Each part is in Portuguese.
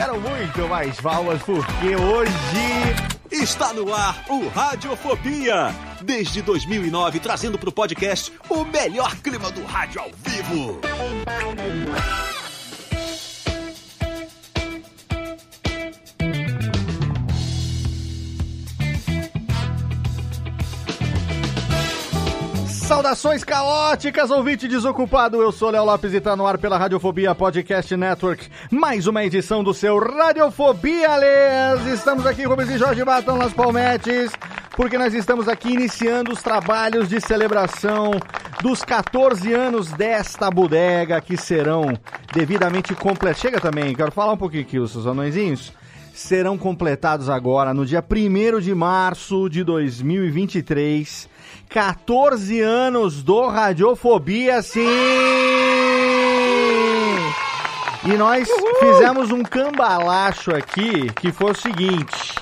Quero muito mais palmas, porque hoje... Está no ar o Radiofobia. Desde 2009, trazendo para o podcast o melhor clima do rádio ao vivo. Saudações caóticas, ouvinte desocupado. Eu sou Léo Lopes e tá no ar pela Radiofobia Podcast Network. Mais uma edição do seu Radiofobia, Les. Estamos aqui, Rubens e Jorge Batam Las Palmetes, porque nós estamos aqui iniciando os trabalhos de celebração dos 14 anos desta bodega que serão devidamente completos. Chega também, quero falar um pouquinho aqui, os seus anõezinhos. Serão completados agora no dia 1 de março de 2023. 14 anos do Radiofobia, sim! E nós fizemos um cambalacho aqui que foi o seguinte.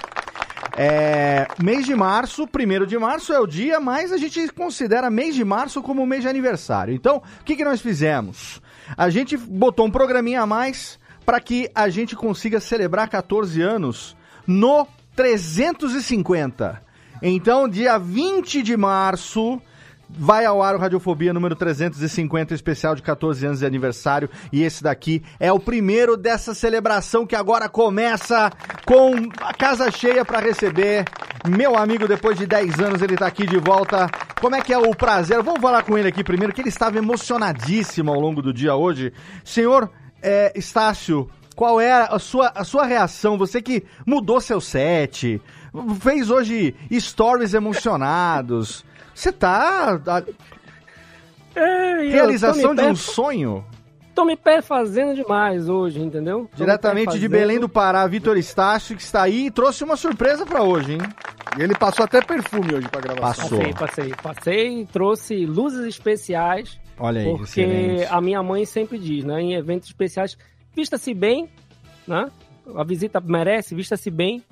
É, mês de março, primeiro de março é o dia, mas a gente considera mês de março como mês de aniversário. Então, o que, que nós fizemos? A gente botou um programinha a mais para que a gente consiga celebrar 14 anos no 350. Então, dia 20 de março, vai ao ar o Radiofobia número 350, especial de 14 anos de aniversário. E esse daqui é o primeiro dessa celebração que agora começa com a casa cheia para receber. Meu amigo, depois de 10 anos, ele tá aqui de volta. Como é que é o prazer? Vamos falar com ele aqui primeiro, que ele estava emocionadíssimo ao longo do dia hoje. Senhor é, Estácio, qual é a sua, a sua reação? Você que mudou seu set, fez hoje stories emocionados. Você tá. a- É, realização de um pé- sonho? Tô me pé fazendo demais hoje, entendeu? Tô me Diretamente de. Belém do Pará, Vitor Estácio, que está aí e trouxe uma surpresa pra hoje, hein? E ele passou até perfume hoje pra gravação. Passou. Passei, passei, passei, trouxe luzes especiais, Olha aí, porque excelente. a minha mãe sempre diz, né? Em eventos especiais, vista-se bem, né? A visita merece, vista-se bem.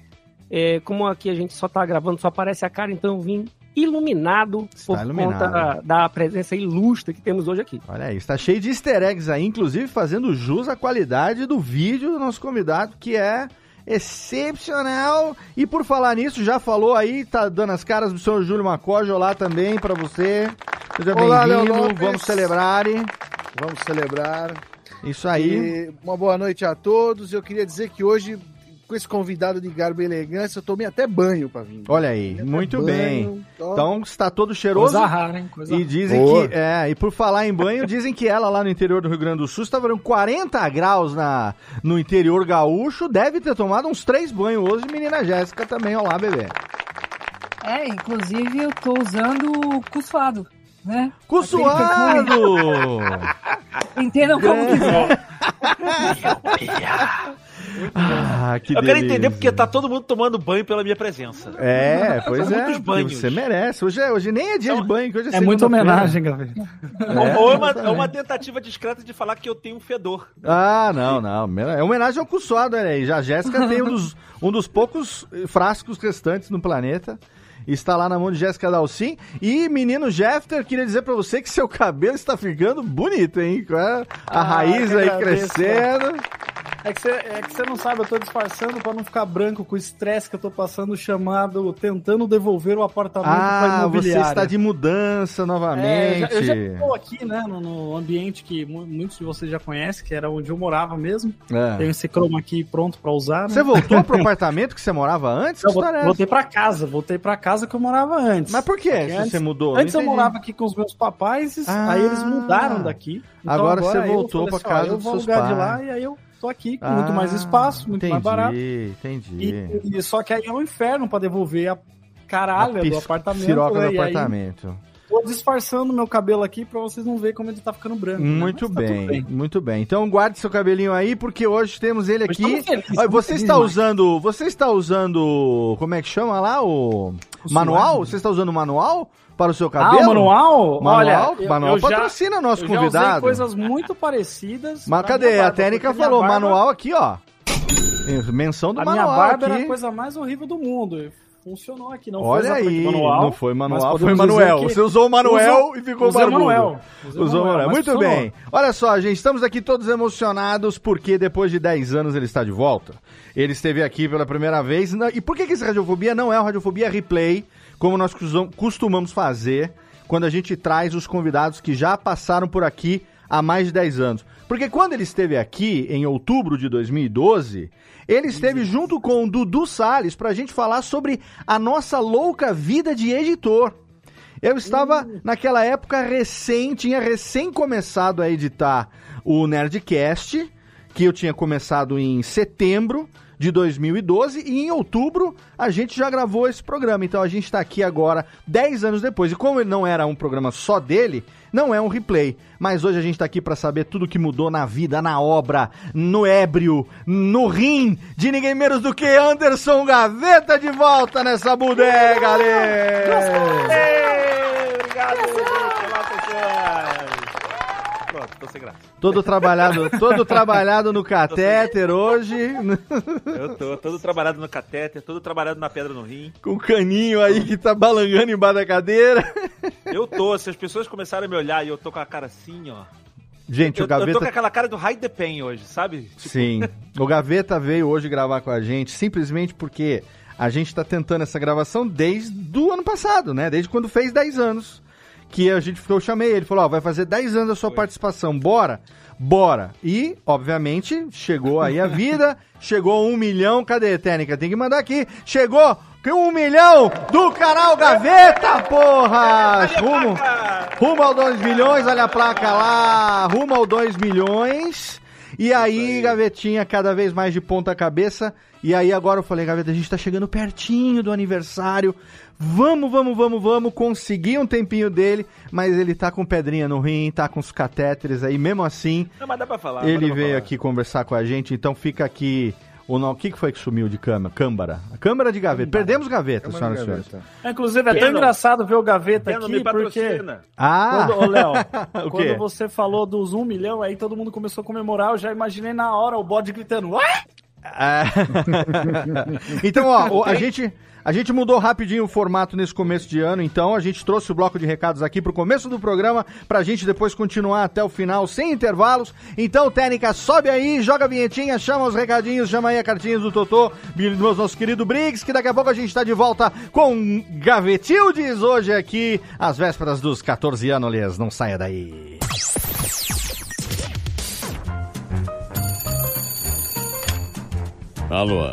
É, como aqui a gente só tá gravando, só aparece a cara, então eu vim iluminado Está por iluminado. conta da presença ilustre que temos hoje aqui. Olha aí, está cheio de easter eggs aí, inclusive fazendo jus à qualidade do vídeo do nosso convidado, que é excepcional. E por falar nisso, já falou aí, tá dando as caras do senhor Júlio Macojo lá também pra você. Seja Olá, bem-vindo, vamos celebrar. Vamos celebrar. Isso aí. E uma boa noite a todos. Eu queria dizer que hoje, com esse convidado de garbo e elegância, eu tomei até banho pra vir. Olha aí, muito bem. Então está todo cheiroso. Coisa rara, hein? Coisa E dizem Boa. que, é, e por falar em banho, dizem que ela lá no interior do Rio Grande do Sul estava dando 40 graus na, no interior gaúcho, deve ter tomado uns três banhos hoje, menina Jéssica também, olá, bebê. É, inclusive eu tô usando o suado, né? Cusuado! Entendam como É. quiser. Ah, que Eu quero delícia. entender porque tá todo mundo tomando banho pela minha presença. É, pois São é, muitos banhos. você merece. Hoje, é- hoje nem é dia de banho, que hoje é É muita homenagem, galera. É, Ou é uma, é uma tentativa discreta de falar que eu tenho um fedor. Ah, não, não. É homenagem ao Cussuado, olha aí. Já a Jéssica tem um dos, um dos poucos frascos restantes no planeta. Está lá na mão de Jéssica Dalcin. E, menino Jeffter, queria dizer pra você que seu cabelo está ficando bonito, hein? Com a, a Ah, raiz aí agradeço. crescendo. É que, você, é que você não sabe, eu tô disfarçando pra não ficar branco com o estresse que eu tô passando, chamado tentando devolver o apartamento pra Ah, você imobiliária. está de mudança É, novamente. já- eu já estou aqui, né, no, no ambiente que mu- muitos de vocês já conhecem, que era onde eu morava mesmo. É. Tenho esse chroma aqui pronto pra usar. né? Você voltou pro apartamento que você morava antes? Eu é essa? voltei pra casa, voltei pra casa que eu morava antes. Mas por que antes- você mudou? Antes eu morava aqui com os meus papais, Ah. aí eles mudaram daqui. Então Agora você eu voltou pra assim, casa Eu dos vou seus alugar de pais. lá e aí eu tô aqui com Ah, muito mais espaço, muito entendi, mais barato. Entendi. E, e- só que aí é um inferno pra devolver a caralha A do apartamento. Siroca né? do E aí, apartamento. Tô disfarçando meu cabelo aqui pra vocês não verem como ele tá ficando branco. né? Muito Mas tá tudo bem, muito bem. Então guarde seu cabelinho aí, porque hoje temos ele aqui. felizes, Olha, você está demais. usando. Você está usando. Como é que chama lá? O. manual? suave. Você está usando o manual para o seu Ah, cabelo? o manual? Manual? Olha, eu- manual eu já- patrocina nosso eu já convidado. usei coisas muito parecidas. Mas cadê? minha A técnica minha falou, barba- manual aqui, ó. Menção do a minha manual barba aqui. era a coisa mais horrível do mundo. Funcionou aqui, não foi Olha exatamente aí, manual. não foi manual, foi Manuel. Você usou o Manuel Usa- e ficou usei barbudo. Manuel. Usei Usou Manuel. mas Muito funcionou. bem. Olha só, gente, estamos aqui todos emocionados porque depois de 10 anos ele está de volta. Ele esteve aqui pela primeira vez. E por que, que esse Radiofobia não é o Radiofobia Replay, como nós costum- costumamos fazer quando a gente traz os convidados que já passaram por aqui há mais de 10 anos? Porque quando ele esteve aqui, em outubro de 2012, ele esteve junto com o Dudu Salles pra gente falar sobre a nossa louca vida de editor. Eu estava naquela época recém, tinha recém começado a editar o Nerdcast, que eu tinha começado em setembro de 2012 e em outubro a gente já gravou esse programa. Então a gente está aqui agora 10 anos depois. E como ele não era um programa só dele, não é um replay. Mas hoje a gente está aqui para saber tudo que mudou na vida, na obra, no ébrio, no rim de ninguém menos do que Anderson Gaveta de volta nessa bodega, Ale! Obrigado, Olá, pessoal. Pronto, tô sem graça. Todo trabalhado, todo trabalhado no catéter hoje, Eu tô todo trabalhado no catéter, todo trabalhado na pedra no rim. com o caninho aí que tá balangando embaixo da cadeira. Eu tô, se as pessoas começarem a me olhar e eu tô com a cara assim, ó. Gente, Eu, o eu tô com Gaveta. aquela cara do Hide the Pain hoje, sabe? Tipo, Sim. O Gaveta veio hoje gravar com a gente simplesmente porque a gente tá tentando essa gravação desde o ano passado, né? Desde quando fez 10 anos. Que a gente eu chamei ele, falou: Ó, vai fazer 10 anos a sua participação, bora? Bora. E, obviamente, chegou aí a vida, chegou um milhão, cadê, Técnica? Tem que mandar aqui. Chegou um milhão do canal Gaveta, porra! Rumo, rumo ao 2 milhões, olha a placa lá, rumo ao 2 milhões. E aí, Gavetinha, cada vez mais de ponta cabeça. E aí, agora eu falei, Gaveta, a gente tá chegando pertinho do aniversário. Vamos, vamos, vamos, vamos. Consegui um tempinho dele, mas ele tá com pedrinha no rim, tá com os catéteres aí. Mesmo assim, Não, mas dá pra falar. ele dá pra veio falar. aqui conversar com a gente. Então fica aqui. O, não, o que, que foi que sumiu de câmara? Câmara. A câmara de gaveta. Perdemos gaveta, Câmara senhoras e senhores. gaveta. Inclusive, é tão engraçado ver o Gaveta aqui, porque... patrocina. Ah! Quando, ô, Léo, quando você falou dos um milhão, aí todo mundo começou a comemorar, eu já imaginei na hora o bode gritando? É. então, ó, a gente, a gente mudou rapidinho o formato nesse começo de ano, então a gente trouxe o bloco de recados aqui pro começo do programa, pra gente depois continuar até o final, sem intervalos. Então, Técnica, sobe aí, joga a vinhetinha, chama os recadinhos, chama aí a cartinha do Totô, do nosso querido Briggs, que daqui a pouco a gente tá de volta com Gavetildes hoje aqui, às vésperas dos 14 anos, Lias, não saia daí. Alô,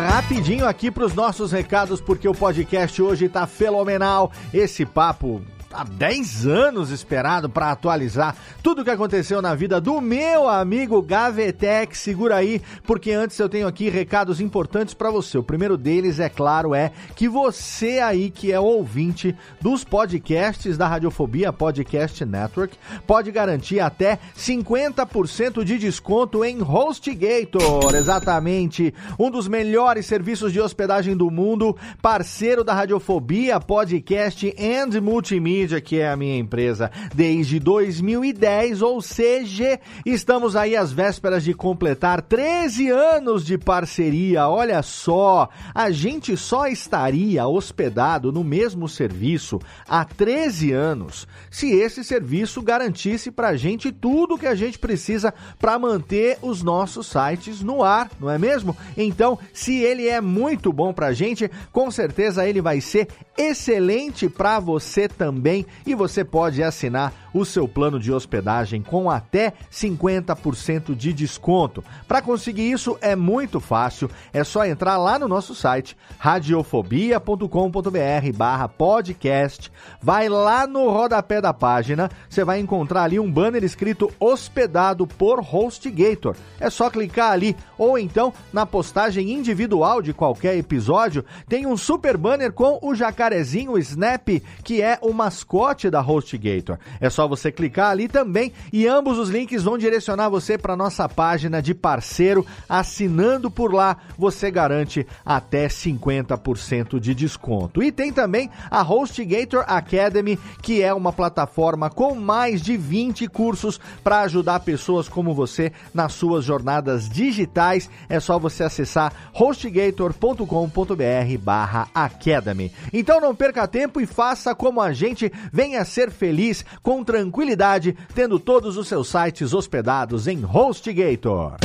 Rapidinho aqui para os nossos recados, porque o podcast hoje tá fenomenal. Esse papo há 10 anos esperado para atualizar tudo o que aconteceu na vida do meu amigo Gavetec. Segura aí, porque antes eu tenho aqui recados importantes para você. O primeiro deles, é claro, é que você aí que é ouvinte dos podcasts da Radiofobia Podcast Network pode garantir até 50% de desconto em HostGator. Exatamente, um dos melhores serviços de hospedagem do mundo, parceiro da Radiofobia Podcast and Multimídia Que é a minha empresa desde 2010, ou seja, estamos aí às vésperas de completar 13 anos de parceria. Olha só, a gente só estaria hospedado no mesmo serviço há 13 anos se esse serviço garantisse pra gente tudo que a gente precisa para manter os nossos sites no ar, não é mesmo? Então, se ele é muito bom pra gente, com certeza ele vai ser excelente para você também e você pode assinar o seu plano de hospedagem com até 50% de desconto. Para conseguir isso é muito fácil, é só entrar lá no nosso site radiofobia.com.br/podcast, vai lá no rodapé da página, você vai encontrar ali um banner escrito hospedado por HostGator. É só clicar ali ou então na postagem individual de qualquer episódio, tem um super banner com o jacarezinho Snap, que é o mascote da HostGator. É só você clicar ali também e ambos os links vão direcionar você para nossa página de parceiro. Assinando por lá, você garante até 50% de desconto. E tem também a HostGator Academy, que é uma plataforma com mais de 20 cursos para ajudar pessoas como você nas suas jornadas digitais. É só você acessar hostgator.com.br/academy. Então não perca tempo e faça como a gente, venha ser feliz com tranquilidade, tendo todos os seus sites hospedados em HostGator.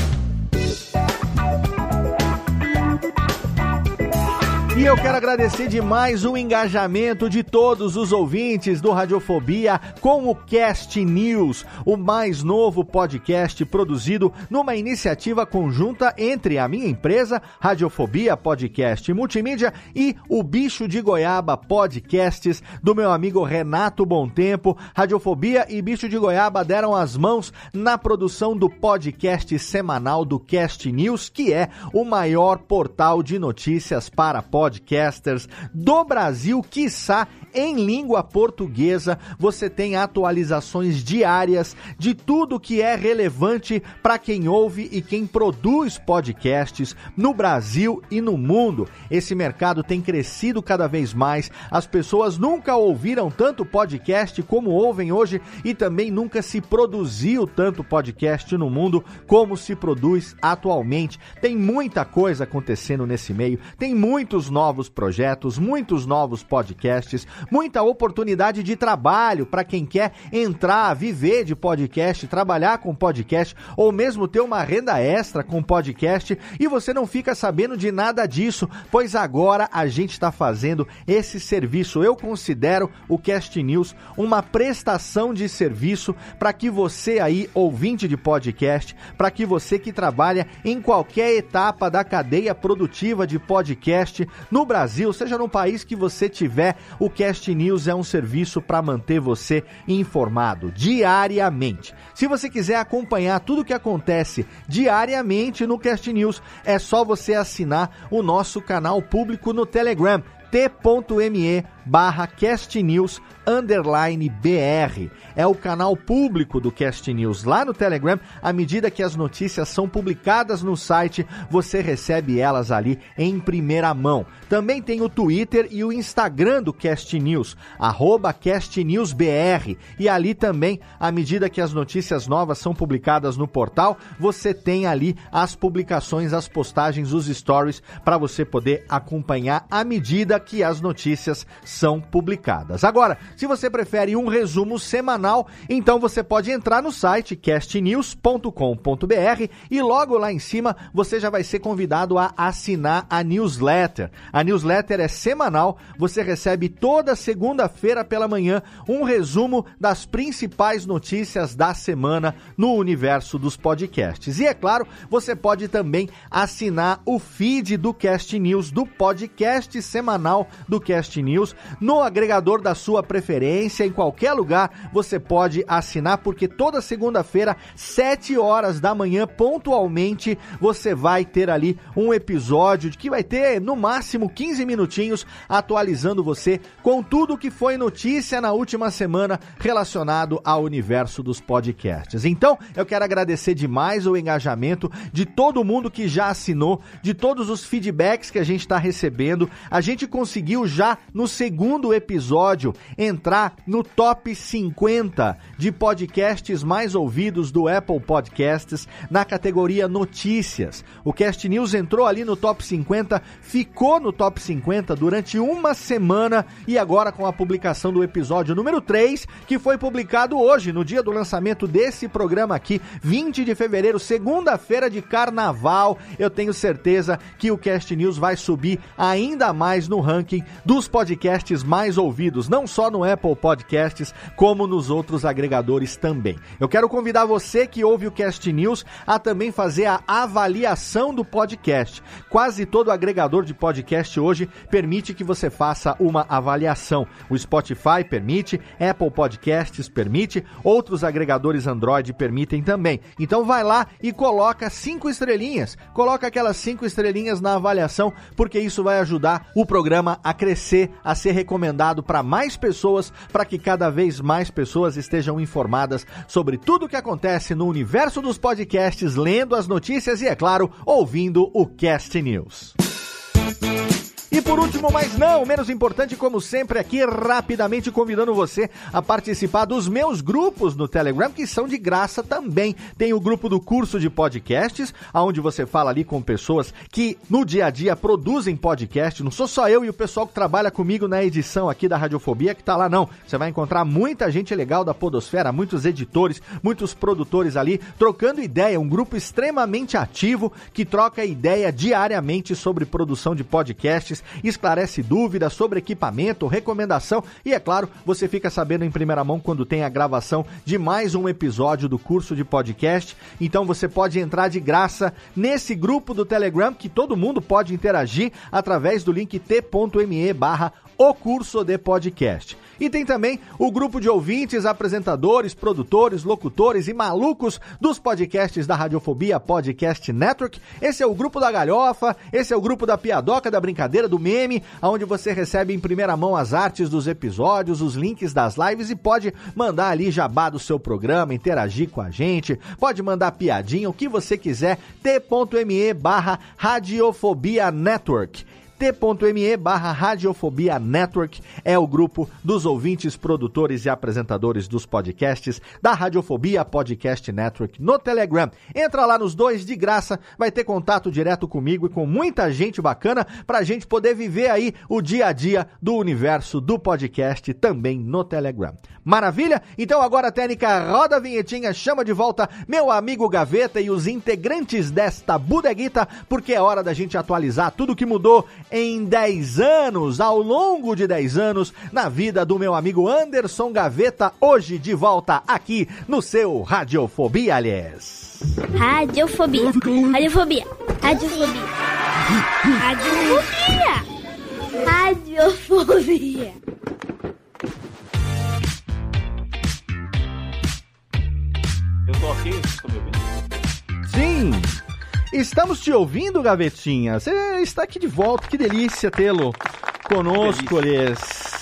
E eu quero agradecer demais o engajamento de todos os ouvintes do Radiofobia com o Cast News, o mais novo podcast produzido numa iniciativa conjunta entre a minha empresa, Radiofobia Podcast Multimídia, e o Bicho de Goiaba Podcasts, do meu amigo Renato Tempo. Radiofobia e Bicho de Goiaba deram as mãos na produção do podcast semanal do Cast News, que é o maior portal de notícias para podcasts podcasters do Brasil, quiçá em língua portuguesa. Você tem atualizações diárias de tudo que é relevante para quem ouve e quem produz podcasts no Brasil e no mundo. Esse mercado tem crescido cada vez mais. As pessoas nunca ouviram tanto podcast como ouvem hoje e também nunca se produziu tanto podcast no mundo como se produz atualmente. Tem muita coisa acontecendo nesse meio, tem muitos novos projetos, muitos novos podcasts, muita oportunidade de trabalho para quem quer entrar, viver de podcast, trabalhar com podcast ou mesmo ter uma renda extra com podcast e você não fica sabendo de nada disso, pois agora a gente está fazendo esse serviço. Eu considero o Cast News uma prestação de serviço para que você aí, ouvinte de podcast, para que você que trabalha em qualquer etapa da cadeia produtiva de podcast no Brasil, seja no país que você tiver, o Cast News é um serviço para manter você informado diariamente. Se você quiser acompanhar tudo o que acontece diariamente no Cast News, é só você assinar o nosso canal público no Telegram t.me barra castnews underline BR. É o canal público do Cast News lá no Telegram. À medida que as notícias são publicadas no site, você recebe elas ali em primeira mão. Também tem o Twitter e o Instagram do Cast News, arroba CastNewsBR. E ali também, à medida que as notícias novas são publicadas no portal, você tem ali as publicações, as postagens, os stories para você poder acompanhar à medida que as notícias são publicadas. Agora, se você prefere um resumo semanal, então você pode entrar no site castnews.com.br e logo lá em cima você já vai ser convidado a assinar a newsletter. A newsletter é semanal, você recebe toda segunda-feira pela manhã um resumo das principais notícias da semana no universo dos podcasts. E é claro, você pode também assinar o feed do Cast News, do podcast semanal do Cast News, no agregador da sua preferência, em qualquer lugar você pode assinar, porque toda segunda-feira, 7 horas da manhã, pontualmente, você vai ter ali um episódio que vai ter no máximo 15 minutinhos atualizando você com tudo que foi notícia na última semana relacionado ao universo dos podcasts. Então, eu quero agradecer demais o engajamento de todo mundo que já assinou, de todos os feedbacks que a gente está recebendo. A gente conseguiu já no segundo episódio entrar no top 50 de podcasts mais ouvidos do Apple Podcasts na categoria Notícias. O Cast News entrou ali no top 50, ficou no top 50 durante uma semana e agora com a publicação do episódio número 3, que foi publicado hoje, no dia do lançamento desse programa aqui, 20 de fevereiro, segunda-feira de carnaval. Eu tenho certeza que o Cast News vai subir ainda mais no ranking dos podcasts mais ouvidos, não só no Apple Podcasts, como nos outros agregadores também. Eu quero convidar você que ouve o Cast News a também fazer a avaliação do podcast. Quase todo agregador de podcast hoje permite que você faça uma avaliação. O Spotify permite, Apple Podcasts permite, outros agregadores Android permitem também. Então vai lá e coloca cinco estrelinhas, coloca aquelas cinco estrelinhas na avaliação, porque isso vai ajudar o programa a crescer, a ser recomendado para mais pessoas, para que cada vez mais pessoas estejam informadas sobre tudo o que acontece no universo dos podcasts, lendo as notícias e, é claro, ouvindo o Cast News. E por último, mas não menos importante, como sempre, aqui rapidamente convidando você a participar dos meus grupos no Telegram, que são de graça também. Tem o grupo do curso de podcasts, onde você fala ali com pessoas que no dia a dia produzem podcast. Não sou só eu e o pessoal que trabalha comigo na edição aqui da Radiofobia que tá lá, não. Você vai encontrar muita gente legal da Podosfera, muitos editores, muitos produtores ali, trocando ideia. Um grupo extremamente ativo que troca ideia diariamente sobre produção de podcasts esclarece dúvidas sobre equipamento, recomendação e, é claro, você fica sabendo em primeira mão quando tem a gravação de mais um episódio do curso de podcast. Então você pode entrar de graça nesse grupo do Telegram que todo mundo pode interagir através do link t.me barra o curso de podcast. E tem também o grupo de ouvintes, apresentadores, produtores, locutores e malucos dos podcasts da Radiofobia Podcast Network. Esse é o grupo da galhofa, esse é o grupo da piadoca, da brincadeira, do meme, onde você recebe em primeira mão as artes dos episódios, os links das lives e pode mandar ali jabá do seu programa, interagir com a gente, pode mandar piadinha, o que você quiser, t.me barra Radiofobia Network t.me barra Radiofobia Network é o grupo dos ouvintes, produtores e apresentadores dos podcasts da Radiofobia Podcast Network no Telegram. Entra lá nos dois de graça, vai ter contato direto comigo e com muita gente bacana pra gente poder viver aí o dia a dia do universo do podcast também no Telegram. Maravilha? Então agora, Técnica, roda a vinhetinha, chama de volta meu amigo Gaveta e os integrantes desta bodeguita, porque é hora da gente atualizar tudo que mudou em 10 anos, ao longo de 10 anos, na vida do meu amigo Anderson Gaveta, hoje de volta aqui no seu Radiofobia, aliás. Radiofobia. Radiofobia. Radiofobia. Radiofobia. Radiofobia. Eu tô aqui, ouvindo? Sim! Estamos te ouvindo, Gavetinha. Você está aqui de volta, que delícia tê-lo conosco, Aliás.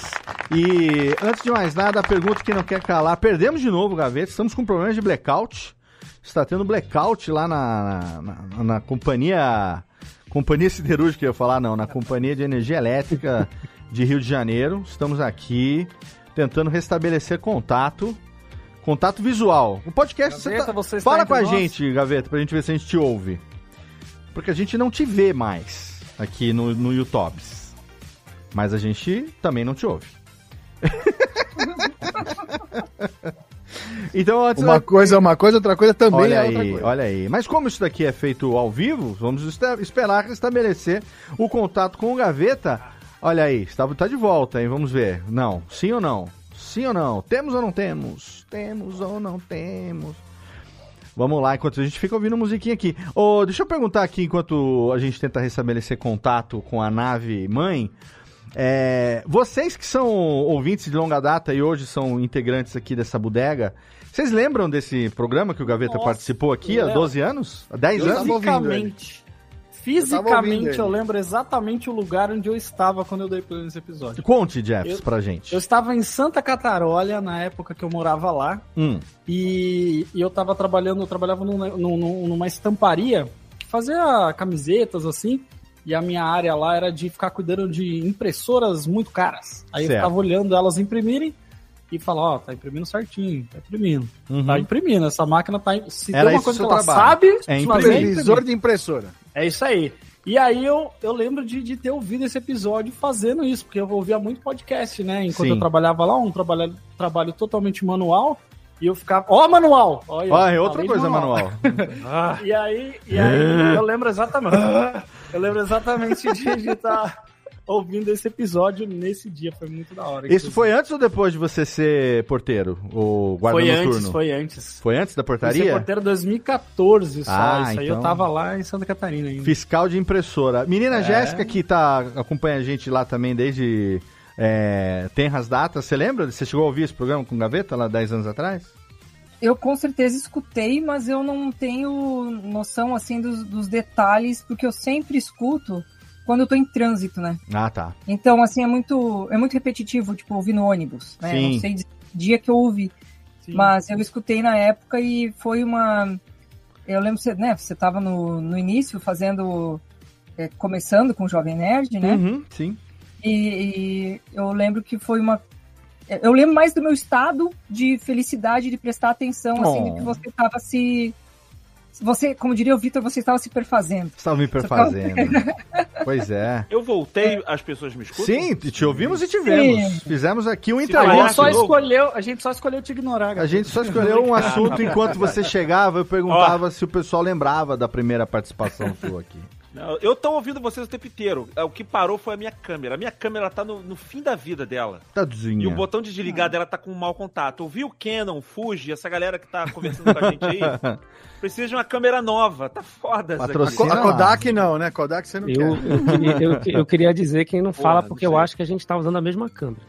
E antes de mais nada, a pergunta que não quer calar: perdemos de novo, Gaveta. Estamos com problemas de blackout. Está tendo blackout lá na, na, na, companhia. Companhia Siderúrgica, eu ia falar, não, na Companhia de Energia Elétrica de Rio de Janeiro. Estamos aqui tentando restabelecer contato. Contato visual. O podcast Gaveta, você, tá... você Fala com a nós? gente, Gaveta, pra gente ver se a gente te ouve. Porque a gente não te vê mais aqui no, no YouTube. Mas a gente também não te ouve. então, Uma coisa é uma coisa, outra coisa também olha é aí, outra coisa. olha aí. Mas como isso daqui é feito ao vivo, vamos esperar estabelecer o contato com o Gaveta. Olha aí, está, tá de volta, hein? Vamos ver. Não, sim ou não? Sim ou não? Temos ou não temos? Temos ou não temos? Vamos lá, enquanto a gente fica ouvindo musiquinha aqui. Ô, deixa eu perguntar aqui, enquanto a gente tenta restabelecer contato com a nave mãe. é, vocês que são ouvintes de longa data e hoje são integrantes aqui dessa bodega, vocês lembram desse programa que o Gaveta Nossa, participou aqui há lembro. 12 anos? Há 10 Eu anos? ele. Fisicamente, Eu eu, lembro exatamente o lugar onde eu estava quando eu dei play nesse episódio. Conte, Jeffs, Eu- pra gente. Eu estava em Santa Catarolha na época que eu morava lá Hum, e, e eu estava trabalhando, eu trabalhava numa, num- numa estamparia que fazia camisetas assim. E a minha área lá era de ficar cuidando de impressoras muito caras. Aí eu Certo. ficava olhando elas imprimirem e falar, ó, tá imprimindo certinho, tá imprimindo. Uhum. Tá imprimindo, essa máquina tá. Se Era tem uma coisa que ela trabalho. sabe, É. Supervisor de impressora. É isso aí. E aí eu, eu lembro de, de ter ouvido esse episódio fazendo isso, porque eu ouvia muito podcast, né? Enquanto Sim. eu trabalhava lá, um trabalho, trabalho totalmente manual, e eu ficava. Ó, manual! Olha, Ó, é eu outra coisa manual. E aí, e aí eu lembro exatamente. Eu lembro exatamente de estar ouvindo esse episódio nesse dia. Foi muito da hora. Isso foi antes ou depois de você ser porteiro? O guarda Foi noturno? antes, foi antes. Foi antes da portaria? porteiro 2014 só. Ah, isso aí então. eu tava lá em Santa Catarina ainda. Fiscal de impressora. Menina É. Jéssica, que tá, acompanha a gente lá também desde é, Tenras Datas, você lembra? Você chegou a ouvir esse programa com Gaveta lá 10 anos atrás? Eu com certeza escutei, mas eu não tenho noção assim dos, dos detalhes, porque eu sempre escuto quando eu tô em trânsito, né? Ah, tá. Então, assim, é muito, é muito repetitivo, tipo, ouvir no ônibus, né? Sim. Não sei de- dia que eu ouvi, mas eu escutei na época e foi uma... Eu lembro, você, né, você tava no, no início fazendo... é, começando com o Jovem Nerd, né? Uhum, sim. E, e eu lembro que foi uma. Eu lembro mais do meu estado de felicidade, de prestar atenção, assim, Oh. do que você estava se. Você, como diria o Vitor, você estava se perfazendo. Você estava me perfazendo. pois é. Eu voltei, as pessoas me escutam? Sim, te ouvimos e te vemos. Sim. Fizemos aqui um A intervalo. gente, só escolheu, a gente só escolheu te ignorar. A gente só escolheu um assunto enquanto você chegava. Eu perguntava se o pessoal lembrava da primeira participação sua aqui. Não, eu tô ouvindo vocês o tempo inteiro. É, O que parou foi a minha câmera. A minha câmera tá no, no fim da vida dela. Tadinha. E o botão de desligar dela tá com um mau contato. Ouvi o Canon, Fuji, essa galera que tá conversando com a gente aí. Precisa de uma câmera nova. Tá foda Patrocina a Kodak não, né? Kodak você não Eu, quer. eu, queria, eu, eu queria dizer quem não Porra, fala, não porque eu sei. acho que a gente tá usando a mesma câmera.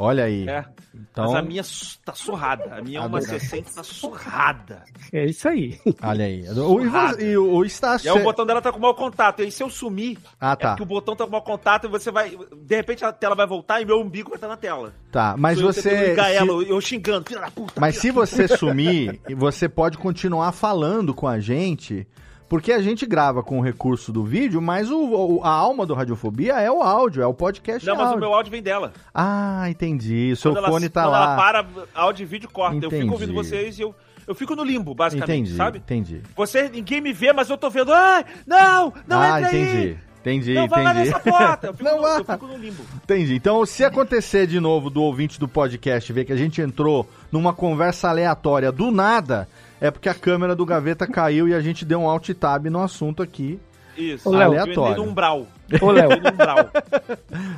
Olha aí. É. Então, Mas a minha tá surrada. A minha é uma Adorei. 60 tá surrada. É isso aí. olha aí. O, e, o, o Estácio. E aí o botão dela tá com mau contato. E aí se eu sumir, Ah, é tá. porque o botão tá com mau contato e você vai. De repente a tela vai voltar e meu umbigo vai estar na tela. Tá, mas eu você. se- ela, eu xingando, filha da puta. Mas se você sumir, você pode continuar falando com a gente, porque a gente grava com o recurso do vídeo, mas o, a alma do Radiofobia é o áudio, é o podcast Não, mas áudio. o meu áudio vem dela. Ah, entendi. O seu Quando ela- fone tá quando lá. ela para, áudio e vídeo corta. Eu Entendi. fico ouvindo vocês e eu, eu fico no limbo, basicamente, Entendi, sabe? entendi. Você, ninguém me vê, mas eu tô vendo. Ai, não, não ah, entra entendi. aí. Entendi, Não vai lá entendi. nessa porta. Eu fico, Não no, vai. eu fico no limbo. Entendi. Então, se acontecer de novo do ouvinte do podcast ver que a gente entrou numa conversa aleatória do nada, é porque a câmera do Gaveta caiu e a gente deu um alt tab no assunto aqui. Isso. Ô, Léo, aleatório. no umbral. Ô, Léo, umbral.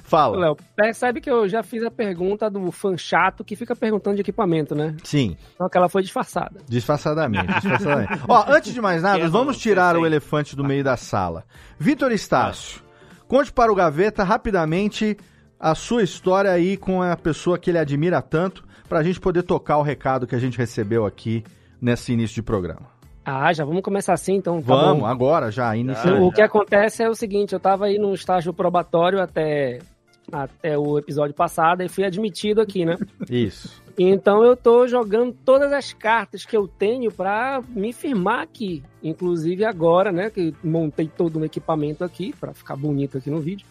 Fala. Léo, percebe que eu já fiz a pergunta do fã chato que fica perguntando de equipamento, né? Sim. Só que ela foi disfarçada. Disfarçadamente, disfarçadamente. Ó, antes de mais nada, Quer, vamos não, tirar o elefante do meio da sala. Vitor Estácio, conte para o Gaveta rapidamente a sua história aí com a pessoa que ele admira tanto, pra gente poder tocar o recado que a gente recebeu aqui nesse início de programa. Ah, já vamos começar assim, então. tá Vamos, bom. agora já, iniciando. O que acontece é o seguinte, eu tava aí no estágio probatório até, até o episódio passado e fui admitido aqui, né? Isso. Então eu tô jogando todas as cartas que eu tenho pra me firmar aqui. Inclusive agora, né, que montei todo um equipamento aqui pra ficar bonito aqui no vídeo.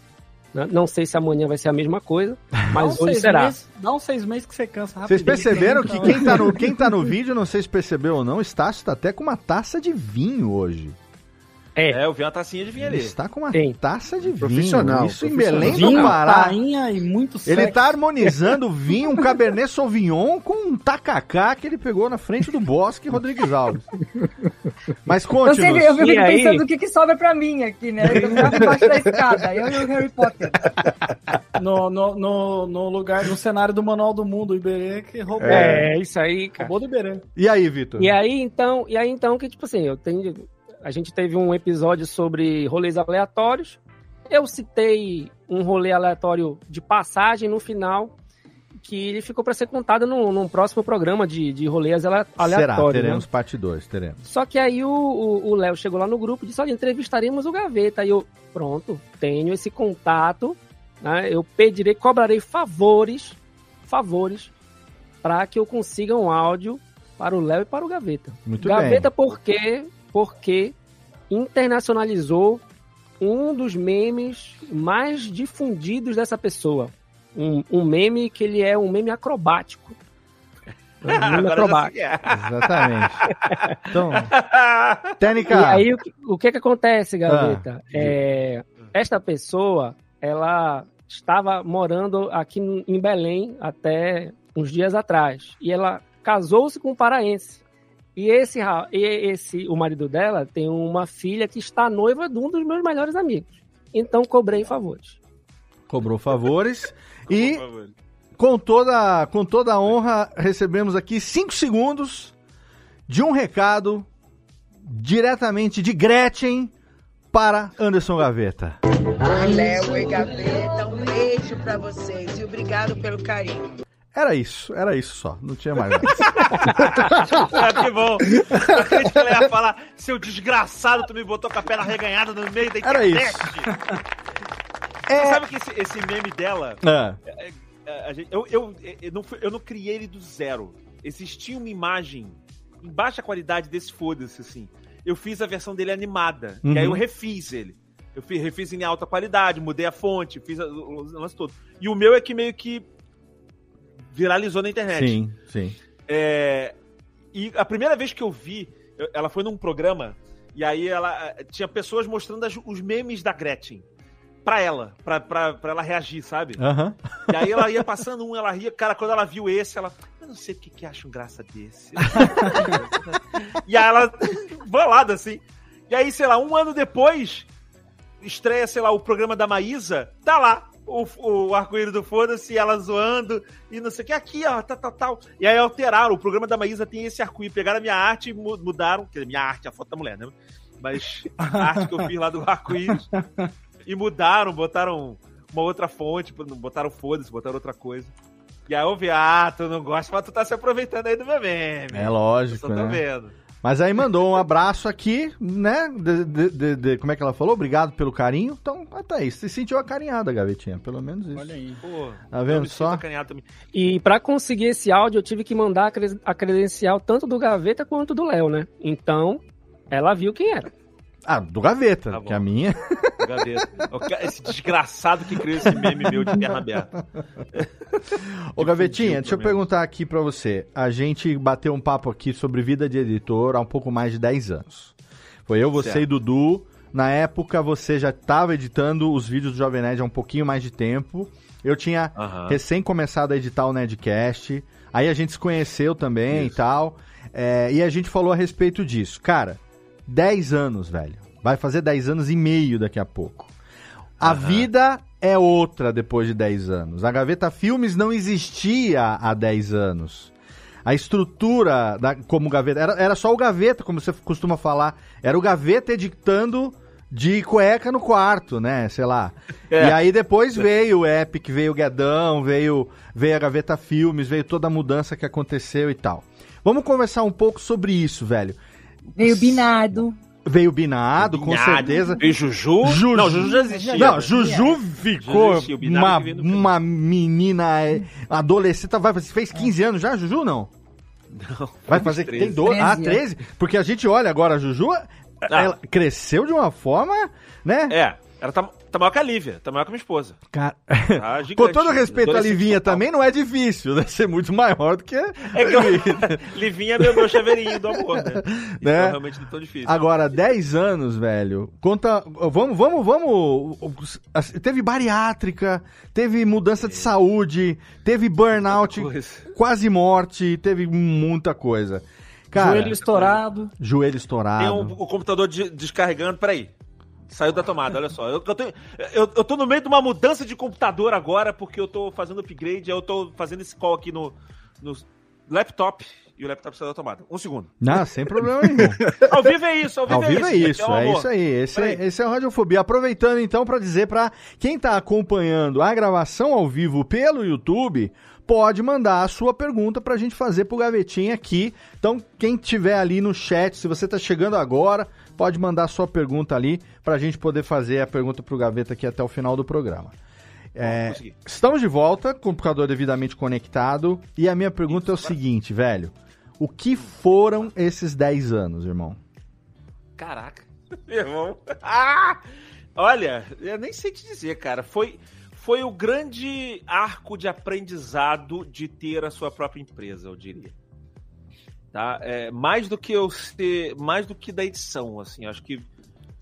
Né? Não sei se amanhã vai ser a mesma coisa, mas hoje será. meses- dá uns seis meses que você cansa Vocês rapidinho. perceberam que quem tá, no, quem tá no vídeo, não sei se percebeu ou não, Estácio tá até com uma taça de vinho hoje. É, eu vi uma tacinha de vinho ali. Ele está com uma Tem. taça de vinho. Profissional, Isso em. Belém Vinho, do Pará. tainha e muito Ele sexo. tá harmonizando vinho, um Cabernet Sauvignon com um tacacá que ele pegou na frente do Bosque Rodrigues Alves. Mas Eu conte sempre eu fico E aí? pensando o que, que sobra pra mim aqui, né? Eu embaixo da escada, eu e o Harry Potter. No, no, no, no lugar, no cenário do Manual do Mundo, o Iberê que roubou. É, isso aí, cara. Roubou do Iberê. E aí, Vitor? E aí, então, e aí, então, que, tipo assim, eu tenho. A gente teve um episódio sobre rolês aleatórios. Eu citei um rolê aleatório de passagem no final, que ele ficou para ser contado num, num próximo programa de, de rolês ale- Será? aleatórios. né? Teremos parte 2, teremos. Só que aí o- Léo chegou lá no grupo e disse: Olha, entrevistaremos o Gaveta. Aí eu, pronto, tenho esse contato, né? Eu pedirei, cobrarei favores, favores, para que eu consiga um áudio para o Léo e para o Gaveta. Muito Gaveta porque, porque internacionalizou um dos memes mais difundidos dessa pessoa. Um, um meme que ele é um meme acrobático. Um meme acrobático. é. Exatamente. Então, E Técnica. aí, o que, o que que acontece, Gaveta? Ah, é, esta pessoa, ela estava morando aqui em Belém até uns dias atrás. E ela casou-se com um paraense. E esse, e esse, o marido dela tem uma filha que está noiva de um dos meus melhores amigos. Então, cobrei favores. Cobrou favores. e com toda, com toda a honra, recebemos aqui 5 segundos de um recado diretamente de Gretchen para Anderson Gaveta. Léo e Gaveta, um beijo pra vocês e obrigado pelo carinho. Era isso, era isso só. Não tinha mais nada. Ah, que bom. Ela ia falar, seu desgraçado, tu me botou com a perna reganhada no meio da Era internet. É. Você sabe que esse, esse meme dela... É, é, a gente- eu, eu, eu, não, eu não criei ele do zero. Existia uma imagem em baixa qualidade desse foda-se, assim. Eu fiz a versão dele animada. Uhum. E aí eu refiz ele. Eu fiz, refiz em alta qualidade, mudei a fonte, fiz a- o lance todo. E o meu é que meio que viralizou na internet. Sim, sim. É, e a primeira vez que eu vi, ela foi num programa, e aí ela eh, tinha pessoas mostrando as- os memes da Gretchen. Pra ela, pra, pra, pra ela reagir, sabe? Aham. E aí ela ia passando um, ela ria. Cara, quando ela viu esse, ela. Eu não sei porque que acham graça desse. e aí ela. bolada assim. E aí, sei lá, um ano depois, estreia, sei lá, o programa da Maísa, tá lá. O, o arco-íris do Foda-se, ela zoando, e não sei o que, aqui, ó, tal, tal, tal. E aí alteraram, o programa da Maísa tem esse arco-íris, pegaram a minha arte e mu- mudaram, quer dizer, minha arte, a foto da mulher, né? Mas a arte que eu fiz lá do arco-íris, e mudaram, botaram uma outra fonte, botaram foda-se, botaram outra coisa. E aí eu vi, ah, tu não gosta, mas tu tá se aproveitando aí do meu meme. É lógico, Eu só tô né? vendo. Mas aí mandou um abraço aqui, né? De, de- de- de- como é que ela falou? Obrigado pelo carinho. Então, até isso. Se sentiu acarinhada, Gavetinha. Pelo menos isso. Olha aí. Pô, Tá vendo só? E para conseguir esse áudio, eu tive que mandar a credencial tanto do Gaveta quanto do Léo, né? Então, ela viu quem era. Ah, do Gaveta, Tá que a minha. O Gaveta. Esse desgraçado que criou esse meme meu de terra aberta. Ô, Gavetinha, deixa eu perguntar aqui pra você. A gente bateu um papo aqui sobre vida de editor há um pouco mais de 10 anos. Foi eu, você Certo. e Dudu. Na época, você já estava editando os vídeos do Jovem Nerd há um pouquinho mais de tempo. Eu tinha Aham. recém começado a editar o Nerdcast. Aí a gente se conheceu também e tal. É, e a gente falou a respeito disso. Cara, 10 anos, velho. Vai fazer 10 anos e meio daqui a pouco. A vida é outra depois de 10 anos. A Gaveta Filmes não existia há 10 anos. A estrutura da, como Gaveta. Era, era só o Gaveta, como você costuma falar. Era o Gaveta editando de cueca no quarto, né? Sei lá. É. E aí depois veio o Epic, veio o Guedão, veio, veio a Gaveta Filmes, veio toda a mudança que aconteceu e tal. Vamos conversar um pouco sobre isso, velho. Veio binado. Veio Binado, com Binado. certeza. Veio Juju? Não, Juju já existia. Não, Juju ficou existia, uma, uma menina é, adolescente. Vai, fez 15 anos já, Juju, não? Não, Vai fazer. 13. Tem 12? Ah, 13? Porque a gente olha agora a Juju, Ah. ela cresceu de uma forma, né? É, ela tá. Tá maior que a Lívia, tá maior que a minha esposa. Cara, Tá com todo respeito à Livinha também, não é difícil. Deve ser muito maior do que. É que eu... Livinha é meu, meu chaveirinho do amor, né? Então Né? realmente não tão difícil. Agora, 10 anos, velho. Conta. Vamos, vamos, vamos. assim, Teve bariátrica, teve mudança de saúde, teve burnout, quase morte, teve muita coisa. Cara, Joelho estourado. Joelho Tem estourado. um, o computador de- descarregando, peraí. Saiu da tomada, olha só. Eu, eu, tenho- eu- eu tô no meio de uma mudança de computador agora, porque eu tô fazendo upgrade, eu tô fazendo esse call aqui no, no laptop e o laptop saiu da tomada. Um segundo. Não, sem problema nenhum. Ao vivo é isso, ao vivo, Ao vivo é isso, Aqui o é isso aí. Esse, é, esse é o Radiofobia. Aproveitando então para dizer para quem tá acompanhando a gravação ao vivo pelo YouTube, pode mandar a sua pergunta pra gente fazer pro Gavetinha aqui. Então, quem tiver ali no chat, se você tá chegando agora, pode mandar a sua pergunta ali pra gente poder fazer a pergunta pro Gaveta aqui até o final do programa. É, estamos de volta, computador devidamente conectado. E a minha pergunta é o seguinte, velho. O que foram esses 10 anos, irmão? Caraca. Meu irmão. Ah! Olha, eu nem sei te dizer, cara. Foi, foi o grande arco de aprendizado de ter a sua própria empresa, eu diria. Tá? É, mais do que eu ser. Mais do que da edição, assim. Acho que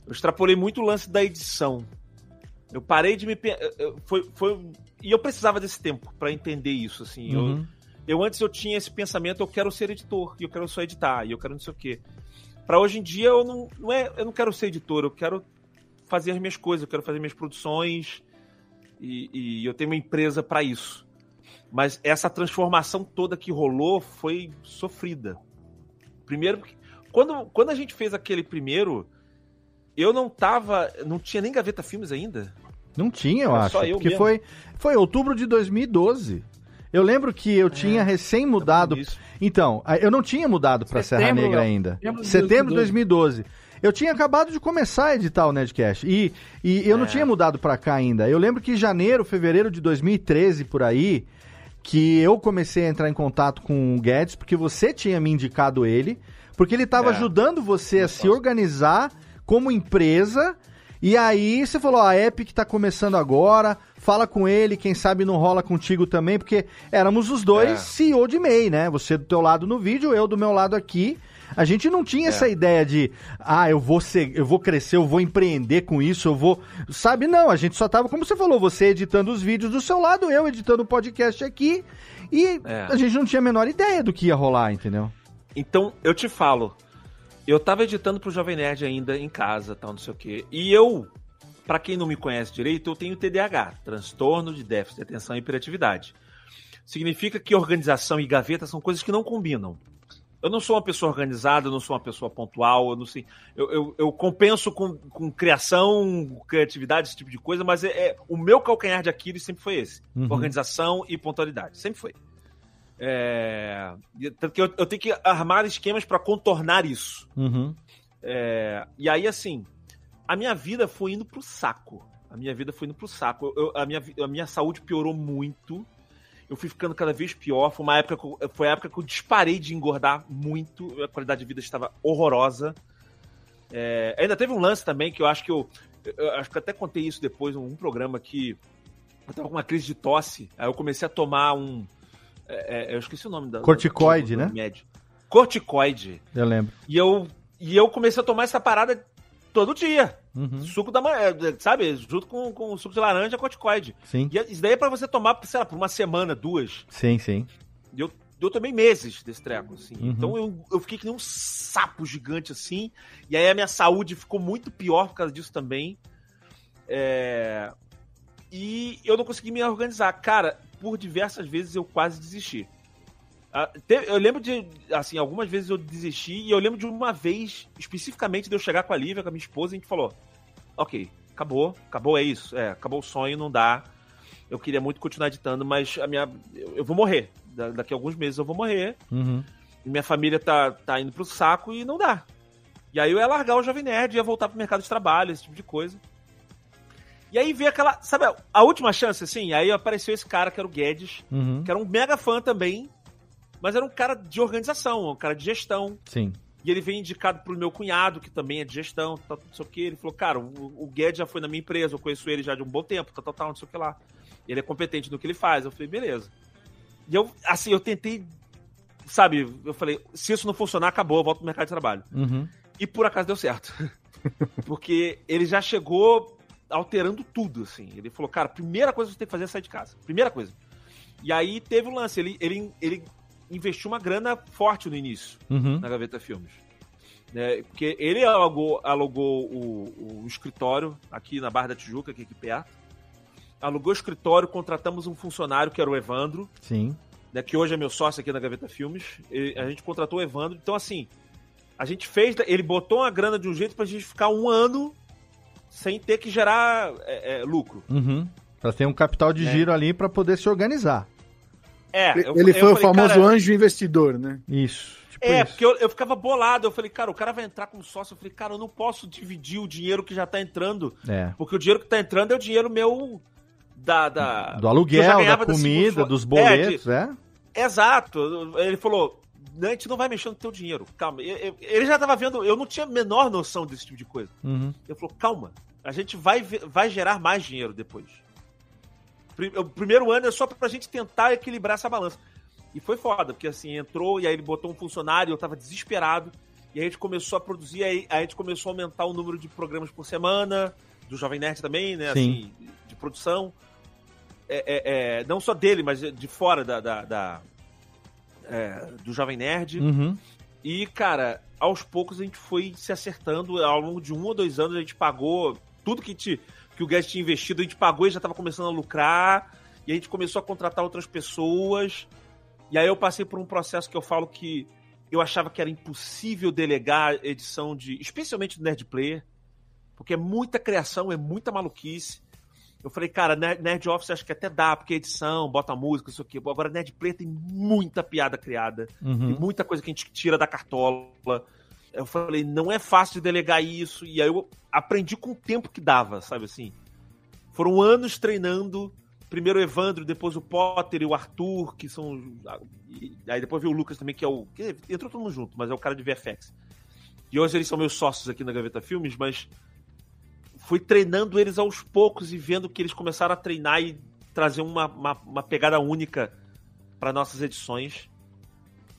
eu extrapolei muito o lance da edição. Eu parei de me. eu- eu- Foi, foi, e eu precisava desse tempo pra entender isso, assim. Eu- Uhum. eu antes eu tinha esse pensamento, eu quero ser editor, e eu quero só editar, e eu quero não sei o quê. Pra hoje em dia eu não, não é, eu não quero ser editor, eu quero fazer as minhas coisas, eu quero fazer minhas produções e, e eu tenho uma empresa pra isso. Mas essa transformação toda que rolou foi sofrida. Primeiro, porque quando, quando a gente fez aquele primeiro, eu não tava, não tinha nem Gaveta Filmes ainda. Não tinha, eu Era acho. só eu porque mesmo. foi, foi outubro de 2012. Eu lembro que eu tinha recém mudado. Então, eu não tinha mudado pra Serra Negra ainda. Setembro de Setembro de 2012. Eu tinha acabado de começar a editar o Nedcast. E, e eu não É. tinha mudado pra cá ainda. Eu lembro que em janeiro, fevereiro de 2013, por aí, que eu comecei a entrar em contato com o Guedes, porque você tinha me indicado ele, porque ele estava É. ajudando você a se organizar como empresa. E aí você falou, "Ó, a Epic tá começando agora, fala com ele, quem sabe não rola contigo também, porque éramos os dois É. CEO de MEI, né? Você do teu lado no vídeo, eu do meu lado aqui. A gente não tinha É. essa ideia de, ah, eu vou ser, eu vou crescer, eu vou empreender com isso, eu vou, sabe? Não, a gente só tava, como você falou, você editando os vídeos do seu lado, eu editando o podcast aqui, e É. a gente não tinha a menor ideia do que ia rolar, entendeu? Então, eu te falo, eu tava editando pro Jovem Nerd ainda em casa, tal, não sei o quê. E eu, pra quem não me conhece direito, eu tenho TDAH, transtorno de déficit de atenção e hiperatividade. Significa que organização e gaveta são coisas que não combinam. Eu não sou uma pessoa organizada, eu não sou uma pessoa pontual, eu não sei. Eu, eu, eu compenso com, com criação, criatividade, esse tipo de coisa, mas é, é- o meu calcanhar de Aquiles sempre foi esse: Uhum. organização e pontualidade. Sempre foi. É, e- tanto que eu, eu tenho que armar esquemas para contornar isso. Uhum. É, e aí, assim, a minha vida foi indo pro saco. A minha vida foi indo pro saco. Eu- a, minha, a minha saúde piorou muito. Eu fui ficando cada vez pior. Foi uma época que eu, foi a época que eu disparei de engordar muito. A qualidade de vida estava horrorosa. É, ainda teve um lance também que eu acho que eu, eu acho que eu até contei isso depois num programa que eu tava com uma crise de tosse. Aí eu comecei a tomar um. é, é, eu esqueci o nome da. Corticoide, do- do né? remédio. Corticoide. Eu lembro. E eu, e eu comecei a tomar essa parada todo dia. Uhum. Suco da sabe? Junto com, com suco de laranja, corticoide. Sim. E isso daí é pra você tomar, sei lá, por uma semana, duas. Sim, sim. E eu, eu tomei meses desse treco, assim. Uhum. Então eu, eu fiquei que nem um sapo gigante, assim. E aí a minha saúde ficou muito pior por causa disso também. É... E eu não consegui me organizar. Cara, por diversas vezes eu quase desisti. Ah, Eu lembro de, assim, algumas vezes eu desisti e eu lembro de uma vez, especificamente, de eu chegar com a Lívia, com a minha esposa, e a gente falou: Ok, acabou, acabou, é isso, é, acabou o sonho, não dá. Eu queria muito continuar editando, mas a minha, eu, eu vou morrer. Da- daqui a alguns meses eu vou morrer. Uhum. Minha família tá, tá indo pro saco e não dá. E aí eu ia largar o Jovem Nerd, ia voltar pro mercado de trabalho, esse tipo de coisa. E aí veio aquela, sabe, a- a última chance, assim, aí apareceu esse cara que era o Guedes, Uhum. que era um mega fã também, mas era um cara de organização, um cara de gestão. Sim. E ele veio indicado pro meu cunhado, que também é de gestão, tal, não sei o que. Ele falou, cara, o, o Guedes já foi na minha empresa, eu conheço ele já de um bom tempo, tal, tal, tal, não sei o que lá. Ele é competente no que ele faz. Eu falei, beleza. E eu, assim, eu tentei, sabe, eu falei, se isso não funcionar, acabou, eu volto pro mercado de trabalho. Uhum. E por acaso deu certo. Porque ele já chegou alterando tudo, assim. Ele falou, cara, primeira coisa que você tem que fazer é sair de casa. Primeira coisa. E aí teve um lance, ele, ele, ele investiu uma grana forte no início, Uhum. na Gaveta Filmes. Né, porque ele alugou, alugou o, o escritório aqui na Barra da Tijuca, aqui, aqui perto. Alugou o escritório, contratamos um funcionário que era o Evandro, Sim. né, que hoje é meu sócio aqui na Gaveta Filmes. E a gente contratou o Evandro. Então, assim, a gente fez. Ele botou uma grana de um jeito pra gente ficar um ano sem ter que gerar é, é, lucro. Uhum. Pra ter um capital de É. giro ali pra poder se organizar. É, eu- Ele eu foi o falei, famoso cara, anjo investidor, né? Isso. Tipo É, isso. porque eu, eu ficava bolado. Eu falei, cara, o cara vai entrar como sócio. Eu falei, cara, eu não posso dividir o dinheiro que já tá entrando. É. Porque o dinheiro que tá entrando é o dinheiro meu da. da Do aluguel, da comida, dos É, boletos, de- é? Exato. Ele falou: "Não, a gente não vai mexer no teu dinheiro. Calma. Ele já tava vendo, eu não tinha a menor noção desse tipo de coisa. Uhum. Ele falou: calma, a gente vai, vai gerar mais dinheiro depois. O primeiro ano é só pra gente tentar equilibrar essa balança. E foi foda, porque assim, entrou e aí ele botou um funcionário, eu tava desesperado. E aí a gente começou a produzir, aí a gente começou a aumentar o número de programas por semana, do Jovem Nerd também, né? Sim. Assim, de produção. É, é, é, não só dele, mas de fora da, da- da- é, do Jovem Nerd. Uhum. E, cara, aos poucos a gente foi se acertando. Ao longo de um ou dois anos a gente pagou tudo que, te, que o Guedes tinha investido, a gente pagou e já estava começando a lucrar. E a gente começou a contratar outras pessoas. E aí eu passei por um processo que eu falo que eu achava que era impossível delegar edição de. especialmente do Nerd Player. Porque é muita criação, é muita maluquice. Eu falei, cara, Nerd Office acho que até dá, porque é edição, bota música, isso aqui. Agora, Nerd Player tem muita piada criada. Uhum. Tem muita coisa que a gente tira da cartola. Eu falei, não é fácil de delegar isso. E aí eu aprendi com o tempo que dava, sabe assim? Foram anos treinando. Primeiro o Evandro, depois o Potter e o Arthur, que são. Aí depois veio o Lucas também, que é o. Entrou todo mundo junto, mas é o cara de VFX. E hoje eles são meus sócios aqui na Gaveta Filmes, mas fui treinando eles aos poucos e vendo que eles começaram a treinar e trazer uma, uma, uma pegada única para nossas edições.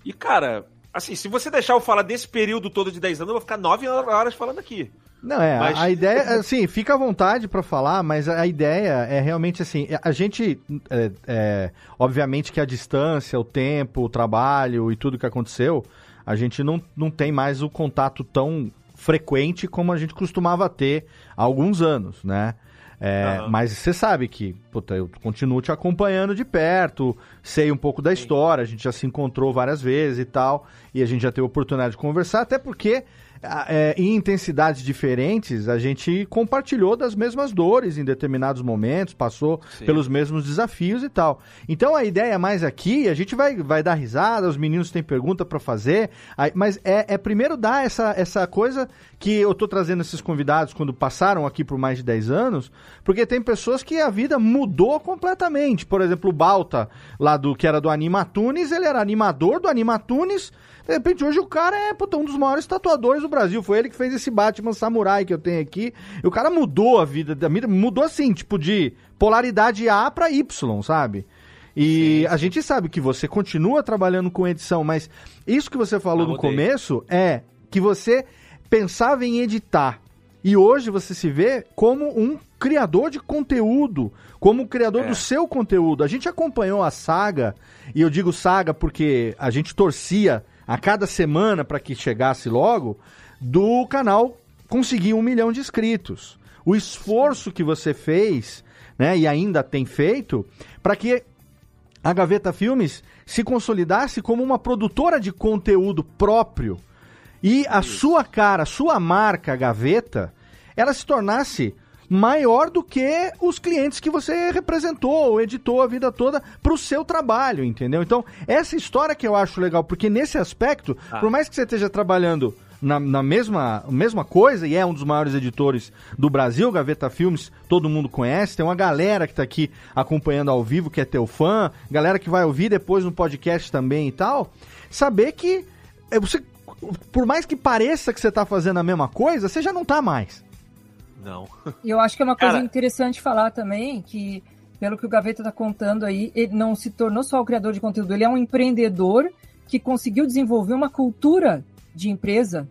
E, cara, assim, se você deixar eu falar desse período todo de 10 anos, eu vou ficar 9 horas falando aqui. Não, é, Mas- a ideia, assim, fica à vontade pra falar, mas a ideia é realmente assim, a gente, é, é, obviamente que a distância, o tempo, o trabalho e tudo que aconteceu, a gente não, não tem mais o contato tão frequente como a gente costumava ter há alguns anos, né? É, Aham. Mas você sabe que, puta, eu continuo te acompanhando de perto, sei um pouco da história, a gente já se encontrou várias vezes e tal, e a gente já teve a oportunidade de conversar, até porque é, em intensidades diferentes, a gente compartilhou das mesmas dores em determinados momentos, passou Sim. pelos mesmos desafios e tal. Então a ideia mais aqui, a gente vai, vai dar risada, os meninos têm pergunta pra fazer, aí- mas é, é primeiro dar essa, essa coisa que eu tô trazendo esses convidados quando passaram aqui por mais de 10 anos, porque tem pessoas que a vida mudou completamente. Por exemplo, o Balta, lá do que era do Animatunes, ele era animador do Animatunes. De repente, hoje o cara é puta, um dos maiores tatuadores do Brasil. Foi ele que fez esse Batman Samurai que eu tenho aqui. E o cara mudou a vida da vida, mudou assim, tipo, de polaridade A pra Y, sabe? E a gente sabe que você continua trabalhando com edição, mas isso que você falou Ah, no começo é que você pensava em editar. E hoje você se vê como um criador de conteúdo, como um criador É. do seu conteúdo. A gente acompanhou a saga, e eu digo saga porque a gente torcia a cada semana para que chegasse logo, do canal conseguir um milhão de inscritos. O esforço que você fez, né, e ainda tem feito, para que a Gaveta Filmes se consolidasse como uma produtora de conteúdo próprio e a sua cara, a sua marca Gaveta, ela se tornasse maior do que os clientes que você representou ou editou a vida toda para o seu trabalho, entendeu? Então, essa história que eu acho legal, porque nesse aspecto, Ah. por mais que você esteja trabalhando na, na mesma, mesma coisa, e é um dos maiores editores do Brasil, Gaveta Filmes, todo mundo conhece, tem uma galera que tá aqui acompanhando ao vivo, que é teu fã, galera que vai ouvir depois no podcast também e tal, saber que é, você por mais que pareça que você tá fazendo a mesma coisa, você já não tá mais. Não. E eu acho que é uma coisa Cara- interessante falar também, que pelo que o Gaveta está contando aí, ele não se tornou só o criador de conteúdo, ele é um empreendedor que conseguiu desenvolver uma cultura de empresa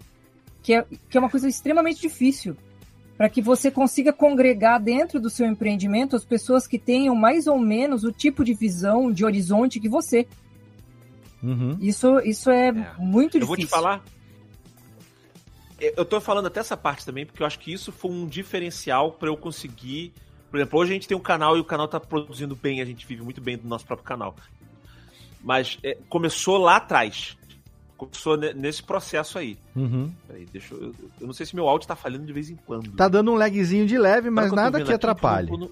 que é, que é uma coisa extremamente difícil. Para que você consiga congregar dentro do seu empreendimento as pessoas que tenham mais ou menos o tipo de visão, de horizonte que você. Uhum. Isso, isso é, muito Eu difícil. vou te falar. Eu eu tô falando até essa parte também, porque eu acho que isso foi um diferencial pra eu conseguir. Por exemplo, hoje a gente tem um canal e o canal tá produzindo bem, a gente vive muito bem do nosso próprio canal. Mas é, começou lá atrás. Começou ne- nesse processo aí. Uhum. Peraí, deixa eu. Eu não sei se meu áudio tá falhando de vez em quando. Tá dando um lagzinho de leve, mas eu nada que aqui, atrapalhe. eu não-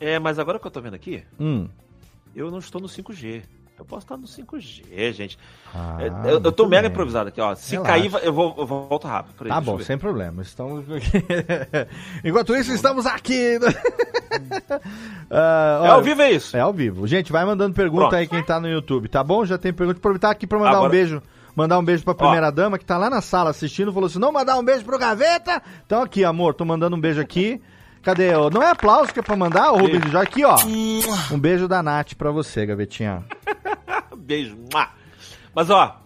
É, mas agora que eu tô vendo aqui, Hum. Eu não estou no 5G. Eu posso estar no 5G, gente. Ah, É, eu, eu tô mega bem. improvisado aqui, ó. Se Relaxa. cair, eu, vou, eu volto rápido. Peraí, Tá bom, sem problema. Estamos Enquanto isso, estamos aqui. Ah, É ao vivo, é isso? É ao vivo. Gente, vai mandando pergunta Pronto. aí quem tá no YouTube, tá bom? Já tem pergunta. Aproveitar aqui pra mandar um Agora- beijo. Mandar um beijo pra primeira dama que tá lá na sala assistindo. Falou assim: não mandar um beijo pro Gaveta. Então aqui, amor, tô mandando um beijo aqui. Cadê? Não é aplauso que é pra mandar, ô Rubens? Já aqui, ó. Um beijo da Nath pra você, Gavetinha. Beijo. Mas, ó,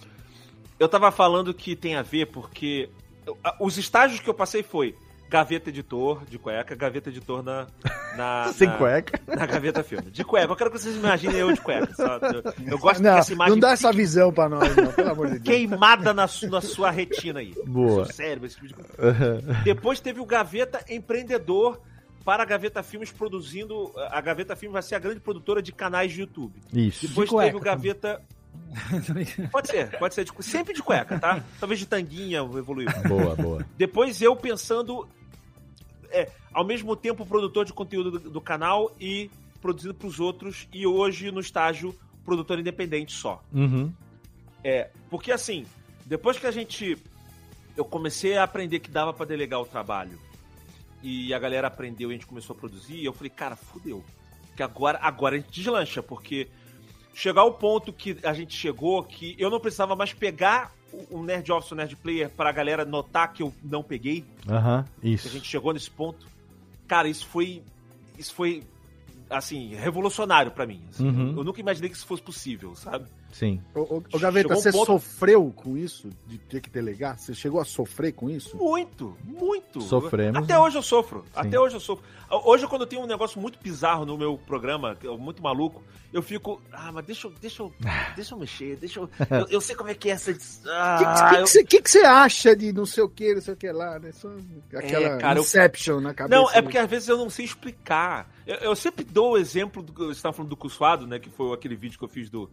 eu tava falando que tem a ver porque os estágios que eu passei foi gaveta editor de cueca, gaveta editor na. na Sem na- cueca. Na gaveta filme. De cueca. Eu quero que vocês imaginem eu de cueca. só. Eu, eu gosto não, dessa imagem não dá essa visão pra nós, não, pelo amor de Deus. queimada na, na sua retina aí. Boa. No seu cérebro, esse tipo de coisa. Depois teve o Gaveta Empreendedor para a Gaveta Filmes produzindo. A Gaveta Filmes vai ser a grande produtora de canais de YouTube. Isso. Depois De teve o Gaveta. Pode ser, pode ser. de sempre de cueca, tá? Talvez de tanguinha evoluiu. Boa, boa. Depois eu pensando. É, ao mesmo tempo produtor de conteúdo do, do canal e produzindo para os outros. E hoje no estágio produtor independente só. Uhum. É, porque assim, depois que a gente. Eu comecei a aprender que dava pra delegar o trabalho. E a galera aprendeu e a gente começou a produzir. E eu falei, cara, fudeu. Que agora, agora a gente deslancha, porque chegar ao ponto que a gente chegou, que eu não precisava mais pegar o Nerd Office, o Nerd Player, pra galera notar que eu não peguei. Aham, a isso. gente chegou nesse ponto. Cara, isso foi. Isso foi, assim, revolucionário pra mim. assim. Uhum. Eu nunca imaginei que isso fosse possível, sabe? Sim. Ô, ô, ô, Gaveta, Chegou um você ponto- sofreu com isso de ter que delegar? Você chegou a sofrer com isso? Muito, muito. Sofremos. Até hoje eu sofro. Sim. Até hoje eu sofro. Hoje, quando eu tenho um negócio muito bizarro no meu programa, que é muito maluco, eu fico. Ah, mas deixa eu. Deixa eu, deixa eu mexer, deixa eu. Eu, eu sei como é que é essa. O Ah, que, eu- que, você- que, que você acha de não sei o que, não sei o que lá, né? Só aquela É, cara, eu- Inception na cabeça. Não, é porque às vezes eu não sei explicar. Eu, eu sempre dou o exemplo do. Você estava falando do Cusfado, né? Que foi aquele vídeo que eu fiz do,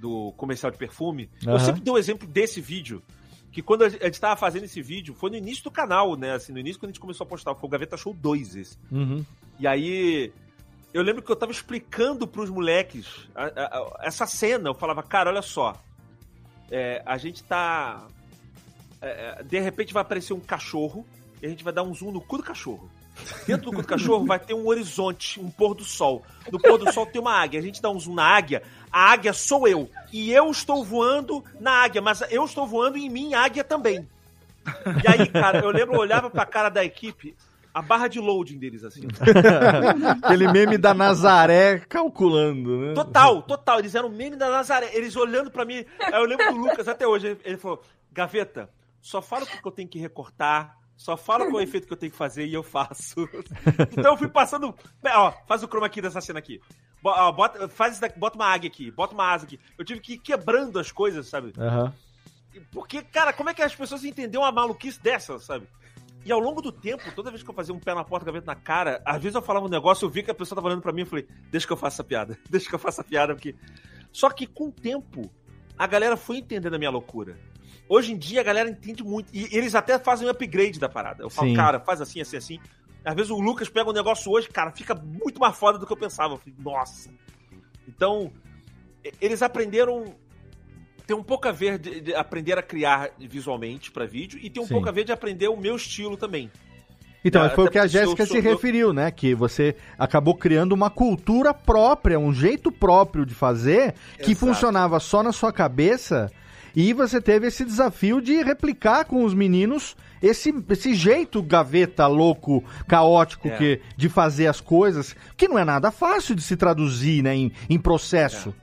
do comercial de perfume. Eu Aham. sempre dou o exemplo desse vídeo. Que quando a gente estava fazendo esse vídeo, foi no início do canal, né? Assim, no início quando a gente começou a postar. Foi o Gaveta Show 2 esse. Uhum. E aí, eu lembro que eu tava explicando pros moleques a- a- a- essa cena. Eu falava, cara, olha só. é, a gente tá. é, é, de repente vai aparecer um cachorro e a gente vai dar um zoom no cu do cachorro. Dentro do cu do cachorro vai ter um horizonte, um pôr do sol. No pôr do sol tem uma águia. A gente dá um zoom na águia, a águia sou eu. E eu estou voando na águia, mas eu estou voando em mim, águia também. E aí, cara, eu lembro, eu olhava pra cara da equipe, a barra de loading deles, assim. Aquele meme da Nazaré calculando, né? Total, total. Eles eram meme da Nazaré. Eles olhando pra mim. Aí eu lembro do Lucas até hoje. Ele, ele falou: Gaveta, só fala o que eu tenho que recortar. Só fala qual é o efeito que eu tenho que fazer e eu faço. Então eu fui passando. Ó, faz o chroma aqui dessa cena aqui. Bota, faz isso daqui, bota uma águia aqui, bota uma asa aqui. Eu tive que ir quebrando as coisas, sabe? Aham. Porque, cara, como é que as pessoas entenderam uma maluquice dessa, sabe? E ao longo do tempo, toda vez que eu fazia um pé na porta, gaveta na cara, às vezes eu falava um negócio, eu vi que a pessoa tava olhando pra mim e falei, deixa que eu faça essa piada, deixa que eu faça a piada, porque. Só que com o tempo, a galera foi entendendo a minha loucura. Hoje em dia a galera entende muito. E eles até fazem um upgrade da parada. Eu falo, Sim. cara, faz assim, assim, assim. Às vezes o Lucas pega um negócio hoje, cara, fica muito mais foda do que eu pensava. Eu falei, nossa. Então, eles aprenderam. Tem um pouco a ver de, de aprender a criar visualmente pra vídeo e tem um Sim. pouco a ver de aprender o meu estilo também. Então, Ah, foi o que a Jéssica se referiu, né? Que você acabou criando uma cultura própria, um jeito próprio de fazer que Exato. funcionava só na sua cabeça E você teve esse desafio de replicar com os meninos esse, esse jeito gaveta louco, caótico É. que, de fazer as coisas, que não é nada fácil de se traduzir né, em, em processo.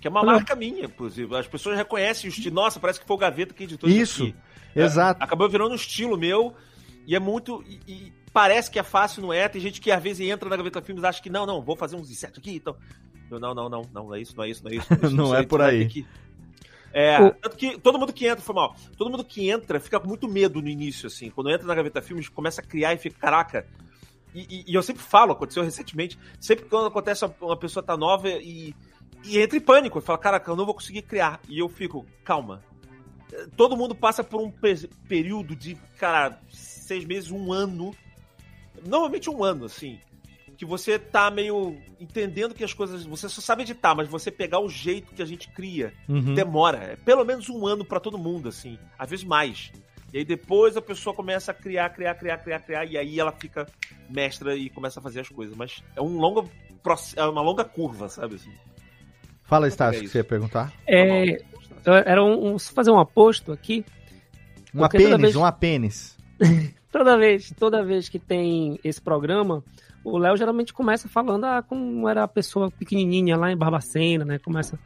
Que é uma marca minha, inclusive. As pessoas reconhecem o estilo. Nossa, parece que foi o Gaveta que editou Isso, aqui. exato. É, acabou virando um estilo meu e é muito. E, e parece que é fácil, não é? Tem gente que às vezes entra na Gaveta Filmes e acha que não, não, vou fazer uns insetos aqui então. Eu, não, não, não, não, não é isso, não é isso, não é isso. Não, é, isso, Não é tu por vai aí. que- É, O- tanto que todo mundo que entra, foi mal, todo mundo que entra fica com muito medo no início, assim. Quando entra na Gaveta Filmes, começa a criar e fica, caraca. E, e- e eu sempre falo, aconteceu recentemente, sempre quando acontece uma, uma pessoa tá nova e, e entra em pânico, e fala, caraca, eu não vou conseguir criar. E eu fico, calma. Eh, Todo mundo passa por um pe- período de, cara, seis meses, um ano. Normalmente um ano, assim. Que você tá meio entendendo que as coisas. Você só sabe editar, mas você pegar o jeito que a gente cria Uhum. demora. É pelo menos um ano pra todo mundo, assim. Às vezes mais. E aí depois a pessoa começa a criar, criar, criar, criar, criar, e aí ela fica mestra e começa a fazer as coisas. Mas é um longo é uma longa curva, sabe assim? Fala, Estácio, o que você ia perguntar? É, era um, um- fazer um aposto aqui. Um apênis, vez- um apênis. Toda vez, toda vez que tem esse programa, o Léo geralmente começa falando ah, como era a pessoa pequenininha lá em Barbacena, né? Começa.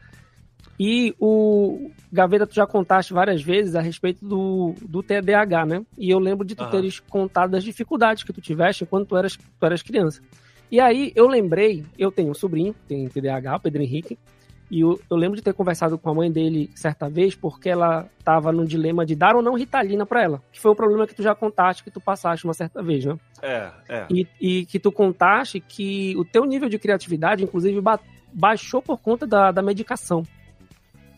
E o Gaveta, tu já contaste várias vezes a respeito do, do TDAH, né? E eu lembro de tu Aham. teres contado das dificuldades que tu tiveste enquanto tu eras, tu eras criança. E aí eu lembrei, eu tenho um sobrinho tem TDAH, o Pedro Henrique, e eu, eu lembro de ter conversado com a mãe dele certa vez, porque ela estava no dilema de dar ou não Ritalina para ela, que foi o problema que tu já contaste, que tu passaste uma certa vez, né? É, é. E, e que tu contaste que o teu nível de criatividade, inclusive, ba- baixou por conta da, da medicação.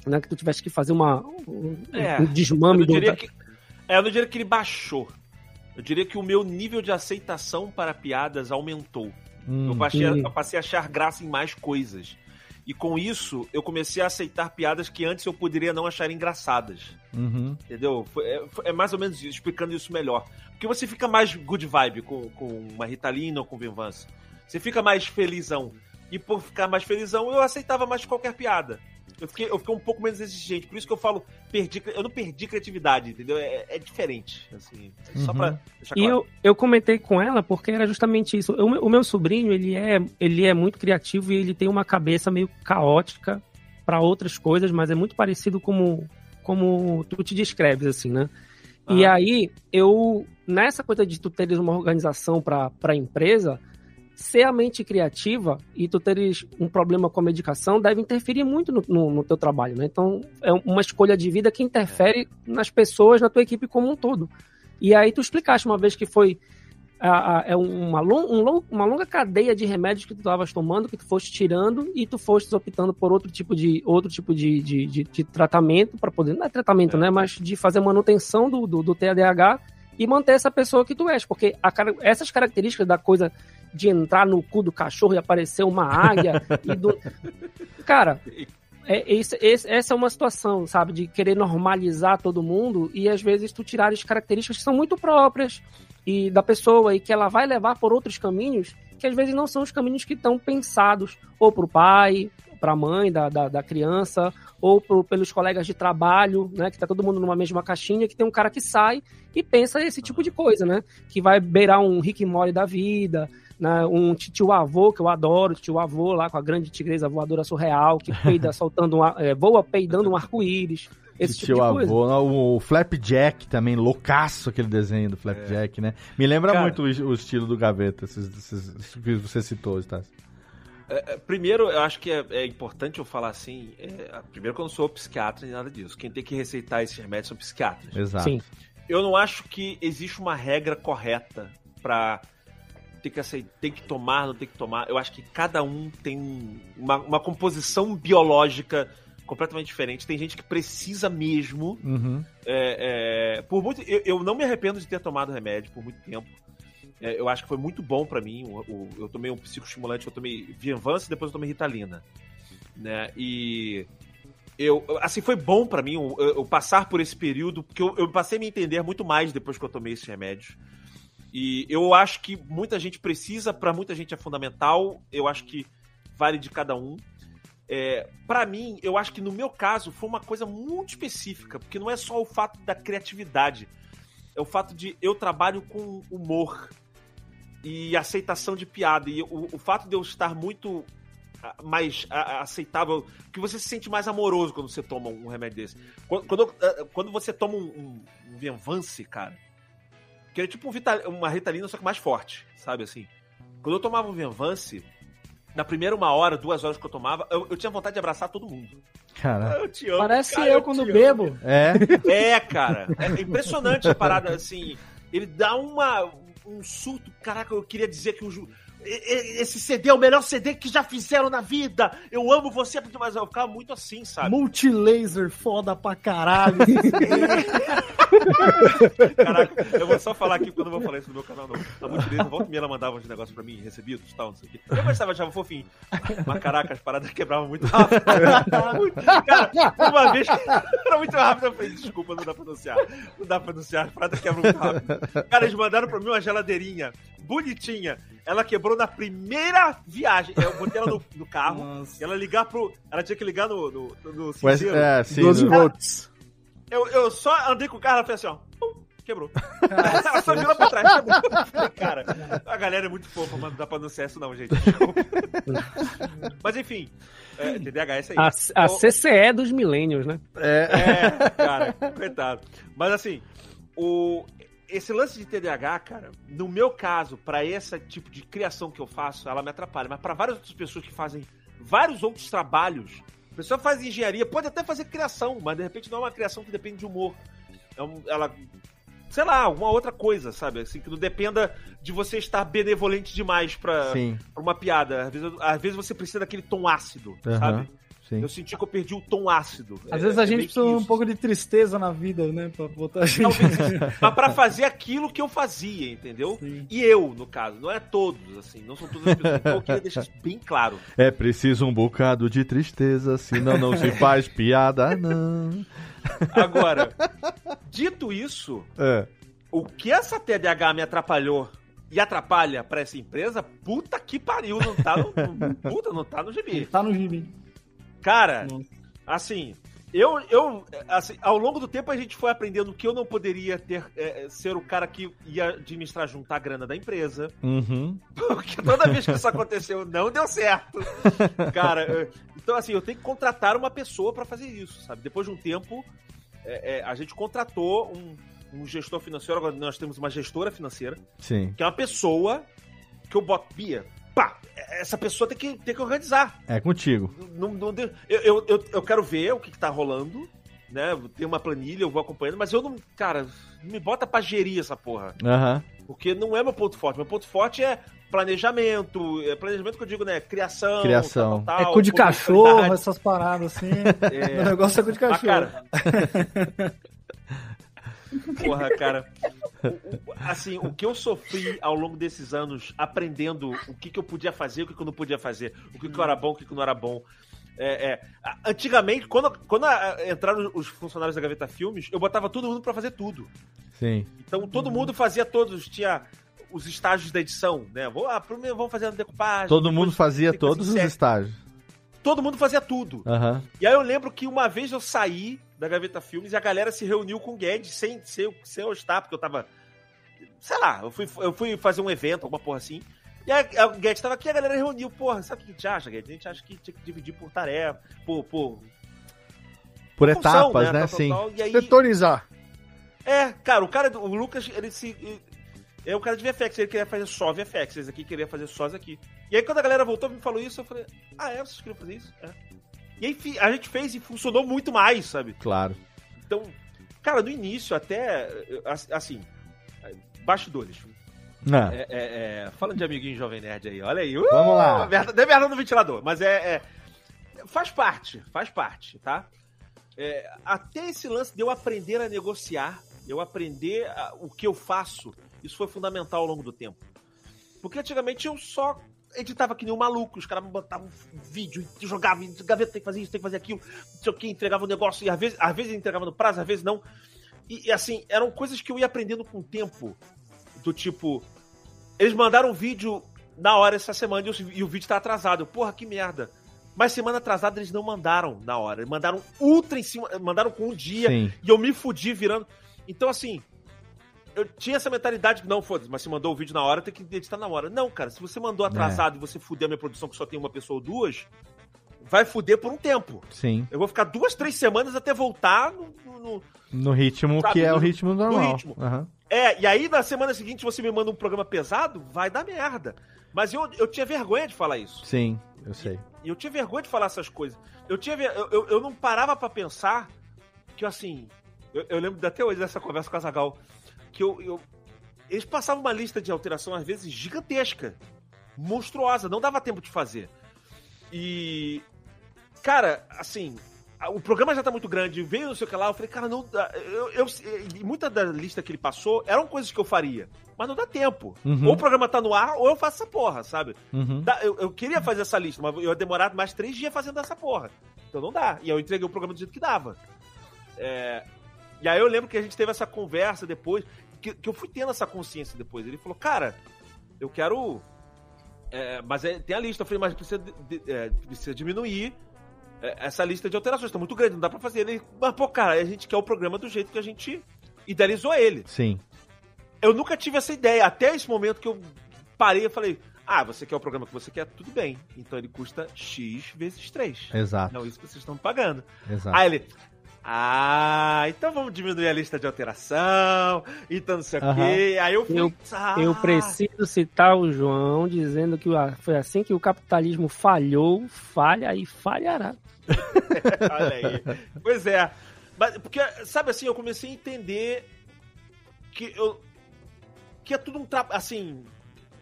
Né? Que tu tivesse que fazer uma, um, É, um desmame eu do. não diria que, é, eu não diria que ele baixou. Eu diria que o meu nível de aceitação para piadas aumentou. Hum. eu, passei a, eu passei a achar graça em mais coisas. E com isso, eu comecei a aceitar piadas que antes eu poderia não achar engraçadas. Uhum. Entendeu? É, é mais ou menos isso, explicando isso melhor. Porque você fica mais good vibe com, com uma Ritalina ou com Vinvance. Você fica mais felizão. E por ficar mais felizão, eu aceitava mais qualquer piada. Eu fiquei, eu fiquei um pouco menos exigente. Por isso que eu falo, perdi, eu não perdi criatividade, entendeu? É, é diferente. Assim, só Uhum. pra deixar E claro. eu, eu comentei com ela porque era justamente isso. O, meu- o meu sobrinho, ele é, ele é muito criativo e ele tem uma cabeça meio caótica para outras coisas, mas é muito parecido como, como tu te descreves, assim, né? E aí, eu, nessa coisa de tu teres uma organização para a empresa, ser a mente criativa e tu teres um problema com a medicação deve interferir muito no, no, no teu trabalho, né? Então, é uma escolha de vida que interfere nas pessoas, na tua equipe como um todo. E aí tu explicaste uma vez que foi é uma, lon- um lon- uma longa cadeia de remédios que tu estavas tomando, que tu foste tirando e tu foste optando por outro tipo de, outro tipo de, de, de- de tratamento para poder, não é tratamento, né? Mas de fazer manutenção do, do, do TDAH e manter essa pessoa que tu és. Porque a essas características da coisa de entrar no cu do cachorro e aparecer uma águia e do. Cara, é, esse, esse- essa é uma situação, sabe, de querer normalizar todo mundo e às vezes tu tirar as características que são muito próprias e da pessoa e que ela vai levar por outros caminhos que às vezes não são os caminhos que estão pensados ou para o pai, para a mãe da, da, da criança ou pro, pelos colegas de trabalho, né, que tá todo mundo numa mesma caixinha, que tem um cara que sai e pensa esse tipo de coisa, né, que vai beirar um Rick Morty da vida, né, um tio avô que eu adoro, tio avô lá com a grande tigresa voadora surreal que peida soltando um, ar- é, voa peidando um arco-íris, esse tipo Tio avô, não, o Flapjack também, loucaço aquele desenho do Flapjack, né? Me lembra Cara. muito o, o estilo do Gaveta, esses, esses- isso que você citou, Stassi. É, é, primeiro, eu acho que é, é importante eu falar assim. é, primeiro, que eu não sou psiquiatra nem nada disso. Quem tem que receitar esses remédios são psiquiatras. Exato. Sim. Eu não acho que existe uma regra correta pra ter que aceitar, tem que tomar, não tem que tomar. Eu acho que cada um tem um- uma, uma composição biológica completamente diferente. Tem gente que precisa mesmo. Uhum. É, é, por muito, eu, eu não me arrependo de ter tomado remédio por muito tempo. É, eu acho que foi muito bom pra mim. O, o- eu tomei um psicoestimulante, eu tomei Vianvance e depois eu tomei Ritalina. Né? E eu, assim, foi bom pra mim eu, eu passar por esse período, porque eu, eu passei a me entender muito mais depois que eu tomei esses remédios. E eu acho que muita gente precisa, pra muita gente é fundamental. Eu acho que vale de cada um. É, para mim, eu acho que no meu caso foi uma coisa muito específica, porque não é só o fato da criatividade, é o fato de eu trabalho com humor e aceitação de piada. E o, o fato de eu estar muito ah, mais ah, aceitável, que você se sente mais amoroso quando você toma um remédio desse. Quando, quando, ah, quando você toma um, um, um cara, que é tipo um Vital, uma Ritalina, só que mais forte, sabe assim? Quando eu tomava um Venvance, na primeira uma hora, duas horas que eu tomava, eu, eu tinha vontade de abraçar todo mundo. Cara. Eu te amo, Parece cara, eu quando te amo. bebo. É. É, cara. É impressionante a parada, assim. Ele dá uma, um surto. Caraca, eu queria dizer que o. Esse CD é o melhor CD que já fizeram na vida. Eu amo você, mas eu ficava muito assim, sabe? Multilaser foda pra caralho. Caraca, eu vou só falar aqui quando eu vou falar isso no meu canal. A Multilaser, volta e meia, ela mandava uns negócios pra mim, recebidos tal, não sei o quê. Eu gostava, achava fofinho. Mas caraca, as paradas quebravam muito rápido. Cara, uma vez, era muito rápido, eu falei, desculpa, não dá pra anunciar. Não dá pra anunciar, as paradas quebram muito rápido. Cara, eles mandaram pra mim uma geladeirinha, bonitinha. Ela quebrou na primeira viagem. Eu botei ela no, no carro, e ela ligar pro... Ela tinha que ligar no, no, no Mas, cinzeiro. é, sim, 12 no- volts. Eu, eu só andei com o carro e falei assim, ó. pum, Quebrou. Ela só virou pra trás. Quebrou. Cara, a galera é muito fofa, mas não dá pra anunciar isso não, gente. Mas enfim, é, TDAH é isso aí. A, a O- CCE dos milênios, né? é, cara, coitado. Mas assim, o, esse lance de TDAH, cara, no meu caso, pra esse tipo de criação que eu faço, ela me atrapalha. Mas pra várias outras pessoas que fazem vários outros trabalhos, a pessoa faz engenharia, pode até fazer criação, mas de repente não é uma criação que depende de humor. É um- ela. Sei lá, alguma outra coisa, sabe? Assim, que não dependa de você estar benevolente demais pra, pra uma piada. Às vezes, às vezes você precisa daquele tom ácido, Aham, sabe? Sim. Eu senti que eu perdi o tom ácido. Às É- vezes a é gente precisa um pouco de tristeza na vida, né? Pra botar a gente. Mas pra fazer aquilo que eu fazia, entendeu? E eu, no caso, não é todos, assim, não são todas as pessoas. Então eu queria deixar isso bem claro. É preciso um bocado de tristeza, senão não se faz piada, não. Agora, dito isso, É. o que essa TDAH me atrapalhou e atrapalha pra essa empresa, puta que pariu, não tá no. no- puta, não tá no gibi. Tá no gibi. Cara, assim, eu, eu assim, ao longo do tempo a gente foi aprendendo que eu não poderia ter é, ser o cara que ia administrar juntar a grana da empresa. Uhum. Porque toda vez que isso aconteceu, não deu certo. Cara, eu- então assim, eu tenho que contratar uma pessoa pra fazer isso, sabe? Depois de um tempo, é, é, a gente contratou um, um gestor financeiro, agora nós temos uma gestora financeira, Sim. que é uma pessoa que eu boto, Bia, pá, essa pessoa tem que, tem que organizar. É contigo. Não, não eu, eu, eu, eu quero ver o que, que tá rolando, né? Tem uma planilha, eu vou acompanhando, mas eu não, cara, não me bota pra gerir essa porra. Aham. Porque não é meu ponto forte. Meu ponto forte é planejamento. É planejamento que eu digo, né? Criação. Criação. tal, É tal, cu de cachorro, essas paradas assim. É. O negócio é cu de cachorro. cara, Porra, cara. O- o- Assim, o que eu sofri ao longo desses anos aprendendo o que, que eu podia fazer, o que, que eu não podia fazer, o que, que era bom, o que, que não era bom. É, é, Antigamente, quando, quando entraram os funcionários da Gaveta Filmes, eu botava todo mundo pra fazer tudo. Sim. Então todo mundo fazia todos, tinha os estágios da edição, né? Vou, ah, primeiro vamos fazer a decupagem. Todo mundo fazia todos os estágios. Todo mundo fazia tudo. Aham. E aí eu lembro que uma vez eu saí da Gaveta Filmes e a galera se reuniu com o Guedes sem, sem, sem eu estar, porque eu tava. Sei lá, eu fui, eu fui fazer um evento, alguma porra assim. E a, a- o Guedes tava aqui, a galera reuniu, porra, sabe o que a gente acha, Guedes? A gente acha que tinha que dividir por tarefa, por. por Por função, etapas, né? Tal, tal, Sim. tal. E aí, Setorizar. é, cara, o cara, o Lucas, ele se. É o cara de VFX, ele queria fazer só VFX, esse aqui queria fazer só isso aqui. E aí quando a galera voltou e me falou isso, eu falei, ah, é, vocês queriam fazer isso? É. E aí a gente fez e funcionou muito mais, sabe? Claro. Então, cara, no início até, assim, bastidores. Não. É, é, é, falando de amiguinho Jovem Nerd aí, olha aí. Uh, Vamos lá. Merda, deu merda no ventilador, mas é, é- Faz parte, faz parte, tá? É, até esse lance de eu aprender a negociar, eu aprender a- o que eu faço, isso foi fundamental ao longo do tempo. Porque antigamente eu só editava que nem um maluco, os caras me botavam um vídeo jogavam, gaveta tem que fazer isso, tem que fazer aquilo, não sei o que, entregava o negócio, e às vezes, às vezes entregava no prazo, às vezes não. E, e, assim, eram coisas que eu ia aprendendo com o tempo. Do tipo, eles mandaram um vídeo na hora essa semana e o, e o vídeo tá atrasado. Eu, Porra, que merda. Mas semana atrasada eles não mandaram na hora. Eles mandaram ultra em cima, mandaram com um dia. Sim. E eu me fudi virando. Então, assim, eu tinha essa mentalidade que não, foda-se, mas se mandou o vídeo na hora, tem que editar na hora. Não, cara, se você mandou atrasado e você fuder a minha produção que só tem uma pessoa ou duas, vai fuder por um tempo. Sim. Eu vou ficar duas, três semanas até voltar no. no- no- No ritmo Sabe, que é no- o ritmo no normal. ritmo. Aham. É, e aí na semana seguinte você me manda um programa pesado, vai dar merda. Mas eu, eu tinha vergonha de falar isso. Sim, eu sei. E eu tinha vergonha de falar essas coisas. Eu tinha eu, eu, eu não parava pra pensar que, assim. Eu, eu lembro até hoje dessa conversa com a Zagal. Que eu, eu- Eles passavam uma lista de alteração, às vezes, gigantesca. Monstruosa. Não dava tempo de fazer. E. Cara, assim. O programa já tá muito grande, veio não sei o que lá, eu falei, cara, não dá. Eu, eu, muita da lista que ele passou eram coisas que eu faria, mas não dá tempo. Uhum. Ou o programa tá no ar, ou eu faço essa porra, sabe? Uhum. Eu, eu queria fazer essa lista, mas eu ia demorar mais três dias fazendo essa porra. Então não dá. E eu entreguei o programa do jeito que dava. É, E aí eu lembro que a gente teve essa conversa depois, que, que eu fui tendo essa consciência depois. Ele falou, cara, eu quero. é, mas é- tem a lista. Eu falei, mas precisa, de- de- é, precisa diminuir é, essa lista de alterações. Tá muito grande, não dá pra fazer. Ele, mas, pô, cara, a gente quer o programa do jeito que a gente idealizou ele. Sim. Eu nunca tive essa ideia. Até esse momento que eu parei e falei: Ah, você quer o programa que você quer? Tudo bem. Então ele custa X vezes 3. Exato. Não, isso que vocês estão pagando. Exato. Aí ele. Ah, então vamos diminuir a lista de alteração, então não sei o quê. Aí eu fui. Eu, ah, eu preciso citar o João dizendo que foi assim que o capitalismo falhou, falha e falhará. Olha aí. Pois é. Mas, porque, sabe assim, eu comecei a entender que eu. Que é tudo um trabalho. Assim.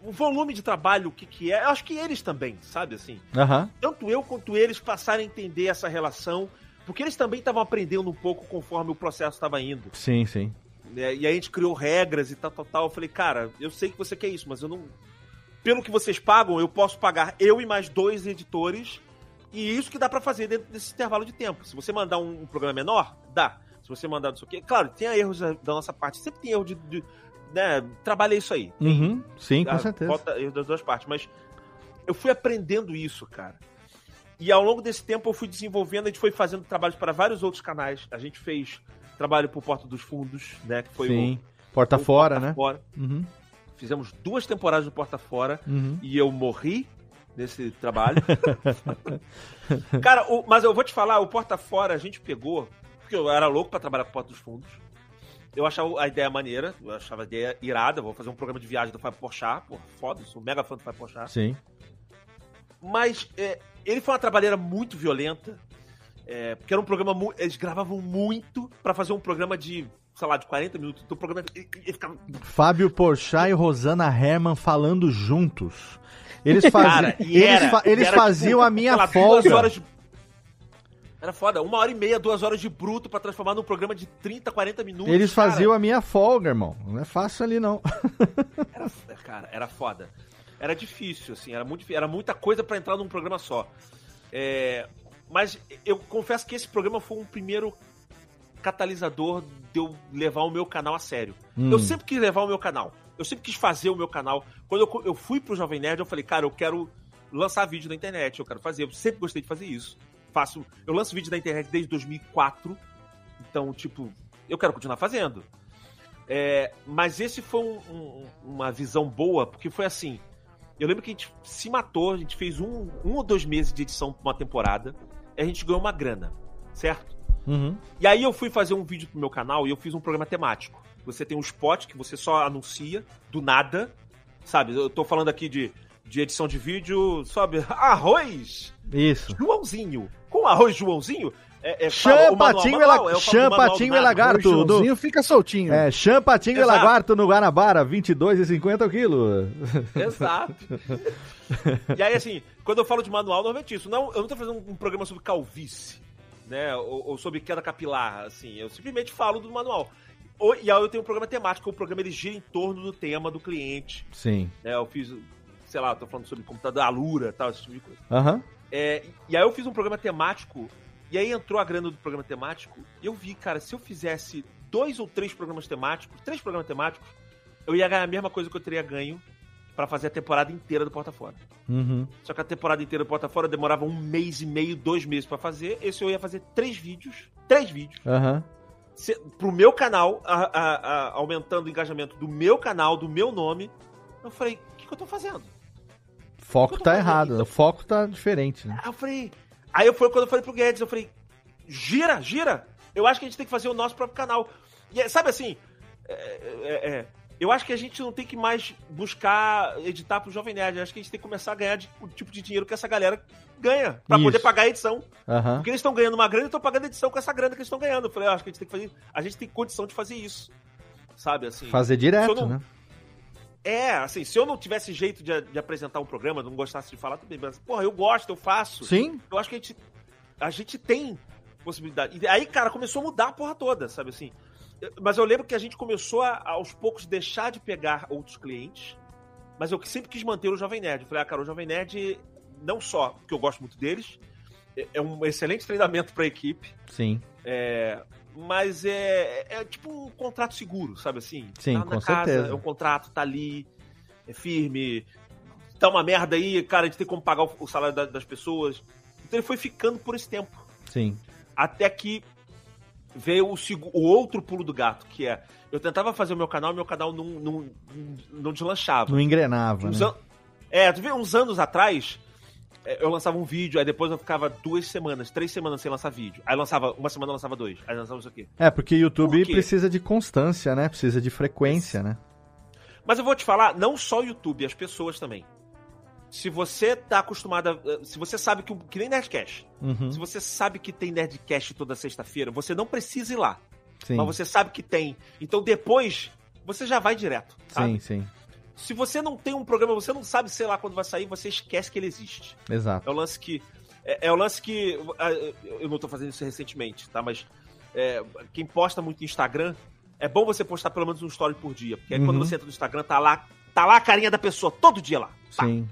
O volume de trabalho, o que, que é. Eu acho que eles também, sabe assim? Aham. Tanto eu quanto eles passaram a entender essa relação. Porque eles também estavam aprendendo um pouco conforme o processo estava indo. Sim, sim. né? E aí a gente criou regras e tal, tal, tal. Eu falei, cara, eu sei que você quer isso, mas eu não. Pelo que vocês pagam, eu posso pagar eu e mais dois editores. E isso que dá pra fazer dentro desse intervalo de tempo. Se você mandar um, um programa menor, dá. Se você mandar não sei o quê. Claro, tem erros da da nossa parte. Sempre tem erro de. de né? Trabalha isso aí. Uhum. Sim, com Ah, certeza. Falta erro das duas partes. Mas eu fui aprendendo isso, cara. E ao longo desse tempo eu fui desenvolvendo, a gente foi fazendo trabalhos para vários outros canais. A gente fez trabalho pro Porta dos Fundos, né? Que foi Sim. o, Porta o fora, Porta né? Fora. Uhum. Fizemos duas temporadas do Porta Fora Uhum. e eu morri nesse trabalho. Cara, o- mas eu vou te falar, o Porta Fora a gente pegou, porque eu era louco pra trabalhar com o Porta dos Fundos. Eu achava a ideia maneira, eu achava a ideia irada. Vou fazer um programa de viagem do Fábio Porchat, porra, foda, sou mega fã do Fábio Porchat. Sim. Mas é, ele foi uma trabalheira muito violenta, é, porque era um programa. Eles gravavam muito pra fazer um programa de, sei lá, de 40 minutos. Então programa ele, ele ficava. Fábio Porchat e Rosana Herman falando juntos. Eles faziam, Cara, eles, era- fa- eles era, faziam tipo, a minha lá, folga. horas Era foda, uma hora e meia, duas horas de bruto pra transformar num programa de 30, 40 minutos. Eles cara. faziam a minha folga, irmão. Não é fácil ali, não. Era, cara, era foda. Era difícil, assim, era, muito, era muita coisa pra entrar num programa só. É, mas eu confesso que esse programa foi um primeiro catalisador de eu levar o meu canal a sério. Hum. Eu sempre quis levar o meu canal. Eu sempre quis fazer o meu canal. Quando eu, eu fui pro Jovem Nerd, eu falei, cara, eu quero lançar vídeo na internet, eu quero fazer. Eu sempre gostei de fazer isso. Faço, eu lanço vídeo na internet desde 2004. Então, tipo, eu quero continuar fazendo. É, mas esse foi um- um- uma visão boa, porque foi assim. Eu lembro que a gente se matou, a gente fez um, um ou dois meses de edição pra uma temporada, e a gente ganhou uma grana, certo? Uhum. E aí eu fui fazer um vídeo pro meu canal e eu fiz um programa temático. Você tem um spot que você só anuncia do nada, sabe? Eu tô falando aqui de, de edição de vídeo, sabe? Arroz Isso. Joãozinho. Com arroz Joãozinho, é, é, fala o Chã, manual, patinho e manual, la- eu falo chã, do manual do patinho e lagarto. O do- fica soltinho. É, chã, patinho e lagarto no Guanabara, 22,50 o quilo. Exato. E aí, assim, quando eu falo de manual, normalmente isso. Não, eu não tô fazendo um programa sobre calvície, né? Ou, ou sobre queda capilar, assim. Eu simplesmente falo do manual. Ou- e aí eu tenho um programa temático, o programa ele gira em torno do tema do cliente. Sim. Né? Eu fiz, sei lá, eu tô falando sobre computador Alura tal, esse tipo de coisa. Aham. É, e aí eu fiz um programa temático, e aí entrou a grana do programa temático, e eu vi, cara, se eu fizesse dois ou três programas temáticos, três programas temáticos, eu ia ganhar a mesma coisa que eu teria ganho pra fazer a temporada inteira do Porta Fora. Uhum. Só que a temporada inteira do Porta Fora demorava um mês e meio, dois meses pra fazer. Esse eu ia fazer três vídeos. Três vídeos. Aham. se- pro meu canal, a- a- a- aumentando o engajamento do meu canal, do meu nome. Eu falei, o que, que eu tô fazendo? Foco tá errado, o foco tá diferente, né? Eu falei. Aí foi quando eu falei pro Guedes, eu falei, gira, gira. Eu acho que a gente tem que fazer o nosso próprio canal. E é- sabe assim, é, é, é, eu acho que a gente não tem que mais buscar editar pro Jovem Nerd. Eu acho que a gente tem que começar a ganhar de- o tipo de dinheiro que essa galera ganha pra Isso. poder pagar a edição. Aham. Porque eles estão ganhando uma grana e estão pagando edição com essa grana que eles estão ganhando. Eu falei, eu acho que a gente tem que fazer. A gente tem condição de fazer isso. Sabe, assim. Fazer direto, não- né? É, assim, se eu não tivesse jeito de, de apresentar um programa, não gostasse de falar, tudo bem. Mas, porra, eu gosto, eu faço. Sim. Eu acho que a gente, a gente tem possibilidade. E aí, cara, começou a mudar a porra toda, sabe assim? Mas eu lembro que a gente começou a, aos poucos, deixar de pegar outros clientes. Mas eu sempre quis manter o Jovem Nerd. Eu falei, ah, cara, o Jovem Nerd, não só porque eu gosto muito deles, é- é um excelente treinamento pra equipe. Sim. É, mas é, é tipo um contrato seguro, sabe assim? Sim, tá na com casa, certeza. é um contrato, tá ali, é firme, tá uma merda aí, cara, a gente tem como pagar o, o salário da- das pessoas. Então ele foi ficando por esse tempo. Sim. Até que veio o, o outro pulo do gato, que é, eu tentava fazer o meu canal meu canal não, não, não deslanchava. Não engrenava, Uns né? an- É, tu vê, uns anos atrás, é, eu lançava um vídeo, aí depois eu ficava duas semanas, três semanas sem lançar vídeo. Aí lançava, uma semana eu lançava dois, aí lançava isso aqui. É, porque o YouTube Por precisa de constância, né? Precisa de frequência, né? Mas eu vou te falar, não só o YouTube, as pessoas também. Se você tá acostumado a, Se você sabe que. Que nem Nerdcast. Uhum. Se você sabe que tem Nerdcast toda sexta-feira, você não precisa ir lá. Sim. Mas você sabe que tem. Então depois, você já vai direto. Sabe? Sim, sim. Se você não tem um programa, você não sabe, sei lá, quando vai sair, você esquece que ele existe. Exato. É o lance que. É, é o lance que. ah, Eu não tô fazendo isso recentemente, tá? Mas é, quem posta muito no Instagram, é bom você postar pelo menos um story por dia. Porque aí quando Uhum. você entra no Instagram, tá lá, tá lá a carinha da pessoa, todo dia lá. Sim.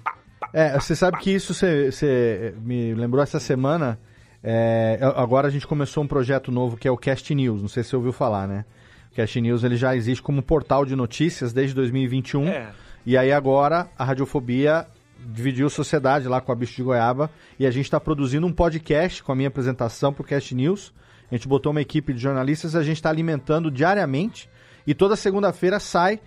É, você sabe que isso você, você me lembrou essa semana. é, agora a gente começou um projeto novo que é o Cast News. Não sei se você ouviu falar, né? O Cast News ele já existe como portal de notícias desde 2021. É. E aí agora a Radiofobia dividiu sociedade lá com a Bicho de Goiaba e a gente está produzindo um podcast com a minha apresentação pro Cast News. A gente botou uma equipe de jornalistas, a gente está alimentando diariamente e toda segunda-feira sai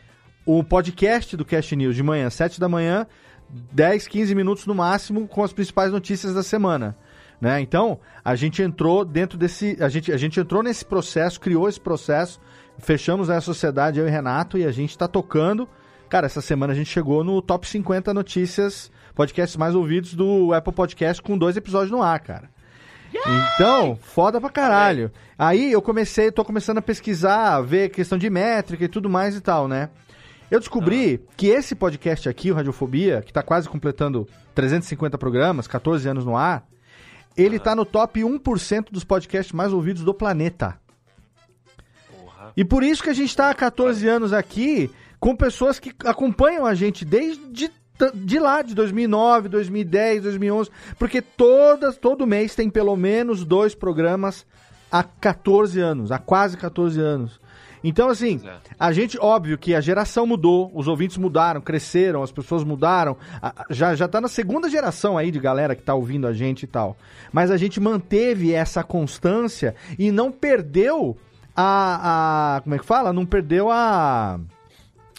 o podcast do Cast News de manhã, 7 da manhã, 10, 15 minutos no máximo com as principais notícias da semana. Né? Então, a gente entrou dentro desse. A gente, a gente entrou nesse processo, criou esse processo, fechamos a sociedade, eu e Renato, e a gente está tocando. Cara, essa semana a gente chegou no top 50 notícias, podcasts mais ouvidos do Apple Podcast com dois episódios no ar, cara. Então, foda pra caralho. Aí eu comecei, tô começando a pesquisar, ver questão de métrica e tudo mais e tal, né? Eu descobri que esse podcast aqui, o Radiofobia, que tá quase completando 350 programas, 14 anos no ar, ele tá no top 1% dos podcasts mais ouvidos do planeta. E por isso que a gente tá há 14 anos aqui com pessoas que acompanham a gente desde de lá, de 2009, 2010, 2011, porque todas, todo mês tem pelo menos dois programas há 14 anos, há quase 14 anos. Então, assim, a gente, óbvio que a geração mudou, os ouvintes mudaram, cresceram, as pessoas mudaram, já, já tá na segunda geração aí de galera que tá ouvindo a gente e tal. Mas a gente manteve essa constância e não perdeu a, a como é que fala? Não perdeu a...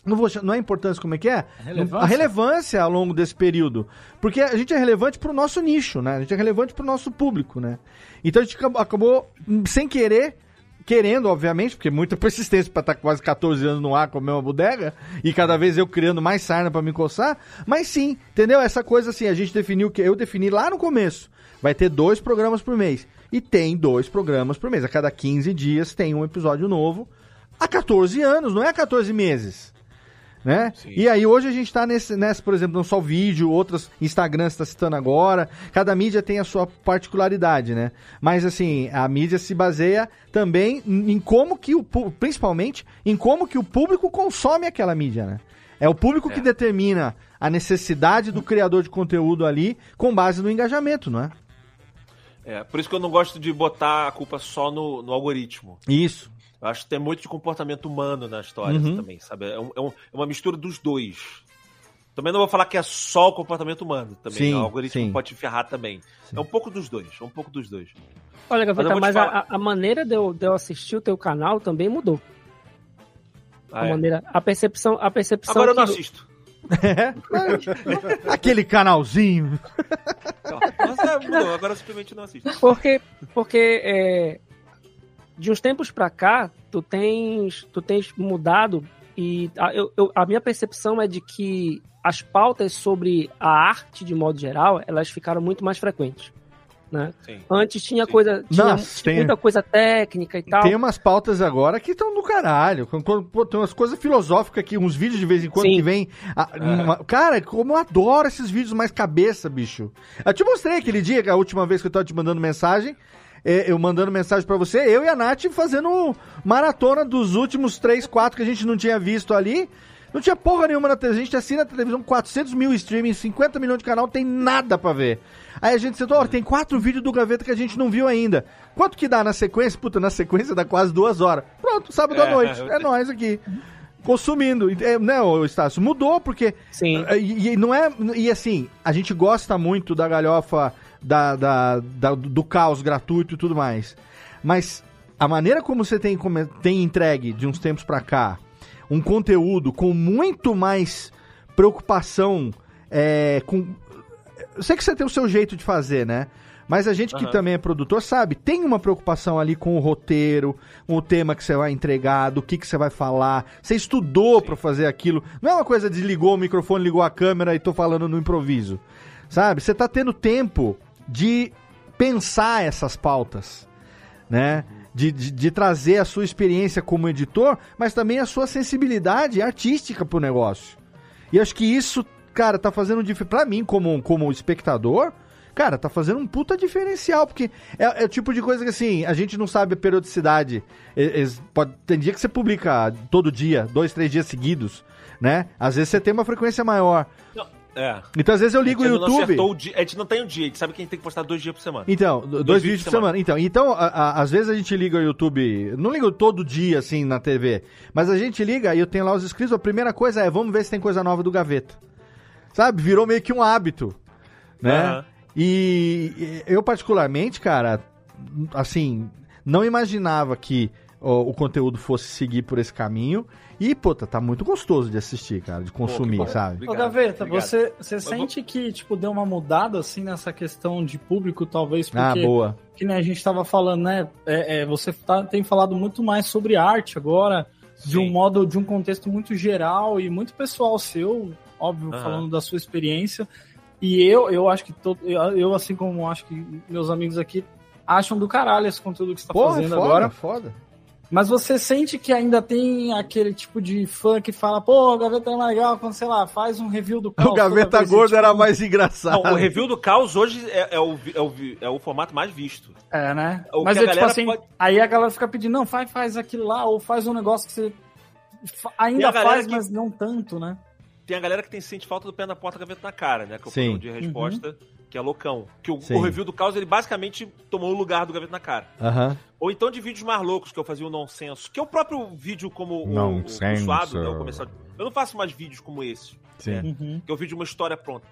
Não, vou, não é importância, como é que é? relevância. A relevância ao longo desse período. Porque a gente é relevante pro nosso nicho, né? A gente é relevante pro nosso público, né? Então a gente acabou, hum, sem querer, querendo, obviamente, porque muita persistência pra estar quase 14 anos no ar com a mesma bodega, e cada vez eu criando mais sarna pra me coçar, mas sim, entendeu? Essa coisa assim, a gente definiu que eu defini lá no começo. Vai ter dois programas por mês. E tem dois programas por mês. A cada 15 dias tem um episódio novo. Há 14 anos, não é há 14 meses né? E aí hoje a gente tá nesse, nessa, por exemplo, não só vídeo, outros Instagram está citando agora. Cada mídia tem a sua particularidade, né? Mas assim, a mídia se baseia também em como que o principalmente em como que o público consome aquela mídia, né? É o público que determina a necessidade do criador de conteúdo ali com base no engajamento, não é? É, por isso que eu não gosto de botar a culpa só no, no algoritmo. Isso. Eu acho que tem muito de comportamento humano na história Uhum. também, sabe? É, um- é um- é uma mistura dos dois. Também não vou falar que é só o comportamento humano. Também Sim, o algoritmo sim. pode te ferrar também. É um pouco dos dois. É um pouco dos dois. Olha, Mas eu Gaveta, vou te mas, falar- a, a maneira de eu, de eu assistir o teu canal também mudou. Ah, a é? maneira, a percepção, a percepção. Agora eu não que- assisto. Aquele canalzinho. Mas é, mudou, agora simplesmente não assisto. Porque, porque é, de uns tempos pra cá, tu tens, tu tens mudado e a, eu- eu- a minha percepção é de que as pautas sobre a arte, de modo geral, elas ficaram muito mais frequentes. Né? Sim. Antes tinha coisa, tinha, Nossa, tinha tem- muita coisa técnica e tal. Tem umas pautas agora que estão do caralho. Pô, Tem umas coisas filosóficas aqui, uns vídeos de vez em quando Sim. que vem. ah, uma- Cara, como eu adoro esses vídeos mais cabeça, bicho. Eu te mostrei aquele dia, que a última vez que eu tava te mandando mensagem. é, Eu mandando mensagem pra você, eu e a Nath fazendo maratona dos últimos 3, 4 que a gente não tinha visto ali. Não tinha porra nenhuma na televisão. A gente assina a televisão, 400 mil streaming, 50 milhões de canal, tem nada pra ver. Aí a gente sentou, tem quatro vídeos do Gaveta que a gente não viu ainda. Quanto que dá na sequência? Puta, na sequência dá quase duas horas. Pronto, sábado à É. noite. É nós aqui. Consumindo. É, né, ô, Estácio? Mudou, porque. Sim. E, e não é. E assim, a gente gosta muito da galhofa, da, da, da- do caos gratuito e tudo mais. Mas a maneira como você tem, come- tem entregue de uns tempos pra cá um conteúdo com muito mais preocupação é, com. Eu sei que você tem o seu jeito de fazer, né? Mas a gente que Aham. também é produtor sabe, tem uma preocupação ali com o roteiro, com o tema que você vai entregar, do que, que você vai falar. Você estudou pra fazer aquilo. Não é uma coisa de ligou o microfone, ligou a câmera e tô falando no improviso. Sabe? Você tá tendo tempo de pensar essas pautas, né? De, de, de trazer a sua experiência como editor, mas também a sua sensibilidade artística pro negócio. E acho que isso, cara, tá fazendo pra mim, como, como espectador, cara, tá fazendo um puta diferencial, porque é, é o tipo de coisa que, assim, a gente não sabe a periodicidade. E- es- pode, tem dia que você publica todo dia, dois, três dias seguidos, né? Às vezes você tem uma frequência maior. É. Então, às vezes eu ligo o não YouTube. acertou o dia- a gente não tem um dia, a gente sabe que a gente tem que postar dois dias por semana. Então, do- dois, vídeos por semana. Então, então a- a- às vezes a gente liga o YouTube, não liga todo dia assim na TV, mas a gente liga e eu tenho lá os inscritos, a primeira coisa é, vamos ver se tem coisa nova do Gaveta. Sabe? Virou meio que um hábito, né? Aham. E eu particularmente, cara, assim, não imaginava que ó, o conteúdo fosse seguir por esse caminho. E, puta, tá muito gostoso de assistir, cara, de consumir, sabe? Ô, Gaveta, você, você sente que, tipo, deu uma mudada, assim, nessa questão de público, talvez, Ah, porque... boa. Que nem a gente tava falando, né? é, é, você tá- tem falado muito mais sobre arte agora, de um modo, de um contexto muito geral e muito pessoal seu, óbvio, Aham. falando da sua experiência. E eu, eu acho que todo, eu, assim como acho que meus amigos aqui acham do caralho esse conteúdo que você tá Porra, fazendo foda, agora. foda. Mas você sente que ainda tem aquele tipo de fã que fala, pô, o Gaveta é mais legal quando, sei lá, faz um review do caos O Gaveta Gordo tipo, era mais engraçado. Não, o review do caos hoje é, é o, é, o, é o formato mais visto. É, né? O Mas é tipo galera assim, pode- aí a galera fica pedindo, não, faz, faz aquilo lá, ou faz um negócio que você ainda faz, que- mas não tanto, né? Tem a galera que tem sente falta do pé na porta, gaveta na cara, né? Que é o Sim. de resposta, que é loucão. Que o, o review do caos, ele basicamente tomou o lugar do gaveta na cara. Aham. Ou então de vídeos mais loucos, que eu fazia o nonsenso. Que é o próprio vídeo como o, o, suado, né? O comercial. Eu não faço mais vídeos como esse. Sim. né? Uhum. Que é o vídeo de uma história pronta.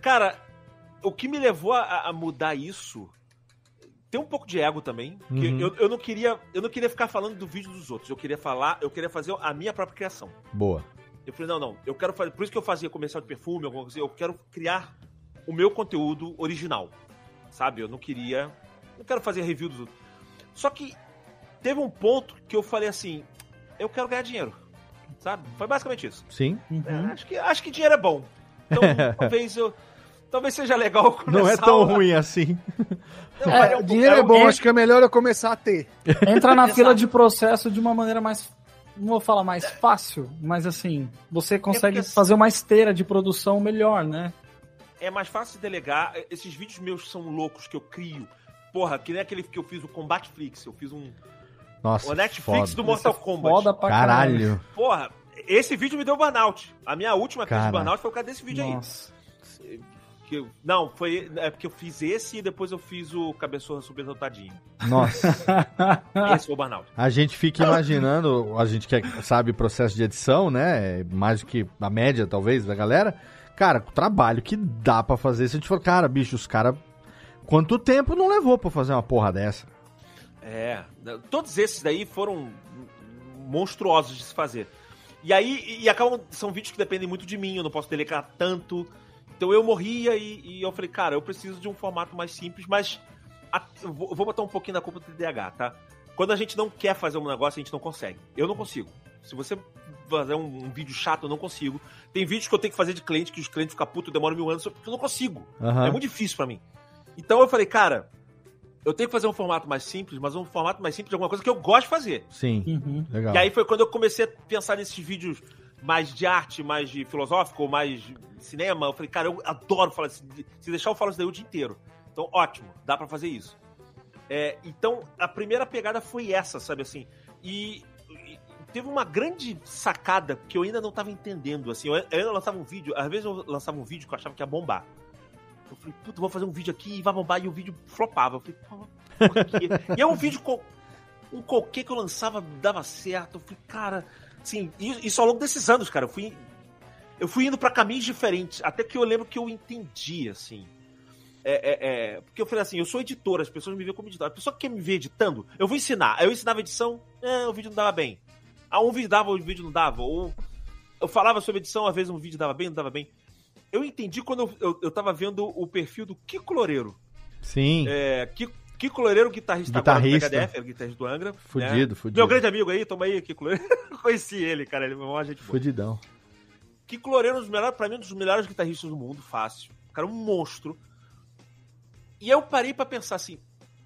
Cara, o que me levou a, a mudar isso tem um pouco de ego também. Que Uhum. eu, eu não queria, eu não queria ficar falando do vídeo dos outros. Eu queria falar, eu queria fazer a minha própria criação. Boa. Eu falei, não, não, eu quero fazer. Por isso que eu fazia comercial de perfume, alguma coisa assim, eu quero criar o meu conteúdo original. Sabe? Eu não queria. Não quero fazer review dos outros. Só que teve um ponto que eu falei assim, eu quero ganhar dinheiro. Sabe? Foi basicamente isso. Sim. É, acho, que, acho que dinheiro é bom. Então, talvez eu. Talvez seja legal começar Não é tão a- ruim assim. Não, É, um- dinheiro é, bom, acho que é melhor eu começar a ter. Entra na fila de processo de uma maneira mais. Não vou falar mais fácil, mas assim, você consegue porque- fazer uma esteira de produção melhor, né? é mais fácil de delegar. Esses vídeos meus são loucos que eu crio. Porra, que nem aquele que eu fiz o Combat Flix. Eu fiz um. Nossa, o Netflix foda. do Mortal é Kombat. foda pra Caralho. Porra, esse vídeo me deu burnout. A minha última crise de burnout foi por causa desse vídeo Nossa. aí. Que eu- não, foi. É porque eu fiz esse e depois eu fiz o Cabeçorra Super Tadinho. Nossa. Esse foi o Burnout. A gente fica imaginando, a gente que sabe o processo de edição, né? Mais do que a média, talvez, da galera. Cara, o trabalho que dá pra fazer. Se a gente for, cara, bicho, os caras. Quanto tempo não levou pra fazer uma porra dessa? É, todos esses daí foram monstruosos de se fazer. E aí, e acabam, são vídeos que dependem muito de mim, eu não posso delegar tanto. Então eu morria e, e eu falei, cara, eu preciso de um formato mais simples, mas a- vou, vou botar um pouquinho da culpa do TDAH, tá? Quando a gente não quer fazer um negócio, a gente não consegue. Eu não consigo. Se você fazer um, um vídeo chato, eu não consigo. Tem vídeos que eu tenho que fazer de cliente, que os clientes ficam putos, demoram mil anos, porque eu não consigo. Aham. É muito difícil pra mim. Então eu falei, cara, eu tenho que fazer um formato mais simples, mas um formato mais simples de alguma coisa que eu gosto de fazer. Sim. Legal. E aí foi quando eu comecei a pensar nesses vídeos mais de arte, mais de filosófico, mais de cinema. Eu falei, cara, eu adoro falar isso. Se deixar, eu falo isso daí o dia inteiro. Então, ótimo, dá pra fazer isso. É, então, a primeira pegada foi essa, sabe assim? E, e teve uma grande sacada que eu ainda não tava entendendo, assim. Eu, eu lançava um vídeo, às vezes eu lançava um vídeo que eu achava que ia bombar. Eu falei, puta, vou fazer um vídeo aqui e vai bombar, e o vídeo flopava. Eu falei, por quê? e é um vídeo com um qualquer que eu lançava dava certo. Eu falei, cara, e- isso ao longo desses anos, cara, eu fui, eu fui indo pra caminhos diferentes, até que eu lembro que eu entendi, assim. É, é, é, porque eu falei assim, eu sou editor, as pessoas me veem como editor. A pessoa que quer me ver editando, eu vou ensinar. Aí eu ensinava edição, é, o vídeo não dava bem. Ah, um vídeo dava, o vídeo não dava. Ou eu falava sobre edição, às vezes um vídeo dava bem, não dava bem. Eu entendi quando eu, eu, eu tava vendo o perfil do Kiko Loureiro. Sim. É, Kiko, Kiko Loureiro, guitarrista, Guitarrista. agora do PHDF, era guitarrista do Angra. Fudido, né? fudido. Meu grande amigo aí, toma aí, Kiko Loureiro. Conheci ele, cara, ele é uma gente boa. Fudidão. Kiko Loureiro é um melhores, pra mim, um dos melhores guitarristas do mundo, fácil. O cara é um monstro. E eu parei pra pensar assim,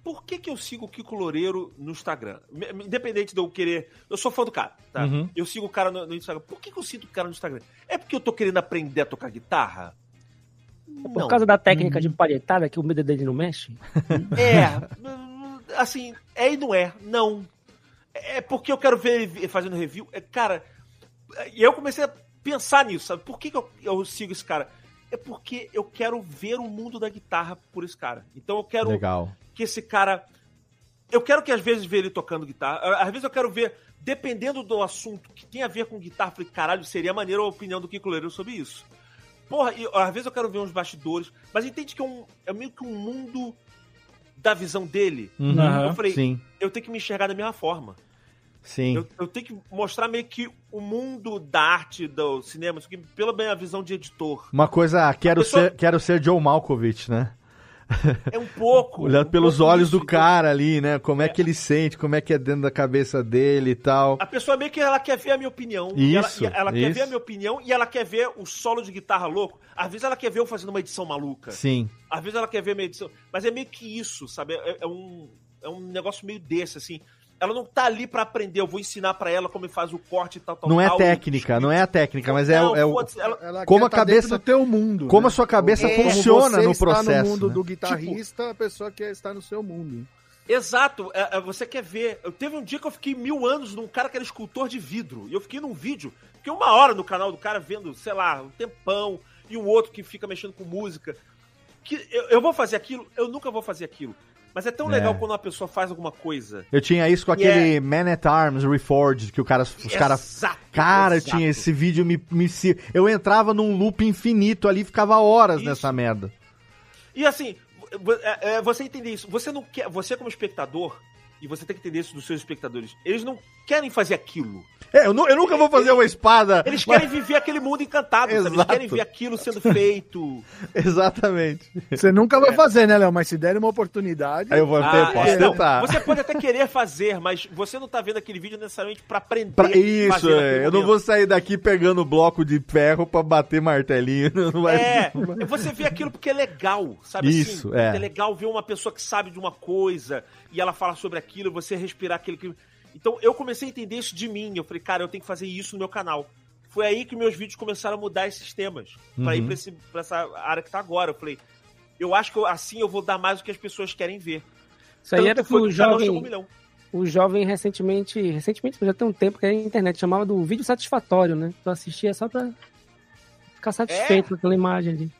por que que eu sigo o Kiko Loureiro no Instagram? Independente de eu querer... Eu sou fã do cara, tá? Uhum. Eu sigo o cara no, no Instagram. Por que que eu sigo o cara no Instagram? É porque eu tô querendo aprender a tocar guitarra? Por causa da técnica de palhetada que o medo dele não mexe? É, assim, é e não é, não. É porque eu quero ver ele fazendo review. É, cara, e eu comecei a pensar nisso, sabe? Por que, que eu, eu sigo esse cara? É porque eu quero ver o mundo da guitarra por esse cara. Então eu quero Legal. que esse cara. Eu quero que às vezes ver ele tocando guitarra. Às vezes eu quero ver, dependendo do assunto que tem a ver com guitarra, eu falei, caralho, seria maneiro a opinião do Kiko Loureiro sobre isso. Porra, e, às vezes eu quero ver uns bastidores, mas entende que é, um, é meio que um mundo da visão dele. Uhum, eu falei, sim. eu tenho que me enxergar da mesma forma. Sim. Eu, eu tenho que mostrar meio que o mundo da arte, do cinema, isso aqui, pela minha visão de editor. Uma coisa, quero, pessoa- ser, quero ser Joe Malkovich, né? É um pouco. Olhando um pelos pouco olhos do cara ali, né? Como é que ele sente, como é que é dentro da cabeça dele e tal. A pessoa meio que ela quer ver a minha opinião. ela- Isso, ela, quer isso. ver a minha opinião e ela quer ver o solo de guitarra louco. Às vezes ela quer ver eu fazendo uma edição maluca. Sim. Às vezes ela quer ver a minha edição. Mas é meio que isso, sabe? É, é um, é um negócio meio desse, assim. Ela não tá ali pra aprender, eu vou ensinar pra ela como faz o corte e tal, tal, Não é tal. técnica, não é a técnica, mas é, o- Não, é o. foda-se, ela- Ela Como quer a tá cabeça. do teu mundo. Como né? a sua cabeça Como funciona você no está processo. no mundo né? do guitarrista, a pessoa quer estar no seu mundo. Exato, é, é, você quer ver. Eu teve um dia que eu fiquei mil anos num cara que era escultor de vidro. E eu fiquei num vídeo, fiquei uma hora no canal do cara vendo, sei lá, um tempão, e um outro que fica mexendo com música. Que eu, eu vou fazer aquilo, eu nunca vou fazer aquilo. Mas é tão É. legal quando uma pessoa faz alguma coisa. Eu tinha isso com aquele é- Man at Arms Reforged, que o cara, os caras. Cara, eu exato. tinha esse vídeo me, me. Eu entrava num loop infinito ali e ficava horas nessa merda. E assim, é, é, você entender isso. Você não quer. Você, como espectador, e você tem que entender isso dos seus espectadores, eles não querem fazer aquilo. É, eu, nu- eu nunca vou fazer uma espada. Eles mas- querem viver aquele mundo encantado, sabe? Eles Exato. querem ver aquilo sendo feito. Exatamente. Você nunca vai fazer, né, Léo? Mas se der uma oportunidade. Aí eu vou Ah, posso é, não, tentar. Você pode até querer fazer, mas você não tá vendo aquele vídeo necessariamente pra aprender. Pra- a isso, é. Eu não vou sair daqui pegando bloco de ferro pra bater martelinho. Não vai... É, você vê aquilo porque é legal, sabe Isso, assim? é. legal ver uma pessoa que sabe de uma coisa e ela fala sobre aquilo, você respirar aquele que... Então eu comecei a entender isso de mim. Eu falei, cara, eu tenho que fazer isso no meu canal. Foi aí que meus vídeos começaram a mudar esses temas. Pra ir Uhum. pra, esse- pra essa área que tá agora. Eu falei, eu acho que eu- assim eu vou dar mais do que as pessoas querem ver. Isso aí era que foi o o jovem, um milhão. o jovem recentemente, recentemente já tem um tempo que a internet chamava do vídeo satisfatório, né? Tu assistia só pra ficar satisfeito com aquela imagem ali.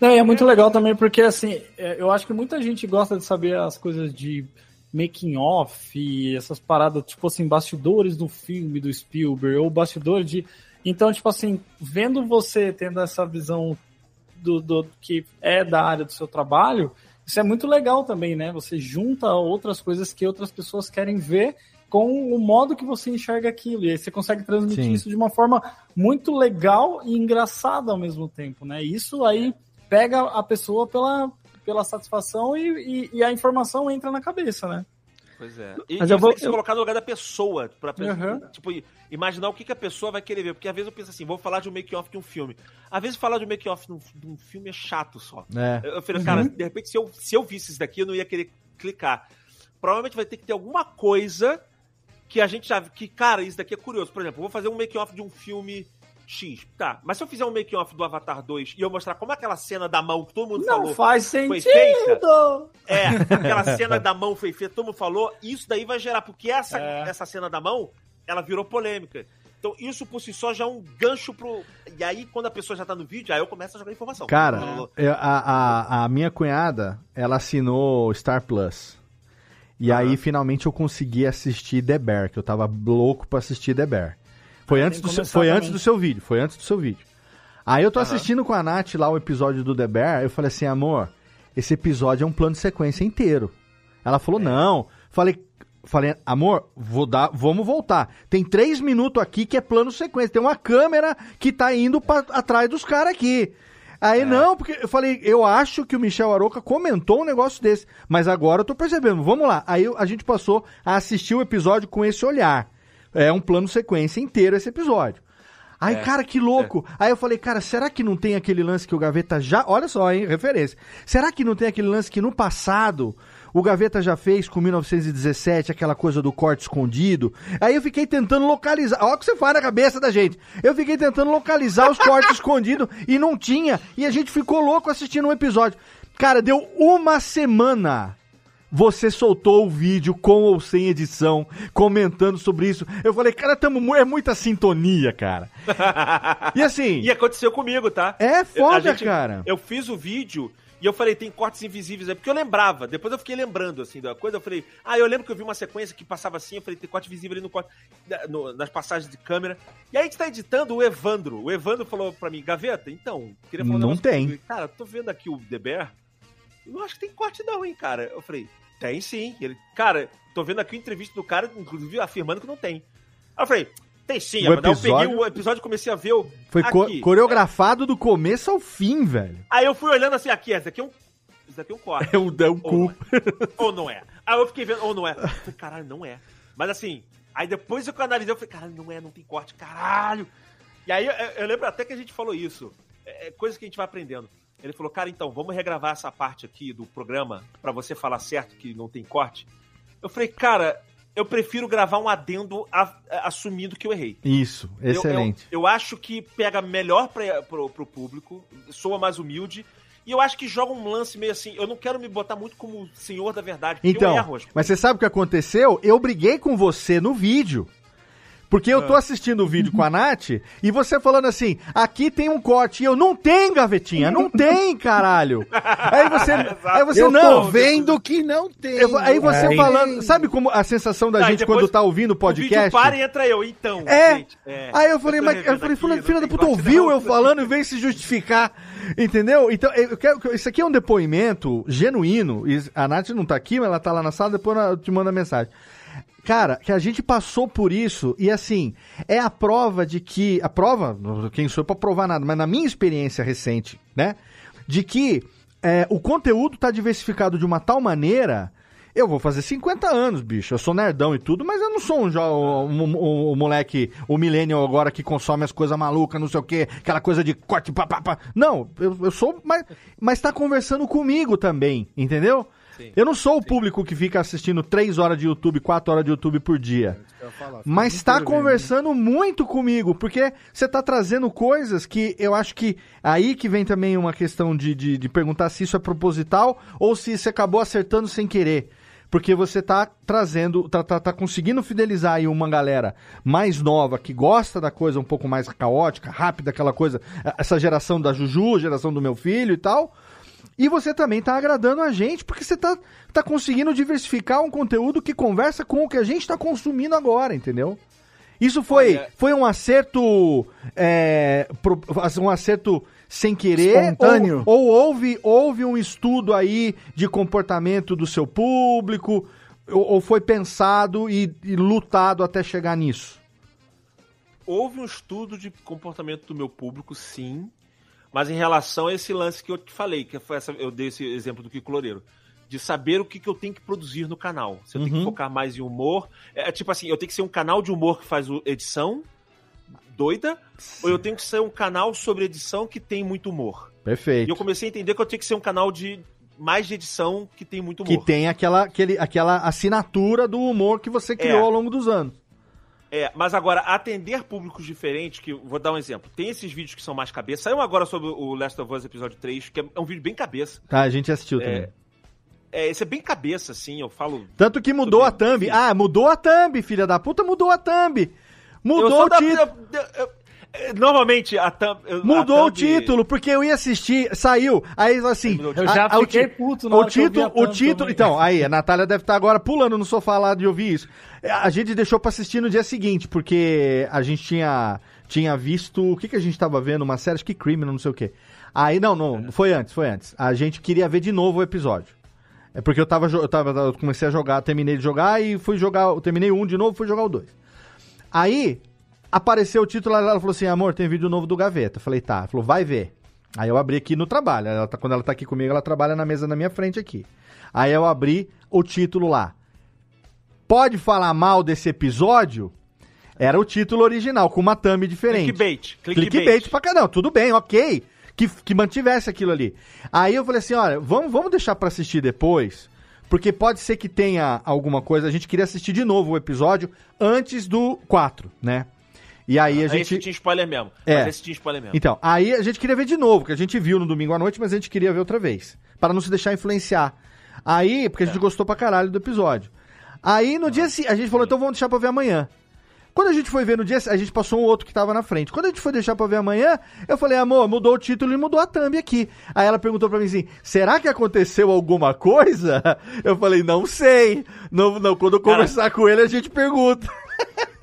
Não, e é muito legal também porque, assim, é, eu acho que muita gente gosta de saber as coisas de making off e essas paradas, tipo assim, bastidores do filme do Spielberg ou bastidores de. Então, tipo assim, vendo você tendo essa visão do, do que é da área do seu trabalho, isso é muito legal também, né? Você junta outras coisas que outras pessoas querem ver com o modo que você enxerga aquilo. E aí você consegue transmitir Sim. isso de uma forma muito legal e engraçada ao mesmo tempo, né? Isso aí pega a pessoa pela, pela satisfação e, e, e a informação entra na cabeça, né? Pois é. E, Mas eu você vou- tem que se eu- colocar no lugar da pessoa. Pra, pe- Uhum. tipo, imaginar o que, que a pessoa vai querer ver. Porque às vezes eu penso assim, vou falar de um make-off de um filme. Às vezes falar de um make-off de, um- de um filme é chato só. É. Eu, eu falei, Uhum. cara, de repente se eu, se eu visse isso daqui, eu não ia querer clicar. Provavelmente vai ter que ter alguma coisa que a gente já... Que, cara, isso daqui é curioso. Por exemplo, eu vou fazer um make-off de um filme... X, tá. Mas se eu fizer um make-off do Avatar 2 e eu mostrar como aquela cena da mão que todo mundo Não falou faz foi sentido! feita, é, aquela cena da mão foi feita, todo mundo falou, isso daí vai gerar, porque essa, É. essa cena da mão, ela virou polêmica. Então isso por si só já é um gancho pro. E aí, quando a pessoa já tá no vídeo, aí eu começo a jogar informação. Cara, eu- a, a, a minha cunhada, ela assinou Star Plus. E aí, finalmente, eu consegui assistir The Bear, que eu tava louco pra assistir The Bear. Foi, antes do, seu, foi também. antes do seu vídeo, foi antes do seu vídeo. Aí eu tô Aham. assistindo com a Nath lá o episódio do The Bear, eu falei assim, amor, esse episódio é um plano de sequência inteiro. Ela falou, não. Falei, falei, amor, vou dar, vamos voltar. Tem três minutos aqui que é plano sequência. Tem uma câmera que tá indo pra, atrás dos caras aqui. Aí não, porque eu falei, eu acho que o Michel Aroca comentou um negócio desse, mas agora eu tô percebendo. Vamos lá. Aí a gente passou a assistir o episódio com esse olhar. É um plano sequência inteiro esse episódio. Aí, É. cara, que louco. Aí eu falei, cara, será que não tem aquele lance que o Gaveta já. Olha só, hein, referência. Será que não tem aquele lance que no passado o Gaveta já fez com 1917, aquela coisa do corte escondido? Aí eu fiquei tentando localizar. Olha o que você faz na cabeça da gente. Eu fiquei tentando localizar os cortes escondidos e não tinha. E a gente ficou louco assistindo um episódio. Cara, deu uma semana. Você soltou o vídeo com ou sem edição, comentando sobre isso. Eu falei, cara, tamo, é muita sintonia, cara. E assim. E aconteceu comigo, tá? É foda, A cara. Eu fiz o vídeo e eu falei, tem cortes invisíveis aí, porque eu lembrava. Depois eu fiquei lembrando, assim, da coisa. Eu falei, ah, eu lembro que eu vi uma sequência que passava assim. Eu falei, tem corte visível ali no corte, no- nas passagens de câmera. E aí a gente tá editando o Evandro. O Evandro falou pra mim, Gaveta, então, queria falar um Não negócio tem. contigo." Cara, tô vendo aqui o The Bear. Eu não acho que tem corte, não, hein, cara. Eu falei, tem sim. Ele, cara, tô vendo aqui a entrevista do cara, inclusive afirmando que não tem. Aí eu falei, tem sim, O daí eu peguei episódio- o episódio e comecei a ver o. Foi co- coreografado do começo ao fim, velho. Aí eu fui olhando assim, aqui, esse aqui é um. Esse daqui é um corte. É o, é o cu. Ou não é. Aí eu fiquei vendo, ou não é. Eu falei, caralho, não é. Mas assim, aí depois eu analisei, eu falei, caralho, não é, não tem corte, caralho. E aí eu, eu lembro até que a gente falou isso. É, é coisa que a gente vai aprendendo. Ele falou, cara, então, vamos regravar essa parte aqui do programa pra você falar certo que não tem corte. Eu falei, cara, eu prefiro gravar um adendo a- a- assumindo que eu errei. Isso, Eu- excelente. Eu, eu acho que pega melhor pra, pro, pro público, soa mais humilde. E eu acho que joga um lance meio assim. Eu não quero me botar muito como senhor da verdade, porque eu Então, erro as mas você sabe o que aconteceu? Eu briguei com você no vídeo. Porque eu tô Ah. assistindo o vídeo com a Nath e você falando assim, aqui tem um corte. E eu, não tem, gavetinha, não tem, caralho. Aí você, aí você Eu tô não. vendo que não tem. Eu- aí você É. falando, sabe como a sensação da e gente quando tá ouvindo o O podcast? vídeo para e entra eu, então. É. gente, é. Aí eu falei, tô mas eu falei, aqui, filha, da puta, ouviu eu falando e veio se justificar. Entendeu? Então, eu quero. que- Isso aqui é um depoimento genuíno. e A Nath não tá aqui, mas ela tá lá na sala, depois eu te mando a mensagem. Cara, que a gente passou por isso e assim, é a prova de que. A prova, quem sou eu pra provar nada, mas na minha experiência recente, né? De que é, o conteúdo tá diversificado de uma tal maneira. Eu vou fazer 50 anos, bicho. Eu sou nerdão e tudo, mas eu não sou um, um, um- um moleque, o millennial agora que consome as coisas malucas, não sei o quê, aquela coisa de corte, pá, pá, pá. Não, eu, eu sou, mas, mas tá conversando comigo também, entendeu? Eu não sou o público que fica assistindo 3 horas de YouTube, 4 horas de YouTube por dia. Mas está conversando muito comigo, porque você está trazendo coisas que eu acho que aí que vem também uma questão de, de, de perguntar se isso é proposital ou se você acabou acertando sem querer. porque você tá trazendo, tá, tá, tá conseguindo fidelizar aí uma galera mais nova, que gosta da coisa um pouco mais caótica, rápida, aquela coisa, essa geração da Juju, geração do meu filho e tal. E você também tá agradando a gente, porque você tá, tá conseguindo diversificar um conteúdo que conversa com o que a gente tá consumindo agora, entendeu? Isso foi, Olha- foi um acerto. é, pro- um acerto sem querer? Espontâneo. Ou, ou houve, houve um estudo aí de comportamento do seu público? Ou, ou foi pensado e, e lutado até chegar nisso? Houve um estudo de comportamento do meu público, sim. Mas em relação a esse lance que eu te falei, que foi essa, eu dei esse exemplo do Kiko Loureiro, de saber o que, que eu tenho que produzir no canal. Se eu tenho que Uhum. focar mais em humor. É, é tipo assim, eu tenho que ser um canal de humor que faz edição doida, ou eu tenho que ser um canal sobre edição que tem muito humor. E Perfeito. eu comecei a entender que eu tenho que ser um canal de mais de edição que tem muito Que humor. tem aquela, aquele, aquela assinatura do humor que você criou É. ao longo dos anos. É, mas agora, atender públicos diferentes, que vou dar um exemplo. Tem esses vídeos que são mais cabeça. Saiu agora sobre o Last of Us episódio 3, que é um vídeo bem cabeça. Tá, a gente assistiu É, também. É, esse é bem cabeça, assim, eu falo. Tanto que mudou a thumb. Ah, mudou a thumb, filha da puta, mudou a thumb. Mudou o título. Normalmente, a thumb. Mudou a o thumb- título, porque eu ia assistir, saiu, aí assim... Eu já a- a- o fiquei ti- puto na o título, a o título, então, aí, a Natália deve estar agora pulando no sofá lá de ouvir isso. A gente deixou pra assistir no dia seguinte, porque a gente tinha, tinha visto, o que que a gente tava vendo? Uma série, acho que Criminal, não sei o quê. Aí, não, não, foi antes, foi antes. A gente queria ver de novo o episódio. É porque eu tava, eu tava, eu comecei a jogar, terminei de jogar e fui jogar, eu terminei um de novo, fui jogar o dois. Aí, apareceu o título, ela falou assim, amor, tem vídeo novo do Gaveta. Eu falei, tá. Ela falou, vai ver. Aí eu abri aqui no trabalho. Ela tá- quando ela tá aqui comigo, ela trabalha na mesa na minha frente aqui. Aí eu abri o título lá. Pode falar mal desse episódio? Era o título original, com uma thumb diferente. Clickbait. Clickbait, Clickbait. pra cá. Não, tudo bem, ok. Que, que mantivesse aquilo ali. Aí eu falei assim: olha, vamos, vamos deixar pra assistir depois. Porque pode ser que tenha alguma coisa. A gente queria assistir de novo o episódio antes do 4, né? E aí a gente. esse tinha spoiler mesmo. É. Mas esse tinha spoiler mesmo. Então, aí a gente queria ver de novo, que a gente viu no domingo à noite, mas a gente queria ver outra vez. Para não se deixar influenciar. Aí, porque a gente gostou pra caralho do episódio. Aí no dia seguinte, a gente falou, então vamos deixar pra ver amanhã. Quando a gente foi ver no dia, a gente passou um outro que tava na frente. Quando a gente foi deixar pra ver amanhã, eu falei, amor, mudou o título e mudou a thumb aqui. Aí ela perguntou pra mim assim, será que aconteceu alguma coisa? Eu falei, não sei. Não, não, quando eu Cara- conversar com ele, a gente pergunta.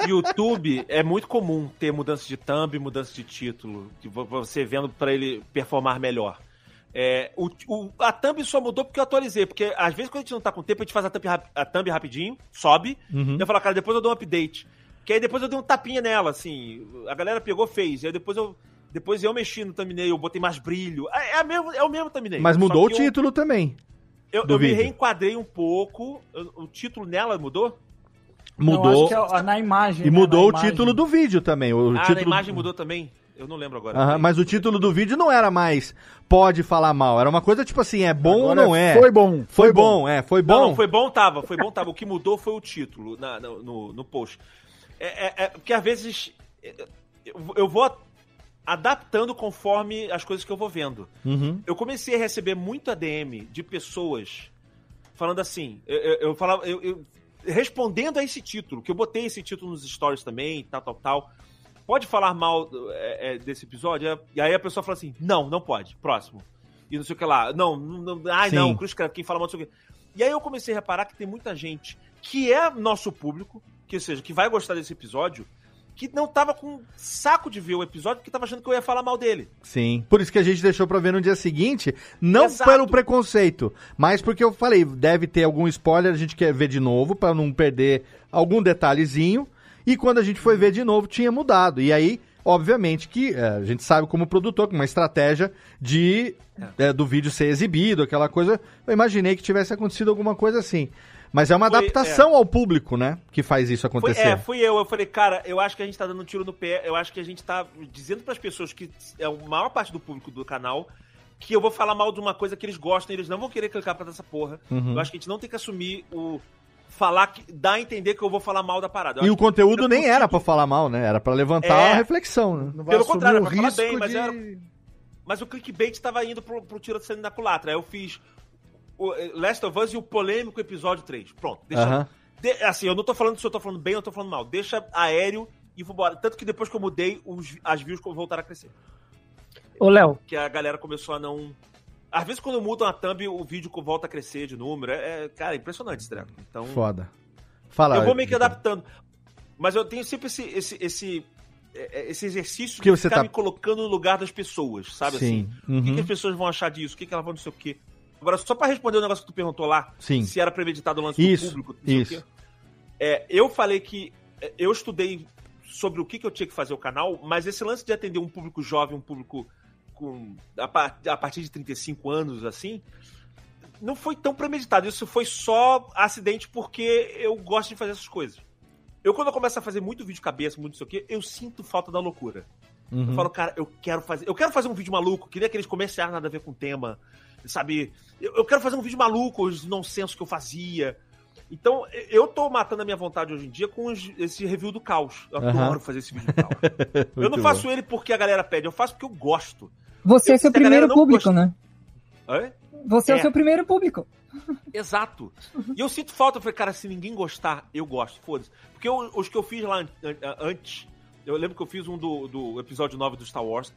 YouTube é muito comum ter mudança de thumb, mudança de título, que vo- você vendo pra ele performar melhor. É, o, o- a thumb só mudou porque eu atualizei, porque às vezes quando a gente não tá com tempo, a gente faz a thumb, rap- a thumb rapidinho, sobe, Uhum. e eu falo, cara, depois eu dou um update. Que aí depois eu dei um tapinha nela, assim, a galera pegou, fez, e aí depois eu, depois eu mexi no thumbnail, eu botei mais brilho, é, é, mesmo, é o mesmo thumbnail. Mas mudou o que eu- título também. Eu, eu me reenquadrei um pouco, eu- o título nela mudou? Não, Mudou. acho que é na imagem. E né, mudou na o imagem. título do vídeo também. O ah, título... a imagem mudou também? Eu não lembro agora. Aham, mas o título do vídeo não era mais pode falar mal. Era uma coisa tipo assim, é bom Agora ou não é? foi bom, Foi, foi bom, é. Foi Não, bom. não, foi bom, tava. Foi bom, tava. O que mudou foi o título na- no, no, no post. É, é- é- porque às vezes eu, eu vou adaptando conforme as coisas que eu vou vendo. Uhum. Eu comecei a receber muito ADM de pessoas falando assim. Eu, eu, eu falava. eu- eu- respondendo a esse título, que eu botei esse título nos stories também, tal, tal, tal. Pode falar mal é, é, desse episódio? E aí a pessoa fala assim: não, não pode. Próximo. E não sei o que lá. Não, não, não ai, Sim. não, Cruz quem fala mal, não sei o que. E aí eu comecei a reparar que tem muita gente que é nosso público, que ou seja, que vai gostar desse episódio, que não tava com saco de ver o episódio porque tava achando que eu ia falar mal dele. Sim. Por isso que a gente deixou pra ver no dia seguinte, não Exato. pelo preconceito, mas porque eu falei, deve ter algum spoiler, a gente quer ver de novo pra não perder algum detalhezinho. E quando a gente foi ver de novo, tinha mudado. E aí, obviamente que eh, a gente sabe como produtor, com uma estratégia de eh, do vídeo ser exibido, aquela coisa. Eu imaginei que tivesse acontecido alguma coisa assim. Mas é uma Foi, adaptação ao público, né? Que faz isso Foi, acontecer. é, fui eu. Eu falei, cara, eu acho que a gente tá dando um tiro no pé. Eu acho que a gente tá dizendo pras pessoas que é a maior parte do público do canal que eu vou falar mal de uma coisa que eles gostam e eles não vão querer clicar pra essa porra. Uhum. Eu acho que a gente não tem que assumir o. Falar que. dá a entender que eu vou falar mal da parada. Eu E o conteúdo nem consigo- era pra falar mal, né? Era pra levantar É. a reflexão, né? Não vai Pelo assumir contrário, o pra falar risco bem, mas de... era- Mas o clickbait tava indo pro, pro tiro saindo da culatra. Aí eu fiz. O eh, Last of Us e o polêmico episódio 3. Pronto, deixa. Aham. de- assim, eu não tô falando se eu tô falando bem ou eu tô falando mal. Deixa aéreo e vambora. Tanto que depois que eu mudei, os, as views voltaram a crescer. Ô, Léo, Que a galera começou a não. Às vezes, quando muda uma thumb, o vídeo volta a crescer de número. É, é, cara, é impressionante esse treco. Então, Foda. Fala. eu vou meio que adaptando. Mas eu tenho sempre esse, esse, esse, é, é, esse exercício Que de você ficar tá- me colocando no lugar das pessoas, sabe Sim. assim? O que, Uhum. que as pessoas vão achar disso? O que, que elas vão não sei o quê? Agora, só pra responder o negócio que tu perguntou lá, Sim. se era premeditado o lance Isso, do público, isso. É, eu falei que é, eu estudei sobre o que, que eu tinha que fazer o canal, mas esse lance de atender um público jovem, um público com a, a partir de 35 anos, assim, não foi tão premeditado. Isso foi só acidente porque eu gosto de fazer essas coisas. Eu, quando eu começo a fazer muito vídeo cabeça, muito não sei o quê, eu sinto falta da loucura. Uhum. Eu falo, cara, eu quero fazer. Eu quero fazer um vídeo maluco, queria aqueles comerciais nada a ver com o tema. Sabe? Eu, eu quero fazer um vídeo maluco, os nonsensos que eu fazia. Então, eu tô matando a minha vontade hoje em dia com os- esse review do caos. Eu Aham. adoro fazer esse vídeo do caos. eu não faço bom. ele porque a galera pede, eu faço porque eu gosto. Você Eu- é seu primeiro público, gosta- né? Hã? Você é. É. o seu primeiro público. Exato. E eu sinto falta, eu falei, cara, se ninguém gostar, eu gosto, foda-se. Porque eu- os que eu fiz lá an- an- antes, eu lembro que eu fiz um do, do episódio 9 do Star Wars,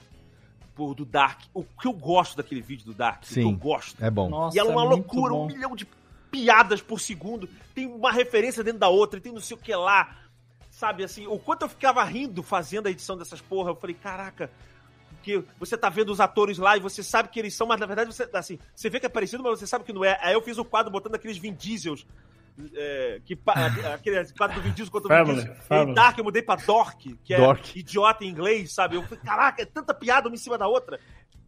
por, do Dark. O que eu gosto daquele vídeo do Dark, Sim. eu gosto. É bom. Nossa, e ela é uma é loucura, bom. um milhão de piadas por segundo, tem uma referência dentro da outra, tem não sei o que lá. Sabe, assim, o quanto eu ficava rindo fazendo a edição dessas porra, eu falei, caraca, porque você tá vendo os atores lá e você sabe que eles são, mas na verdade você, assim, você vê que é parecido, mas você sabe que não é. Aí eu fiz o quadro botando aqueles Vin Diesels, é, que, aquele quadro do Vin Diesel contra o Vin Family, family. Dark eu mudei pra Dork, que é Dork. idiota em inglês, sabe? Eu falei, caraca, é tanta piada uma em cima da outra.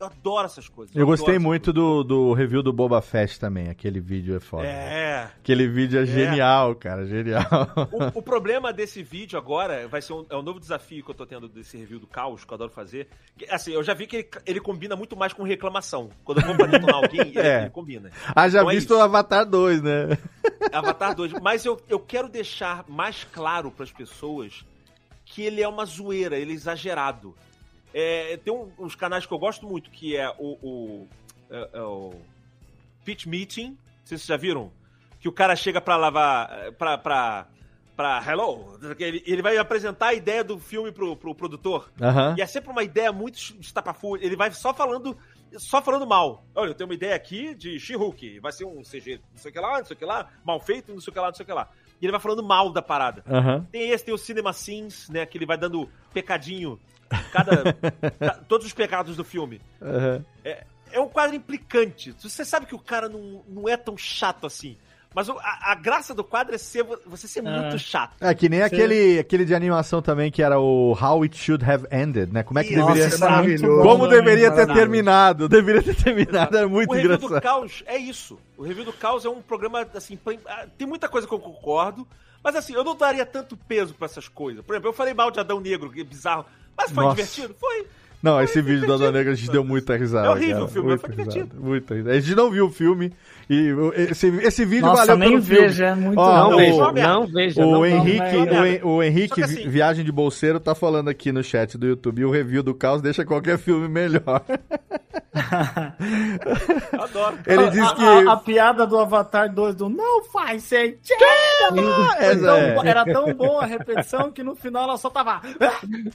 Eu adoro essas coisas. Eu gostei adoro essas muito do, do review do Boba Fett também. Aquele vídeo é foda. É. Aquele vídeo é, genial, cara. Genial. O, o problema desse vídeo agora vai ser um, é um novo desafio que eu tô tendo desse review do caos, que eu adoro fazer. Que, assim, eu já vi que ele, ele combina muito mais com reclamação. Quando eu vou pra detonar alguém, ele, É. ele combina. Ah, já Então é visto isso. o Avatar 2, né? Avatar 2. Mas eu, eu quero deixar mais claro pras pessoas que ele é uma zoeira, ele é exagerado. É, tem um- uns canais que eu gosto muito, que é o, o, é- é o Pitch Meeting. Vocês já viram. Que o cara chega pra lavar. Pra. pra Pra Hello, ele, ele vai apresentar a ideia do filme pro, pro produtor. Aham. E é sempre uma ideia muito estapafúrdia. Ele vai só falando só falando mal. Olha, eu tenho uma ideia aqui de She-Hulk. Vai ser um CG não sei o que lá, não sei o que lá, mal feito, não sei o que lá, não sei o que lá. E ele vai falando mal da parada. Aham. Tem esse, tem o Cinema Sins, né? Que ele vai dando pecadinho. Cada. ca- todos os pecados do filme. Aham. É, é um quadro implicante. Você sabe que o cara não, não é tão chato assim. Mas a, a graça do quadro é ser, você ser muito chato. É que nem aquele, aquele de animação também que era o How It Should Have Ended, né? Como é que Nossa, deveria isso é. Como deveria ter terminado? Deveria ter terminado, é muito o Review engraçado. do Caos é isso. O Review do Caos é um programa, assim, pra- ah, tem muita coisa que eu concordo, mas assim, eu não daria tanto peso pra essas coisas. Por exemplo, eu falei mal de Adão Negro, que é bizarro, mas foi Nossa. divertido? Foi. Não, esse vídeo do Adão Negra a gente deu muita risada. É horrível cara. o filme, mas Muita foi risada, Muita risada. A gente não viu o filme e o- esse, esse vídeo Nossa, valeu nem pelo veja, filme. é muito Ó, Não o, veja, não veja, O não, Henrique, não, o, Hen- o Henrique que assim- Viagem de Bolseiro tá falando aqui no chat do YouTube. E o review do Caos deixa qualquer filme melhor. Adoro. Ele A- diz a- que- A, a piada do Avatar 2 do não faz sentido! Foi Essa tão é. Era tão boa a repetição que no final ela só tava.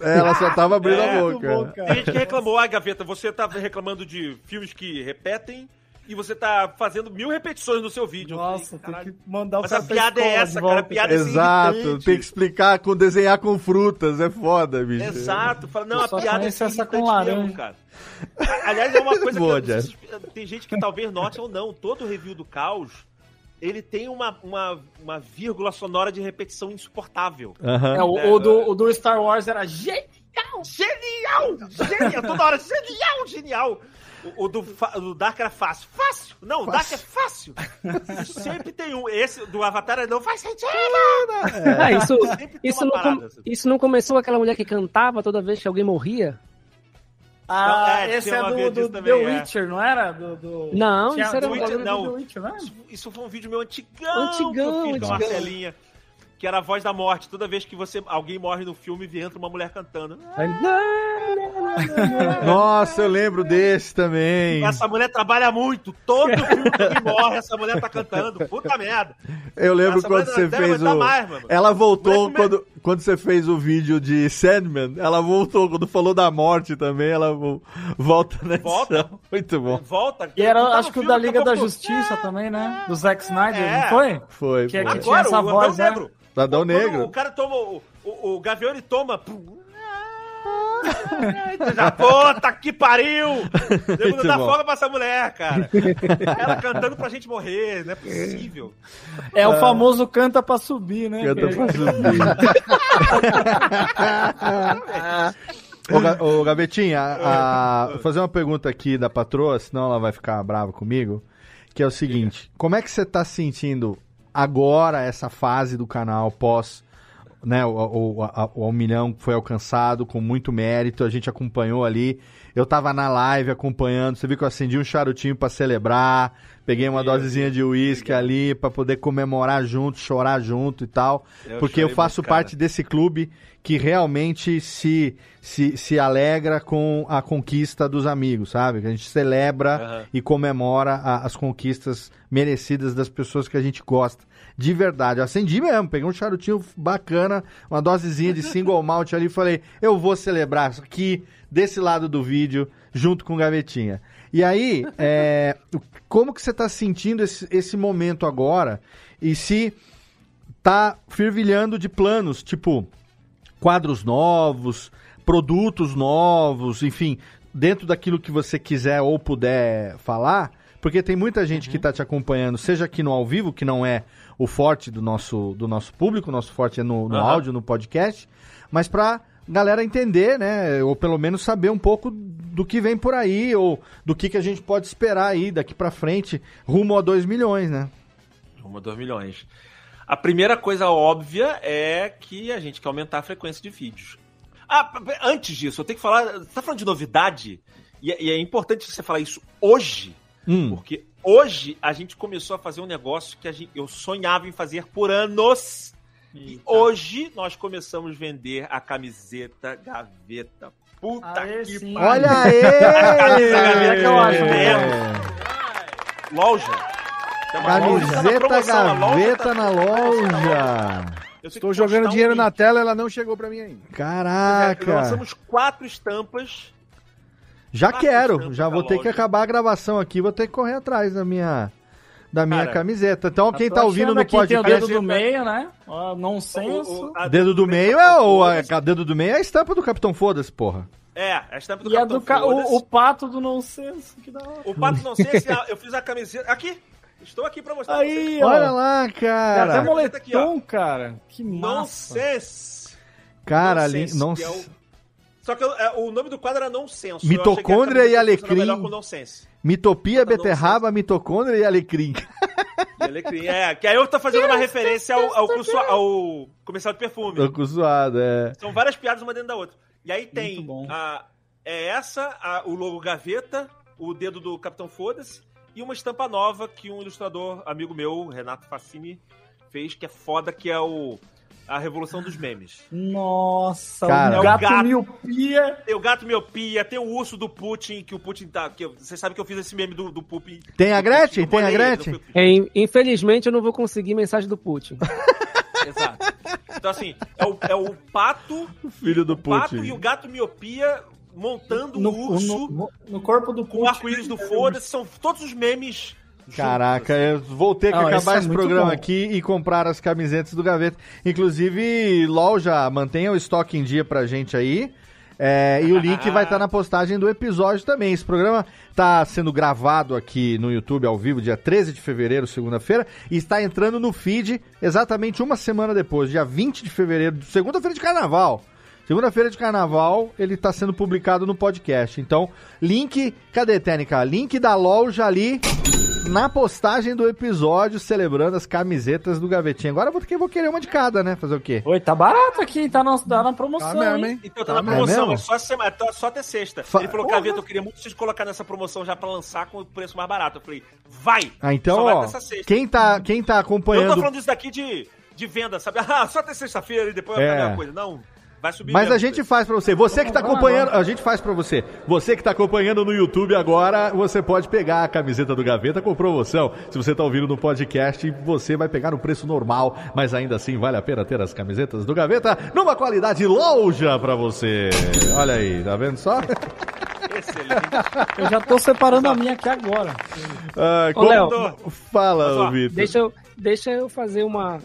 Ela só tava abrindo É, a boca. Tem gente que reclamou, ah, Gaveta, você tá reclamando de filmes que repetem e você tá fazendo mil repetições no seu vídeo. Nossa, tem que mandar o Mas cara a pra piada é essa, cara, a piada é Exato, tem que explicar com desenhar com frutas, é foda, bicho. Exato, fala, não, Eu a piada é essa com irritante mesmo, laranja. cara. Aliás, é uma coisa Boa, que eu- tem gente que talvez note ou não. Todo review do Caos, ele tem uma, uma, uma vírgula sonora de repetição insuportável. É, o, o do, o do Star Wars era genial! Genial! Genial! Toda hora, genial, genial! O, o do, do Dark era fácil. Fácil! Não, o Dark é fácil! Sempre tem um. Esse do Avatar não faz sentido! Ah, isso, isso, não com- assim. isso não começou com aquela mulher que cantava toda vez que alguém morria? Ah, Não, é, esse é do, do disso The também, é. Witcher, não era? Do, do... Não, Tinha- isso era do um Witcher, não. do The Witcher, não é? Isso, isso foi um vídeo meu antigão. Antigão, que eu fiz com a antigão. Marcelinha. Que era a voz da morte. Toda vez que você, alguém morre no filme, entra uma mulher cantando. Nossa, eu lembro desse também. Essa mulher trabalha muito. Todo filme que morre, essa mulher tá cantando. Puta merda. Eu lembro Essa quando você fez o. mais, ela voltou quando, quando você fez o vídeo de Sandman. Ela voltou quando falou da morte também. Ela vo- volta nessa. Volta. Muito bom. Volta. E era, tá acho que o da Liga da. Justiça também, né? Do Zack Snyder, É. não foi? Foi, Que, foi. que tinha essa Agora, voz, né? Negro. Negro. O cara toma. O, o, o Gavião ele toma. pum, Já, puta que pariu! Dá bom. folga pra essa mulher, cara. Ela cantando pra gente morrer, não é possível. É Ah. o famoso canta pra subir, né? Canta pra Ga- ô, Gavetinha, a- a- vou fazer uma pergunta aqui da patroa, senão ela vai ficar brava comigo. Que é o seguinte: como é que você tá sentindo agora essa fase do canal pós né, o, o, a- o milhão foi alcançado com muito mérito, a gente acompanhou ali. Eu tava na live acompanhando, você viu que eu acendi um charutinho pra celebrar, peguei uma dosezinha de uísque ali pra poder comemorar junto, chorar junto e tal, Eu porque eu faço parte desse clube que realmente se, se, se alegra com a conquista dos amigos, sabe? Que a gente celebra Aham. e comemora a- as conquistas merecidas das pessoas que a gente gosta. De verdade. Eu acendi mesmo, peguei um charutinho bacana, uma dosezinha de single malt ali e falei, eu vou celebrar aqui, desse lado do vídeo, junto com o Gavetinha. E aí, é, como que você tá sentindo esse, esse momento agora? E se tá fervilhando de planos, tipo quadros novos, produtos novos, enfim, dentro daquilo que você quiser ou puder falar, porque tem muita gente que está te acompanhando, seja aqui no ao vivo, que não é o forte do nosso, do nosso público, o nosso forte é no, no Aham. áudio, no podcast, mas para galera entender, né, ou pelo menos saber um pouco do que vem por aí, ou do que, que a gente pode esperar aí daqui para frente, rumo a 2 milhões, né? Rumo a 2 milhões. A primeira coisa óbvia é que a gente quer aumentar a frequência de vídeos. Ah, antes disso, eu tenho que falar. Você tá falando de novidade? E, é- e é importante você falar isso hoje, Hum. porque hoje a gente começou a fazer um negócio que a gente, eu sonhava em fazer por anos. E hoje nós começamos a vender a camiseta gaveta. Puta Aê, que pariu. Olha aí! A camisa gaveta que eu acho uma loja, Camiseta promoção, a loja gaveta tá- na loja. Estou jogando um dinheiro na tela, ela não chegou pra mim ainda. Caraca! Lançamos quatro estampas. Já quatro quero, já vou ter que acabar a gravação aqui, vou ter que correr atrás da minha da minha Cara, camiseta. Então, quem tá ouvindo no aqui, tem o podcast, dedo do meio, né? Ó, nonsenso. O- dedo do meio é o a, dedo do meio é a estampa do Capitão Foda-se, porra. É, a estampa do E a Capitão do ca... Foda-se. o, o pato do nonsenso. Que da hora. O pato não sei se a- eu fiz a camiseta. Aqui! Estou aqui pra mostrar pra Aí, vocês. ó. Olha lá, Tem até cara. Camiseta aqui, ó. moletom, cara. Que massa. Nonsense. Cara, ali, Nonsense, não que é o- Só que eu- é, o nome do quadro era Nonsenso. Eu Mitocôndria e alecrim. melhor com Nonsense. mitopia, Bota beterraba, mitocôndria e alecrim. E alecrim. É, que aí eu tô fazendo uma referência ao, ao, curso- ao comercial de perfume. Tô zoado, é. São várias piadas uma dentro da outra. E aí tem a, é essa, a- o logo gaveta, o dedo do Capitão Foda-se e uma estampa nova que um ilustrador amigo meu, Renato Facini, fez, que é foda, que é o a revolução dos memes. Nossa, Cara. o gato, É o gato. miopia. Tem o gato miopia, tem o urso do Putin, que o Putin tá. Que, você sabe que eu fiz esse meme do, do Putin. Tem a do Gretchen? Putin, Tem a Gretchen? É, in- infelizmente eu não vou conseguir mensagem do Putin. Exato. Então, assim, é o, é o pato, Filho do o pato Putin. e o gato miopia montando No, o urso no, no corpo do com o arco-íris do foda-se. São todos os memes. Caraca, eu vou ter que Não, acabar esse é esse programa bom. aqui e comprar as camisetas do Gaveta. Inclusive, LOL já mantenha o estoque em dia pra gente aí. É, e o link vai estar na postagem do episódio também. Esse programa está sendo gravado aqui no YouTube ao vivo, dia 13 de fevereiro, segunda-feira, e está entrando no feed exatamente uma semana depois, dia 20 de fevereiro, segunda-feira de carnaval. Segunda-feira de carnaval, ele está sendo publicado no podcast. Então, link, cadê, Técnica? Link da LOL já ali na postagem do episódio, celebrando as camisetas do Gavetinha. Agora eu vou, vou querer uma de cada, né? Fazer o quê? Oi, tá barato aqui, tá na, tá na promoção. Tá mesmo, hein? hein? Então tá, Tá na promoção, é só, semana, tá só até sexta. Fa- Ele falou, Porra. Caveta, eu queria muito vocês colocar nessa promoção já pra lançar com o preço mais barato. Eu falei, vai! Ah, então, ó, quem tá, quem tá Eu não acompanhando... tô falando isso daqui de, de venda, sabe? Ah, só até sexta-feira e depois É. a mesma coisa. Não. Vai subir Mas mesmo, a gente faz pra você. Você que tá acompanhando, a gente faz pra você. Você que tá acompanhando no YouTube agora, você pode pegar a camiseta do Gaveta com promoção. Se você tá ouvindo no podcast, você vai pegar no preço normal, mas ainda assim vale a pena ter as camisetas do Gaveta numa qualidade loja pra você. Olha aí, tá vendo só? Eu já tô separando a minha aqui agora. Ah, Ô, como- Léo. Fala, Vitor. Deixa eu, deixa eu fazer uma.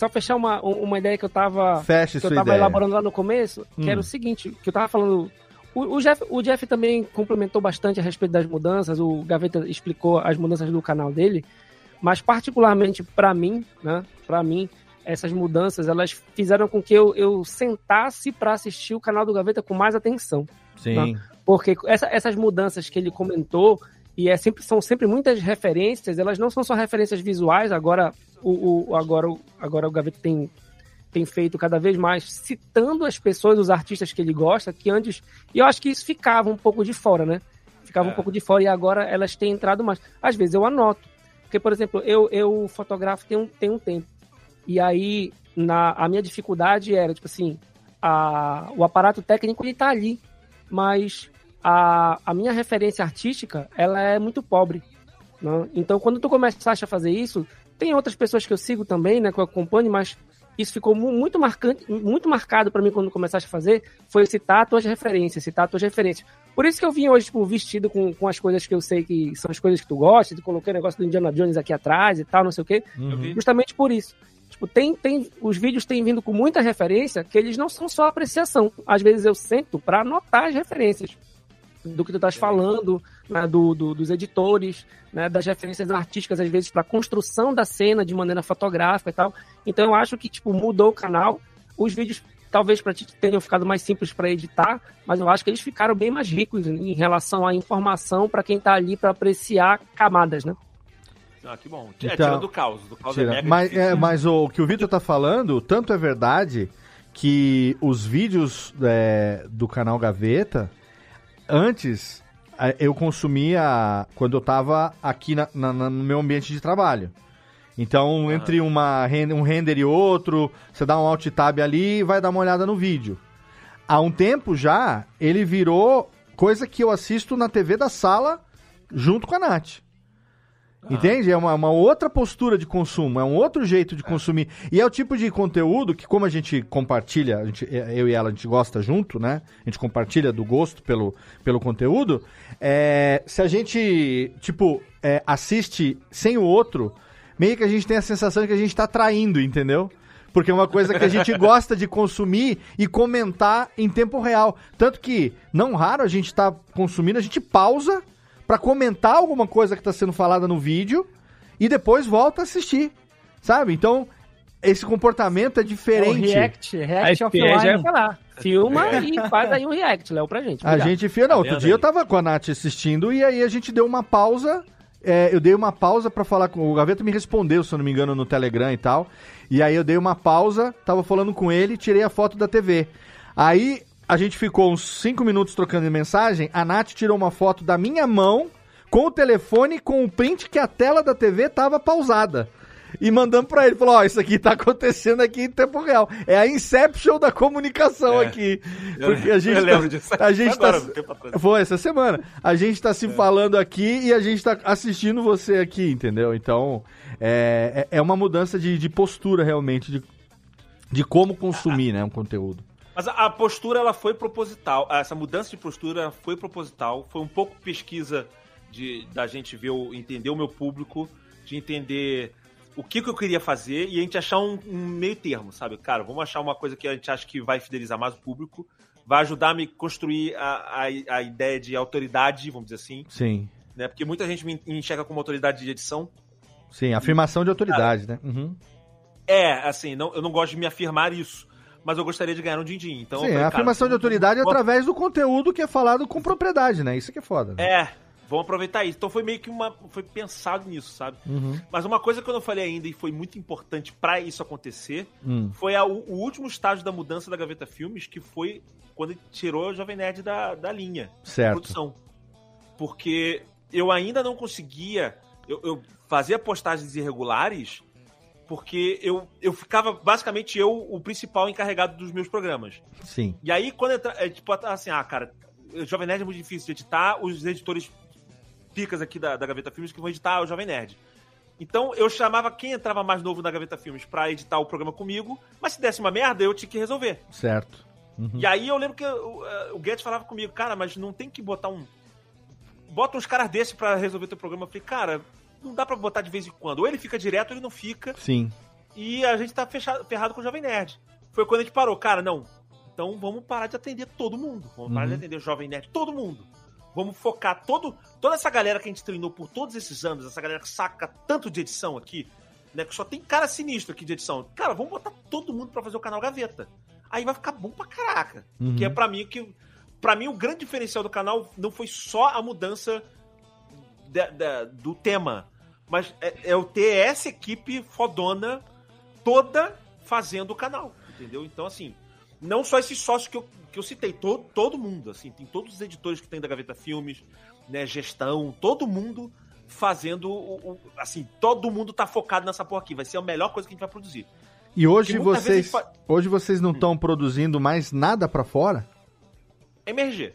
Só fechar uma, uma ideia que eu tava. Feche que eu tava ideia. elaborando lá no começo, Hum. que era o seguinte, que eu tava falando. O, Jeff, o Jeff também complementou bastante a respeito das mudanças, o Gaveta explicou as mudanças do canal dele, mas particularmente pra mim, né? Para mim, essas mudanças elas fizeram com que eu, eu sentasse pra assistir o canal do Gaveta com mais atenção. Sim. né? Porque essa- essas mudanças que ele comentou, e é sempre, são sempre muitas referências, elas não são só referências visuais, agora o, o- agora, o- agora o Gaveta tem, tem feito cada vez mais citando as pessoas, os artistas que ele gosta, que antes. E eu acho que isso ficava um pouco de fora, né? Ficava um pouco de fora e agora elas têm entrado mais. Às vezes eu anoto. Porque, por exemplo, eu, eu fotografo tem um, tem um tempo. E aí, na, a minha dificuldade era, tipo assim, a, o aparato técnico ele tá ali, mas a, a minha referência artística, ela é muito pobre. né? Então, quando tu começaste a fazer isso, tem outras pessoas que eu sigo também, né, que eu acompanho, mas isso ficou mu- muito marcante, muito marcado para mim quando começaste a fazer, foi citar tuas referências, citar tuas referências. Por isso que eu vim hoje, tipo, vestido com, com as coisas que eu sei que são as coisas que tu gosta, tu coloquei o negócio do Indiana Jones aqui atrás e tal, não sei o quê. Uhum. Justamente por isso. Tipo, tem, tem, os vídeos têm vindo com muita referência, que eles não são só apreciação. Às vezes eu sento para anotar as referências do que tu estás falando, né, do, do- dos editores, né, das referências artísticas, às vezes, para construção da cena de maneira fotográfica e tal. Então eu acho que, tipo, mudou o canal. Os vídeos, talvez para ti tenham ficado mais simples para editar, mas eu acho que eles ficaram bem mais ricos em relação à informação para quem tá ali para apreciar camadas, né? Ah, que bom. É, Então, tirando o caos. Do caos Tira. é mas, é, mas o que o Vitor tá falando, tanto é verdade que os vídeos é, do canal Gaveta, antes eu consumia quando eu tava aqui na- na- no meu ambiente de trabalho. Então, entre uma, um render e outro, você dá um alt tab ali e vai dar uma olhada no vídeo. Há um tempo já, ele virou coisa que eu assisto na TV da sala junto com a Nath. Entende? É uma, uma outra postura de consumo, é um outro jeito de consumir. E é o tipo de conteúdo que, como a gente compartilha, a gente, eu e ela, a gente gosta junto, né? A gente compartilha do gosto pelo, pelo conteúdo. é, se a gente, tipo, é, assiste sem o outro, meio que a gente tem a sensação de que a gente tá traindo, entendeu? Porque é uma coisa que a gente gosta de consumir e comentar em tempo real. Tanto que, não raro, a gente tá consumindo, a gente pausa pra comentar alguma coisa que tá sendo falada no vídeo e depois volta a assistir. Sabe? Então, esse comportamento é diferente. É o react, react offline. offline. já ia falar. Filma É. e faz aí um react, Léo, pra gente. A Obrigado. gente fez. Não, outro dia eu tava com a Nath assistindo e aí a gente deu uma pausa. é, eu dei uma pausa pra falar com. O Gaveta me respondeu, se eu não me engano, no Telegram e tal. E aí eu dei uma pausa, tava falando com ele, tirei a foto da TV. Aí a gente ficou uns 5 minutos trocando mensagem. A Nath tirou uma foto da minha mão com o telefone com o print que a tela da TV tava pausada. E mandando pra ele, falou, ó, isso aqui tá acontecendo aqui em tempo real. É a Inception da comunicação É. aqui. Eu- Porque a gente eu lembro tá, disso. a gente Agora, tá, tempo atrás. foi essa semana. A gente tá se falando aqui e a gente tá assistindo você aqui, entendeu? Então, é, é é uma mudança de, de postura realmente, de, de como consumir, né, um conteúdo. Mas a, a postura ela foi proposital. Essa mudança de postura foi proposital. Foi um pouco pesquisa de da gente ver, o, entender o meu público, de entender o que, que eu queria fazer e a gente achar um, um meio termo, sabe? Cara, vamos achar uma coisa que a gente acha que vai fidelizar mais o público, vai ajudar a me construir a, a, a ideia de autoridade, vamos dizer assim. Sim, Né? Porque muita gente me enxerga como autoridade de edição. sim, afirmação de autoridade, né? Uhum. É, assim, não, eu não gosto de me afirmar isso, mas eu gostaria de ganhar um din-din. Então, Sim, falei, a afirmação de autoridade é através do conteúdo que é falado com propriedade, né? Isso que é foda. né? É, vamos aproveitar isso. Então foi meio que uma. Foi pensado nisso, sabe? Uhum. Mas uma coisa que eu não falei ainda e foi muito importante pra isso acontecer Hum. foi a- o, último estágio da mudança da Gaveta Filmes, que foi quando tirou o Jovem Nerd da, da linha Certo. produção. Porque eu ainda não conseguia. Eu, eu fazia postagens irregulares porque eu, eu ficava, basicamente, eu, o principal encarregado dos meus programas. Sim. E aí, quando entra, é, tipo, assim, ah, cara, Jovem Nerd é muito difícil de editar, os editores picas aqui da, da Gaveta Filmes que vão editar o Jovem Nerd. Então eu chamava quem entrava mais novo na Gaveta Filmes pra editar o programa comigo, mas se desse uma merda, eu tinha que resolver. Certo. Uhum. E aí eu lembro que o, o Guedes falava comigo, cara, mas não tem que botar um. Bota uns caras desses pra resolver teu programa. Eu falei, cara, não dá pra botar de vez em quando. Ou ele fica direto ou ele não fica. Sim. E a gente tá fechado, ferrado com o Jovem Nerd. Foi quando a gente parou, cara, não. Então vamos parar de atender todo mundo. Vamos parar Uhum. de atender o Jovem Nerd, todo mundo. Vamos focar todo, toda essa galera que a gente treinou por todos esses anos, essa galera que saca tanto de edição aqui, né? Que só tem cara sinistro aqui de edição. Cara, vamos botar todo mundo pra fazer o canal Gaveta. Aí vai ficar bom pra caraca. Uhum. Que é pra mim que. Pra mim, o grande diferencial do canal não foi só a mudança da- da- do tema, mas é, é eu ter essa equipe fodona toda fazendo o canal, entendeu? Então, assim, não só esses sócios que eu, que eu citei, todo, todo mundo, assim, tem todos os editores que tem da Gaveta Filmes, né, gestão, todo mundo fazendo o, o- assim, todo mundo tá focado nessa porra aqui, vai ser a melhor coisa que a gente vai produzir. E hoje vocês, hoje vocês não estão produzindo mais nada pra fora? MRG.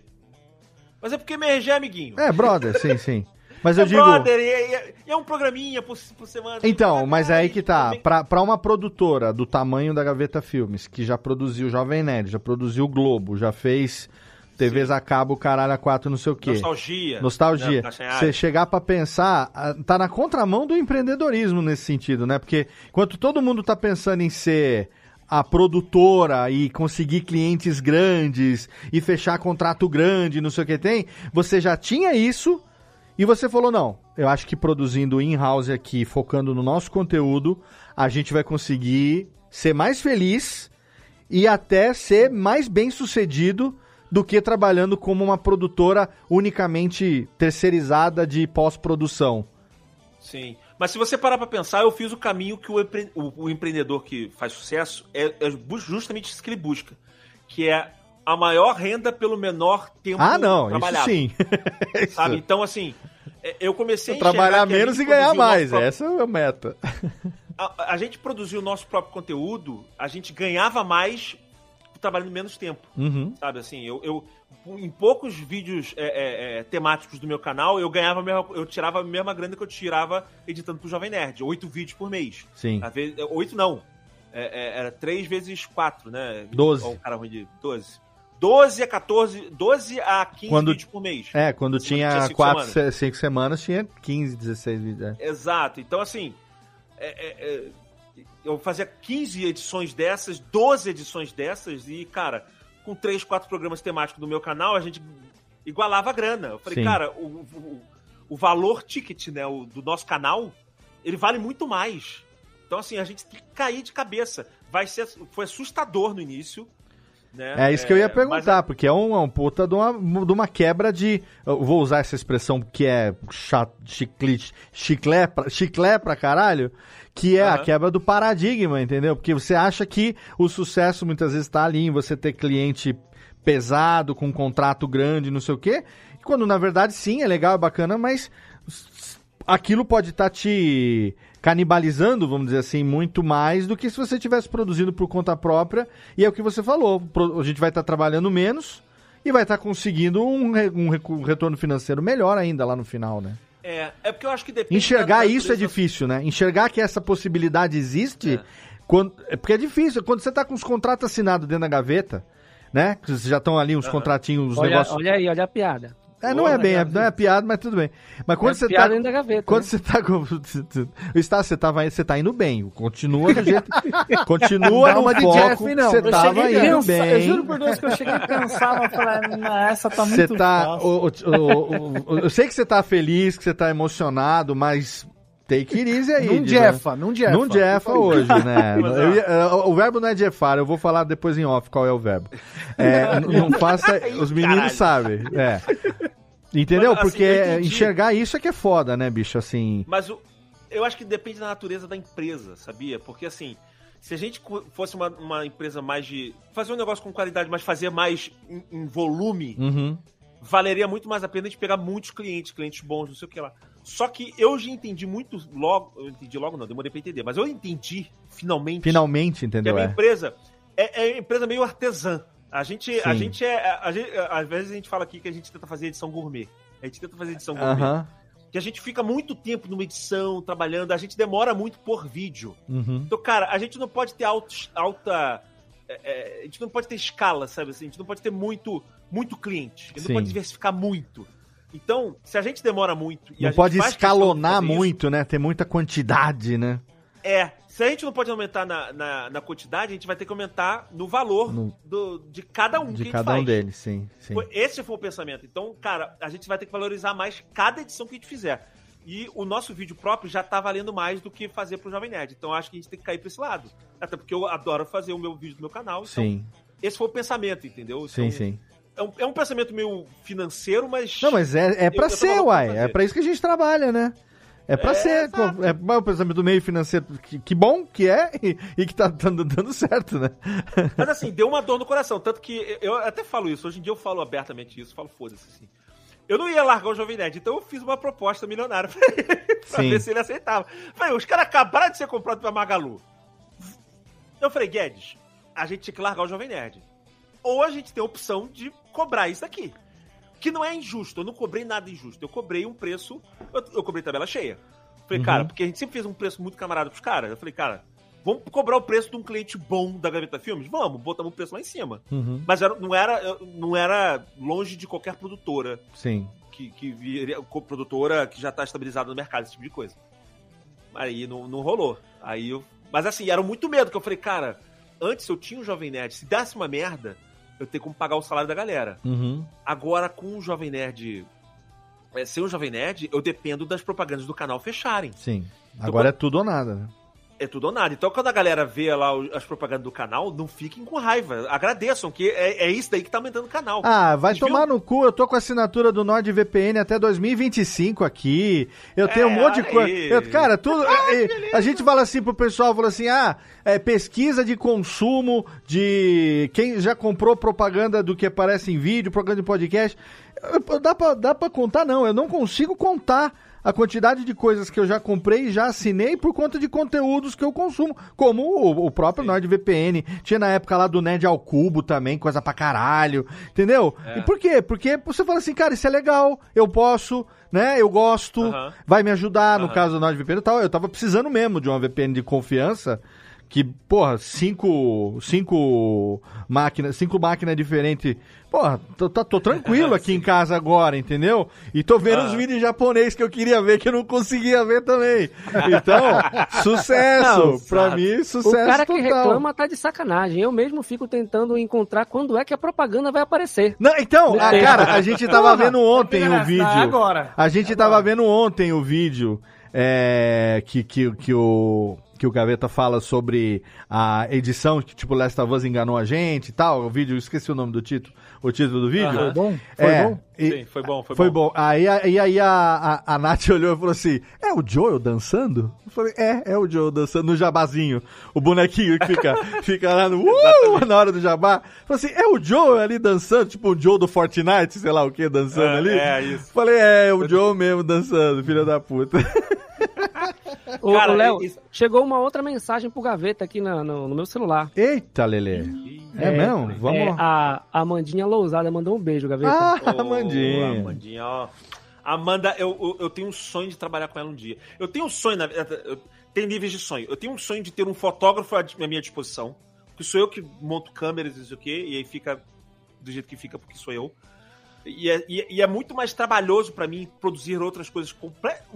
Mas é porque MRG é amiguinho. É, brother, sim, sim. Mas eu é digo. brother, e é, é um programinha por, por semana. Então, mas é aí que tá. Pra, pra uma produtora do tamanho da Gaveta Filmes, que já produziu Jovem Nerd, já produziu Globo, já fez TVs a cabo, caralho, a quatro, não sei o quê. Nostalgia. Nostalgia. Você chegar pra pensar, tá na contramão do empreendedorismo nesse sentido, né? Porque enquanto todo mundo tá pensando em ser a produtora e conseguir clientes grandes e fechar contrato grande, não sei o que tem, você já tinha isso e você falou, não, eu acho que produzindo in-house aqui, focando no nosso conteúdo, a gente vai conseguir ser mais feliz e até ser mais bem sucedido do que trabalhando como uma produtora unicamente terceirizada de pós-produção. Sim. Mas se você parar pra pensar, eu fiz o caminho que o, empre- o- empreendedor que faz sucesso é, é justamente isso que ele busca. Que é a maior renda pelo menor tempo Ah, não, isso trabalhado. sim. Sabe? Então, assim, é, eu comecei a Trabalhar a menos gente e ganhar mais, próprio- essa é a meta. a, a gente produziu o nosso próprio conteúdo, a gente ganhava mais trabalhando menos tempo. Uhum. Sabe assim, eu, eu em poucos vídeos é, é, é, temáticos do meu canal, eu ganhava a mesma, eu tirava a mesma grana que eu tirava editando pro Jovem Nerd. Oito vídeos por mês. Sim. Às vezes, oito não. É, é, era três vezes quatro, né? Doze. O cara ruim de 12. 12 a 14, 12 a 15 Quando- vídeos por mês. É, quando Quando tinha cinco 4, semanas. 5 semanas, tinha 15, 16 vídeos. é. Exato. Então, assim, é- é- é, eu fazia 15 edições dessas, 12 edições dessas, e, cara, com 3, 4 programas temáticos do meu canal, a gente igualava a grana. Eu falei, Sim. cara, o, o, o valor ticket né, o, do nosso canal, ele vale muito mais. Então, assim, a gente tem que cair de cabeça. Vai ser, foi assustador no início. Né? É isso que eu ia mas perguntar, porque é um, é um puta de uma, de uma quebra de. Vou usar essa expressão que é cha- chiclete, chiclé, pra, chiclé pra caralho, que é a Aham. quebra do paradigma, entendeu? Porque você acha que o sucesso muitas vezes tá ali em você ter cliente pesado, com um contrato grande, não sei o quê, quando na verdade sim, é legal, é bacana, mas aquilo pode estar te canibalizando, vamos dizer assim, muito mais do que se você tivesse produzindo por conta própria. E é o que você falou, a gente vai estar trabalhando menos e vai estar conseguindo um, um retorno financeiro melhor ainda lá no final, né? É, é porque eu acho que depende. Enxergar da isso é difícil, né? Enxergar que essa possibilidade existe, quando, é porque é difícil. Quando você tá com os contratos assinados dentro da gaveta, né? Já estão ali uns contratinhos, os Olha, negócios. olha aí, olha a piada. É, não é bem, é, não é piada, mas tudo bem. Mas quando É você piada tá. dentro da gaveta, Quando né? você tá com. O Estácio, você, tava, você tá indo bem. Continua do jeito. continua Não, no foco. Jeff, não. Você Eu tava indo cansa- bem. Eu juro por Deus que eu cheguei cansado e falei, "Não, essa tá Você muito tá. fácil." o- o- o- eu sei que você tá feliz, que você tá emocionado, mas. Take it easy aí. Não jefa, não jefa. Não favor. hoje, né? Eu ia- o verbo não é jeffar, eu vou falar depois em off qual é o verbo. É, n- não faça. Os meninos sabem. É. Entendeu? Mas, assim, Porque enxergar isso é que é foda, né, bicho? Assim. Mas o- eu acho que depende da natureza da empresa, sabia? Porque assim, se a gente fosse uma, uma empresa mais de. fazer um negócio com qualidade, mas fazer mais em, em volume, Uhum. valeria muito mais a pena a gente pegar muitos clientes, clientes bons, não sei o que lá. Só que eu já entendi muito logo. Eu entendi logo, não, demorei pra entender, mas eu entendi finalmente. Finalmente, que a entendeu? minha É. empresa é, é uma empresa meio artesã. A gente, a gente é. a gente- às vezes a gente fala aqui que a gente tenta fazer edição gourmet. A gente tenta fazer edição gourmet. Aham. Que a gente fica muito tempo numa edição, trabalhando, a gente demora muito por vídeo. Uhum. Então, cara, a gente não pode ter alta. é, é, a gente não pode ter escala, sabe assim? A gente não pode ter muito, muito cliente. A gente Sim. não pode diversificar muito. Então, se a gente demora muito a Não gente pode escalonar fazer isso, muito, né? Ter muita quantidade, né? é, se a gente não pode aumentar na, na, na quantidade, a gente vai ter que aumentar no valor No- do, de cada um que a De gente cada um faz. deles, sim. sim. Esse foi o pensamento. Então, cara, a gente vai ter que valorizar mais cada edição que a gente fizer. E o nosso vídeo próprio já tá valendo mais do que fazer pro Jovem Nerd. Então, acho que a gente tem que cair pra esse lado. Até porque eu adoro fazer o meu vídeo do meu canal. Então, Sim, esse foi o pensamento, entendeu? sim, Então, sim. É um, é um pensamento meio financeiro, mas. Não, mas é, é pra eu ser, uai. É pra isso que a gente trabalha, né? É pra É, ser. exato. É o pensamento do meio financeiro. Que, que bom que é e, e que tá dando, dando certo, né? Mas assim, deu uma dor no coração. Tanto que eu até falo isso. Hoje em dia eu falo abertamente isso. Falo, foda-se, assim. Eu não ia largar o Jovem Nerd, então eu fiz uma proposta milionária pra ele, pra ver se ele aceitava. Falei, os caras acabaram de ser comprados pela Magalu. Eu falei, Guedes, a gente tinha que largar o Jovem Nerd. Ou a gente tem a opção de cobrar isso aqui. Que não é injusto, eu não cobrei nada injusto. Eu cobrei um preço, eu, eu cobrei tabela cheia. Falei, Uhum. cara, porque a gente sempre fez um preço muito camarada pros caras. Eu falei, cara, vamos cobrar o preço de um cliente bom da Gaveta Filmes? Vamos, botamos o preço lá em cima. Uhum. Mas era- não, era, não era longe de qualquer produtora Sim. que, que viria, produtora que já tá estabilizada no mercado, esse tipo de coisa. Aí não, não rolou. Aí eu, mas assim, era muito medo, que eu falei, cara, antes eu tinha um Jovem Nerd, se desse uma merda, eu tenho como pagar o salário da galera. Uhum. Agora, com o Jovem Nerd. É, sem o Jovem Nerd, eu dependo das propagandas do canal fecharem. Sim. Então, Agora é tudo ou nada, né? É tudo ou nada. Então, quando a galera vê lá as propagandas do canal, não fiquem com raiva. Agradeçam, que é, é isso daí que tá aumentando o canal. Ah, vai tomar no cu. Eu tô com a assinatura do NordVPN até 2025 aqui. Eu tenho um É, monte de coisa. Eu- Cara, tudo. a gente fala assim pro pessoal, fala assim: ah, é, pesquisa de consumo de quem já comprou propaganda do que aparece em vídeo, propaganda de podcast. Dá pra, dá pra contar, não. Eu não consigo contar. A quantidade de coisas que eu já comprei e já assinei por conta de conteúdos que eu consumo, como o, o próprio NordVPN. Tinha na época lá do Nerd ao Cubo também, coisa pra caralho, entendeu? É. E por quê? Porque você fala assim, cara, isso é legal, eu posso, né? Eu gosto, Aham. vai me ajudar, no Aham. caso do NordVPN e tal. Eu tava precisando mesmo de uma VPN de confiança. Que, porra, cinco, cinco máquinas, cinco máquinas diferentes. Porra, tô, tô, tô tranquilo aqui em casa agora, entendeu? E tô vendo os Aham. vídeos japonês que eu queria ver, que eu não conseguia ver também. Então, sucesso! Não, pra sabe. mim, O sucesso cara que total. reclama tá de sacanagem. Eu mesmo fico tentando encontrar quando é que a propaganda vai aparecer. Não, então, a, É. cara, a gente tava Porra, vendo ontem o vídeo. agora. A gente tava vendo ontem o vídeo é, que, que, que o. Que o Gaveta fala sobre a edição, que tipo, Last of Us enganou a gente e tal. O vídeo, eu esqueci o nome do título. O título do vídeo. Aham. Foi bom? Foi É, bom? e- Sim, foi bom, foi, Foi bom. bom. Aí, aí, aí a, a, a Nath olhou e falou assim: É o Joel dançando? Eu falei: É, é o Joel dançando no jabazinho. O bonequinho que fica, fica lá no. Uh, na hora do jabá. Falei assim: É o Joel ali dançando? Tipo o Joel do Fortnite, sei lá o que, dançando É, ali? é, isso. Falei: É, o Joel mesmo dançando, filho da puta. Ô, Léo, isso- chegou uma outra mensagem pro Gaveta aqui na- no, no meu celular. Eita, Lelê. É, mesmo? Vamos É, lá. a a Amandinha Lousada mandou um beijo, Gaveta. Ah, Ô, Amandinha. Amandinha, ó. Amanda, eu, eu, eu tenho um sonho de trabalhar com ela um dia. Eu tenho um sonho, na verdade, eu- tem níveis de sonho. Eu tenho um sonho de ter um fotógrafo à minha disposição, que sou eu que monto câmeras e não sei o quê, e aí fica do jeito que fica, porque sou eu. E é, e é- e é muito mais trabalhoso pra mim produzir outras coisas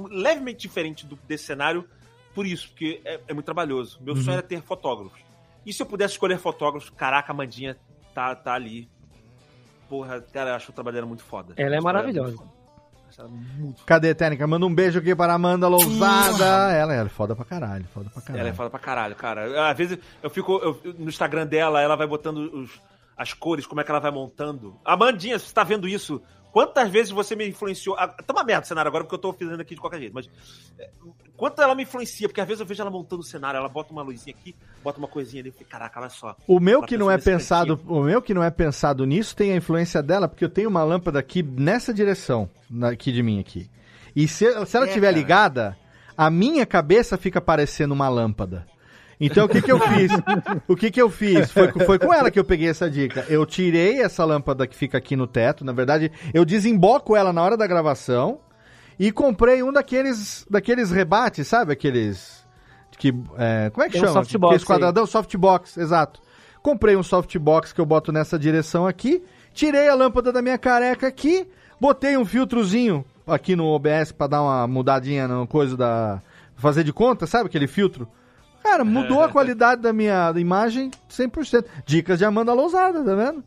levemente diferentes do, desse cenário, por isso, porque é, é muito trabalhoso. Meu Uhum. sonho era ter fotógrafos. E se eu pudesse escolher fotógrafos, caraca, a Amandinha tá, tá ali. Porra, cara, eu acho o trabalho dela muito foda. Ela é dela maravilhosa. muito ela muito Cadê, Técnica? Manda um beijo aqui para a Amanda Lousada. Ela, ela é foda pra caralho, foda pra caralho. Ela é foda pra caralho, cara. Às vezes eu fico eu- no Instagram dela, ela vai botando os- as cores, como é que ela vai montando. Amandinha, você tá vendo isso? Quantas vezes você me influenciou? Ah, tá uma merda o cenário agora, porque eu tô fazendo aqui de qualquer jeito, mas. é, Quanto ela me influencia? Porque às vezes eu vejo ela montando o cenário, ela bota uma luzinha aqui, bota uma coisinha ali, eu falei, caraca, olha só. O meu Ela que não pensou é pensado, cantinho. o meu que não é pensado nisso tem a influência dela, porque eu tenho uma lâmpada aqui nessa direção, aqui de mim aqui. E se, se ela É, estiver cara. ligada, a minha cabeça fica parecendo uma lâmpada. Então o que que eu fiz? O que que eu fiz? Foi, com- foi com ela que eu peguei essa dica. Eu tirei essa lâmpada que fica aqui no teto. Na verdade, eu desemboco ela na hora da gravação e comprei um daqueles, daqueles rebates, sabe? Aqueles que é, como é que Tem um chama? softbox Aqueles quadradão, softbox, exato. Comprei um softbox que eu boto nessa direção aqui, tirei a lâmpada da minha careca aqui, botei um filtrozinho aqui no OBS pra dar uma mudadinha no coisa da fazer de conta, sabe aquele filtro? Cara, mudou a qualidade da minha imagem 100%. Dicas de Amanda Lousada, tá vendo?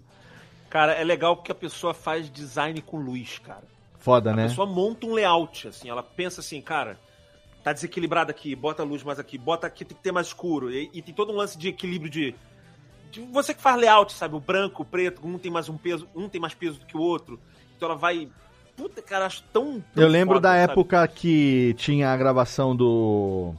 Cara, é legal porque a pessoa faz design com luz, cara. Foda, A né? pessoa monta um layout, assim, ela pensa assim, cara, tá desequilibrado aqui, bota a luz mais aqui, bota aqui, tem que ter mais escuro. E, e tem todo um lance de equilíbrio de, de Você que faz layout, sabe? O branco, o preto, um tem mais um peso, um tem mais peso do que o outro. Então ela vai. Puta, cara, acho tão. tão Eu lembro foda, da sabe? época que tinha a gravação do.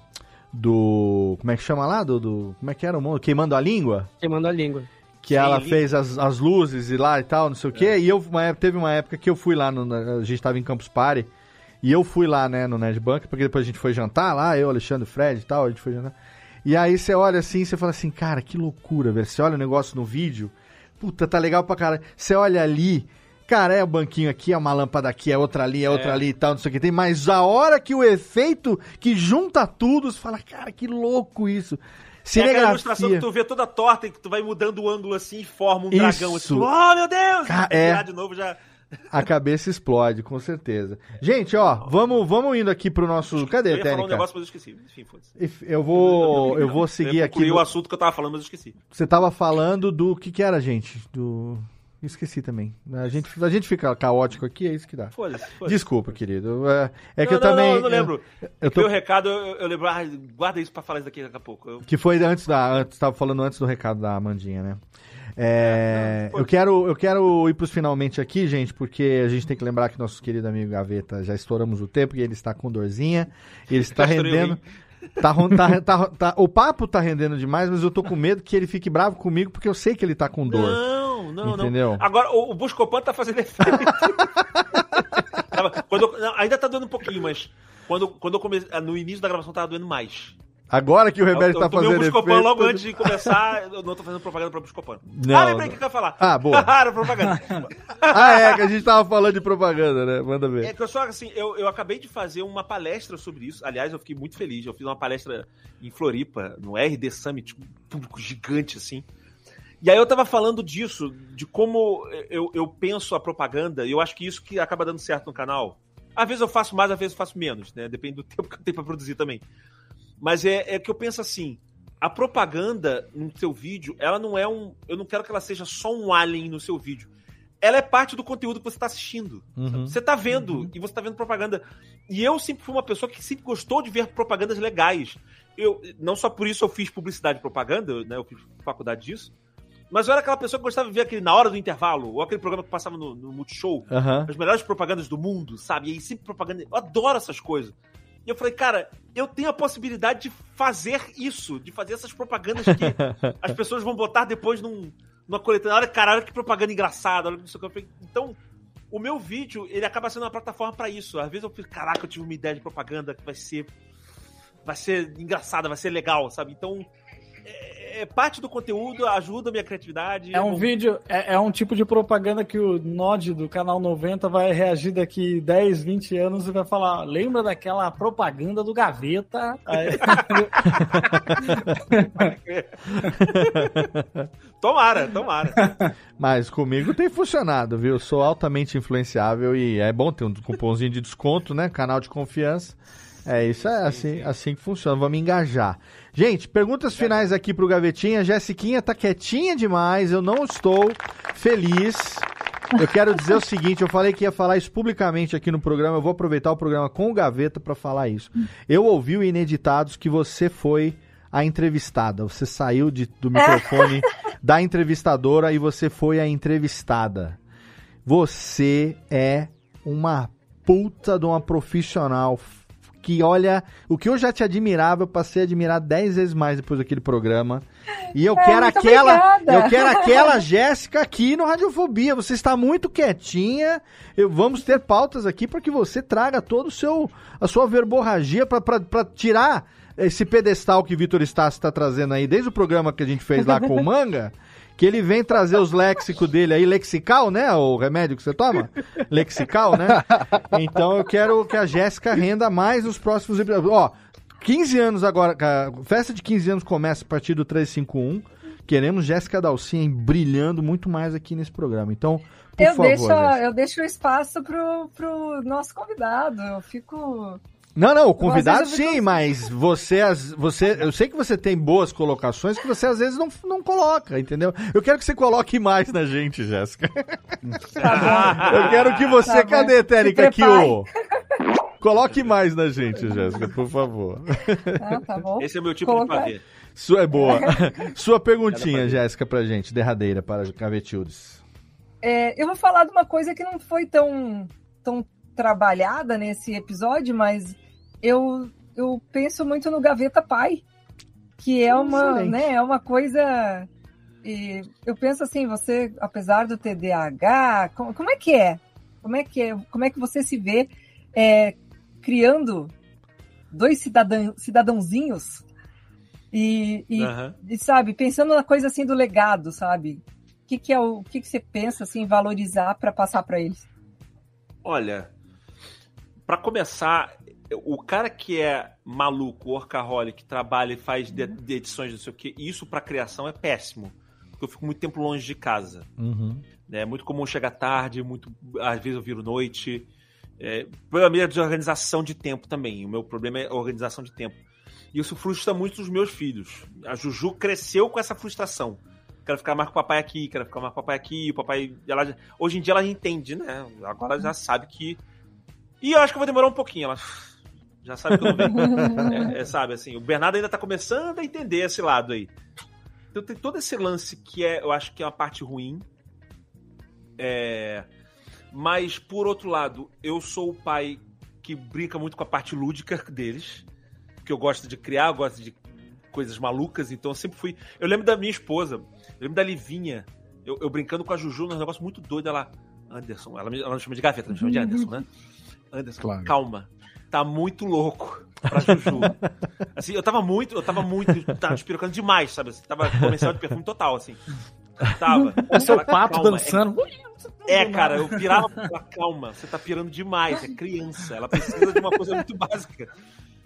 Do. Como é que chama lá? Do. do- como é que era o mundo? Queimando a língua? Queimando a língua. Que Sim, ela língua. fez as, as luzes e lá e tal, não sei o quê. E eu, uma teve uma época que eu fui lá, no, a gente tava em Campus Party. E eu fui lá, né, no Nerd Bunker, porque depois a gente foi jantar lá, eu, Alexandre, Fred e tal, a gente foi jantar. E aí você olha assim, e você fala assim, cara, que loucura, velho. Você olha o negócio no vídeo, puta, tá legal pra caralho. Você olha ali, cara, é o banquinho aqui, é uma lâmpada aqui, é outra ali, é outra ali e tal, não sei o que tem. Mas a hora que o efeito que junta tudo, você fala, cara, que louco isso. É aquela ilustração que tu vê toda torta e que tu vai mudando o ângulo assim e forma um Isso. dragão assim. Oh, meu Deus! Ca- é. de novo já. A cabeça explode, com certeza. Gente, ó, vamos, vamos indo aqui pro nosso. Cadê eu a ia falar um técnica? negócio, mas eu esqueci. Enfim, foda-se. Eu vou, eu vou seguir eu aqui. no- o assunto que eu tava falando, mas eu esqueci. Você tava falando do que que era, gente? Do esqueci também. A gente, a gente fica caótico aqui, é isso que dá. Foda-se. Desculpa, querido. É, é que Não, eu também. Não, eu não lembro. Eu, Eu eu tô, o recado, eu, eu lembro. Ah, guarda isso pra falar isso daqui daqui a pouco. Eu- que foi antes da, antes, tava falando antes do recado da Amandinha, né? É, eu quero, eu quero ir pros finalmente aqui, gente, porque a gente tem que lembrar que nosso querido amigo Gaveta já estouramos o tempo e ele está com dorzinha. Ele está rendendo. Tá, tá- tá- tá- o papo tá rendendo demais, mas eu tô com medo que ele fique bravo comigo, porque eu sei que ele tá com dor. Não, não, Entendeu? não. Agora, o, o Buscopan tá fazendo efeito. Quando eu- não, ainda tá doendo um pouquinho, mas quando, quando eu comecei. No início da gravação tava doendo mais. Agora que o Rebelde eu, tá eu tomei fazendo um Buscopan efeito- logo antes de começar. Eu não tô fazendo propaganda pra Buscopan. Não, ah, lembrei o que eu ia falar. Ah, boa. Era propaganda. Ah, é, que a gente tava falando de propaganda, né? Manda ver. É que eu só, assim, eu, eu acabei de fazer uma palestra sobre isso. Aliás, eu fiquei muito feliz. Eu fiz uma palestra em Floripa, no RD Summit, um público gigante, assim. E aí eu tava falando disso, de como eu, eu penso a propaganda, e eu acho que isso que acaba dando certo no canal. Às vezes eu faço mais, às vezes eu faço menos, né? Depende do tempo que eu tenho pra produzir também. Mas é, é que eu penso assim, a propaganda no seu vídeo, ela não é um... Eu não quero que ela seja só um alien no seu vídeo. Ela é parte do conteúdo que você tá assistindo. Uhum. Você tá vendo, e você tá vendo propaganda. E eu sempre fui uma pessoa que sempre gostou de ver propagandas legais. Eu, não só por isso eu fiz publicidade e propaganda, né? Eu fiz faculdade disso. Mas eu era aquela pessoa que gostava de ver aquele na hora do intervalo, ou aquele programa que passava no, no Multishow. Aham. As melhores propagandas do mundo, sabe? E aí sempre propaganda. Eu adoro essas coisas. E eu falei, cara, eu tenho a possibilidade de fazer isso, de fazer essas propagandas que as pessoas vão botar depois num, numa coletânea. Olha, cara, olha que propaganda engraçada, olha que não sei o que. Eu falei, Então, o meu vídeo, ele acaba sendo uma plataforma pra isso. Às vezes eu fico, caraca, eu tive uma ideia de propaganda que vai ser. Vai ser engraçada, vai ser legal, sabe? Então, é, é parte do conteúdo, ajuda a minha criatividade. É um bom. vídeo, é, é um tipo de propaganda que o Nod do canal 90 vai reagir daqui 10, 20 anos e vai falar: lembra daquela propaganda do Gaveta? Aí- Tomara, tomara. Mas comigo tem funcionado, viu? Eu sou altamente influenciável e é bom ter um cupomzinho de desconto, né? Canal de confiança. É isso, é assim, assim que funciona. Vamos engajar. Gente, perguntas finais aqui pro Gavetinha. Jessiquinha tá quietinha demais, eu não estou feliz. Eu quero dizer o seguinte, eu falei que ia falar isso publicamente aqui no programa, eu vou aproveitar o programa com o Gaveta para falar isso. Eu ouvi o Ineditados que você foi a entrevistada, você saiu de- do microfone da entrevistadora e você foi a entrevistada. Você é uma puta de uma profissional que, olha, o que eu já te admirava, eu passei a admirar 10 vezes mais depois daquele programa. E eu É, quero aquela. obrigada. Eu quero aquela Jéssica aqui no Radiofobia. Você está muito quietinha. Eu, vamos ter pautas aqui para que você traga todo o seu a sua verborragia para tirar esse pedestal que Vitor Stassi está trazendo aí desde o programa que a gente fez lá com o Manga. Que ele vem trazer os léxicos dele aí, lexical, né? O remédio que você toma? Lexical, né? Então eu quero que a Jéssica renda mais nos próximos episódios. Ó, 15 anos agora, festa de 15 anos começa a partir do 351. Queremos Jéssica Dalcin brilhando muito mais aqui nesse programa. Então, por Eu favor. deixo, Jéssica. eu deixo o espaço pro, pro nosso convidado. Eu fico. Não, não, o convidado fico- sim, mas você, as- você, eu sei que você tem boas colocações que você às vezes não, não coloca, entendeu? Eu quero que você coloque mais na gente, Jéssica. eu quero que você, Tá cadê, Térica, aqui, ô? Coloque mais na gente, Jéssica, por favor. Ah, tá bom. Esse é o meu tipo Colocar- de pavê. Sua é boa. Sua perguntinha. Jéssica, pra gente, derradeira para Cavetildes. É, eu vou falar de uma coisa que não foi tão, tão trabalhada nesse episódio, mas eu, eu penso muito no Gaveta Pai, que é uma, Excelente. né, é uma coisa. e eu penso assim, você, apesar do TDAH, como, como é que é? Como é que é? Como é que você se vê é, criando dois cidadão, cidadãozinhos e, e, Aham. e, sabe, pensando na coisa assim do legado, sabe? O que, que é o, o que, que você pensa assim, em valorizar para passar para eles? Olha, pra começar, o cara que é maluco, workaholic, trabalha e faz de, de edições, não sei o que, isso pra criação é péssimo. Porque eu fico muito tempo longe de casa. Uhum. É muito comum chegar tarde, muito às vezes eu viro noite. É, pela minha desorganização de tempo também. O meu problema é a organização de tempo. E isso frustra muito os meus filhos. A Juju cresceu com essa frustração. Quero ficar mais com o papai aqui, quero ficar mais com o papai aqui. O papai. Ela, hoje em dia ela entende, né? Agora já sabe que. E eu acho que eu vou demorar um pouquinho. Ela já sabe que eu não venho. É, é, sabe, assim, o Bernardo ainda tá começando a entender esse lado aí. Então tem todo esse lance que é, eu acho que é uma parte ruim. É, mas, por outro lado, eu sou o pai que brinca muito com a parte lúdica deles. Que eu gosto de criar, eu gosto de coisas malucas, então eu sempre fui. Eu lembro da minha esposa, eu lembro da Livinha, eu, eu brincando com a Juju num negócio muito doido. Ela, Anderson, ela me, ela me chama de gaveta, não me chama de Anderson, né? Anderson, Claro. calma. Tá muito louco pra Juju. assim, eu tava muito, eu tava muito, tava despirocando demais, sabe? Assim, tava comercial de perfume total, assim. Tava. O seu Ela, pato calma, dançando. É, é, cara, eu pirava pra ela, calma, você tá pirando demais, é criança, ela precisa de uma coisa muito básica.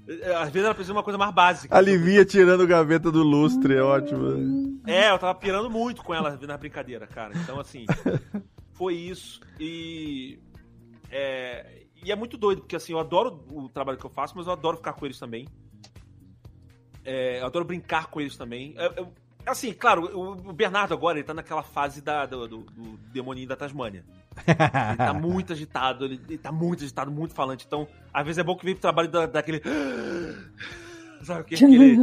É, Às vezes ela precisa de uma coisa mais básica. Alivia tirando gaveta do lustre, é ótimo. É, eu tava pirando muito com ela na brincadeira, cara. Então, assim, foi isso. E. É, e é muito doido, porque assim, eu adoro o trabalho que eu faço, mas eu adoro ficar com eles também. É, eu adoro brincar com eles também. Eu- eu- assim, claro, o, o Bernardo agora, ele tá naquela fase da, do, do, do demoninho da Tasmânia. Ele tá muito agitado, ele, ele tá muito agitado, muito falante. Então, às vezes é bom que vem pro trabalho da, daquele. Sabe, que, que ele,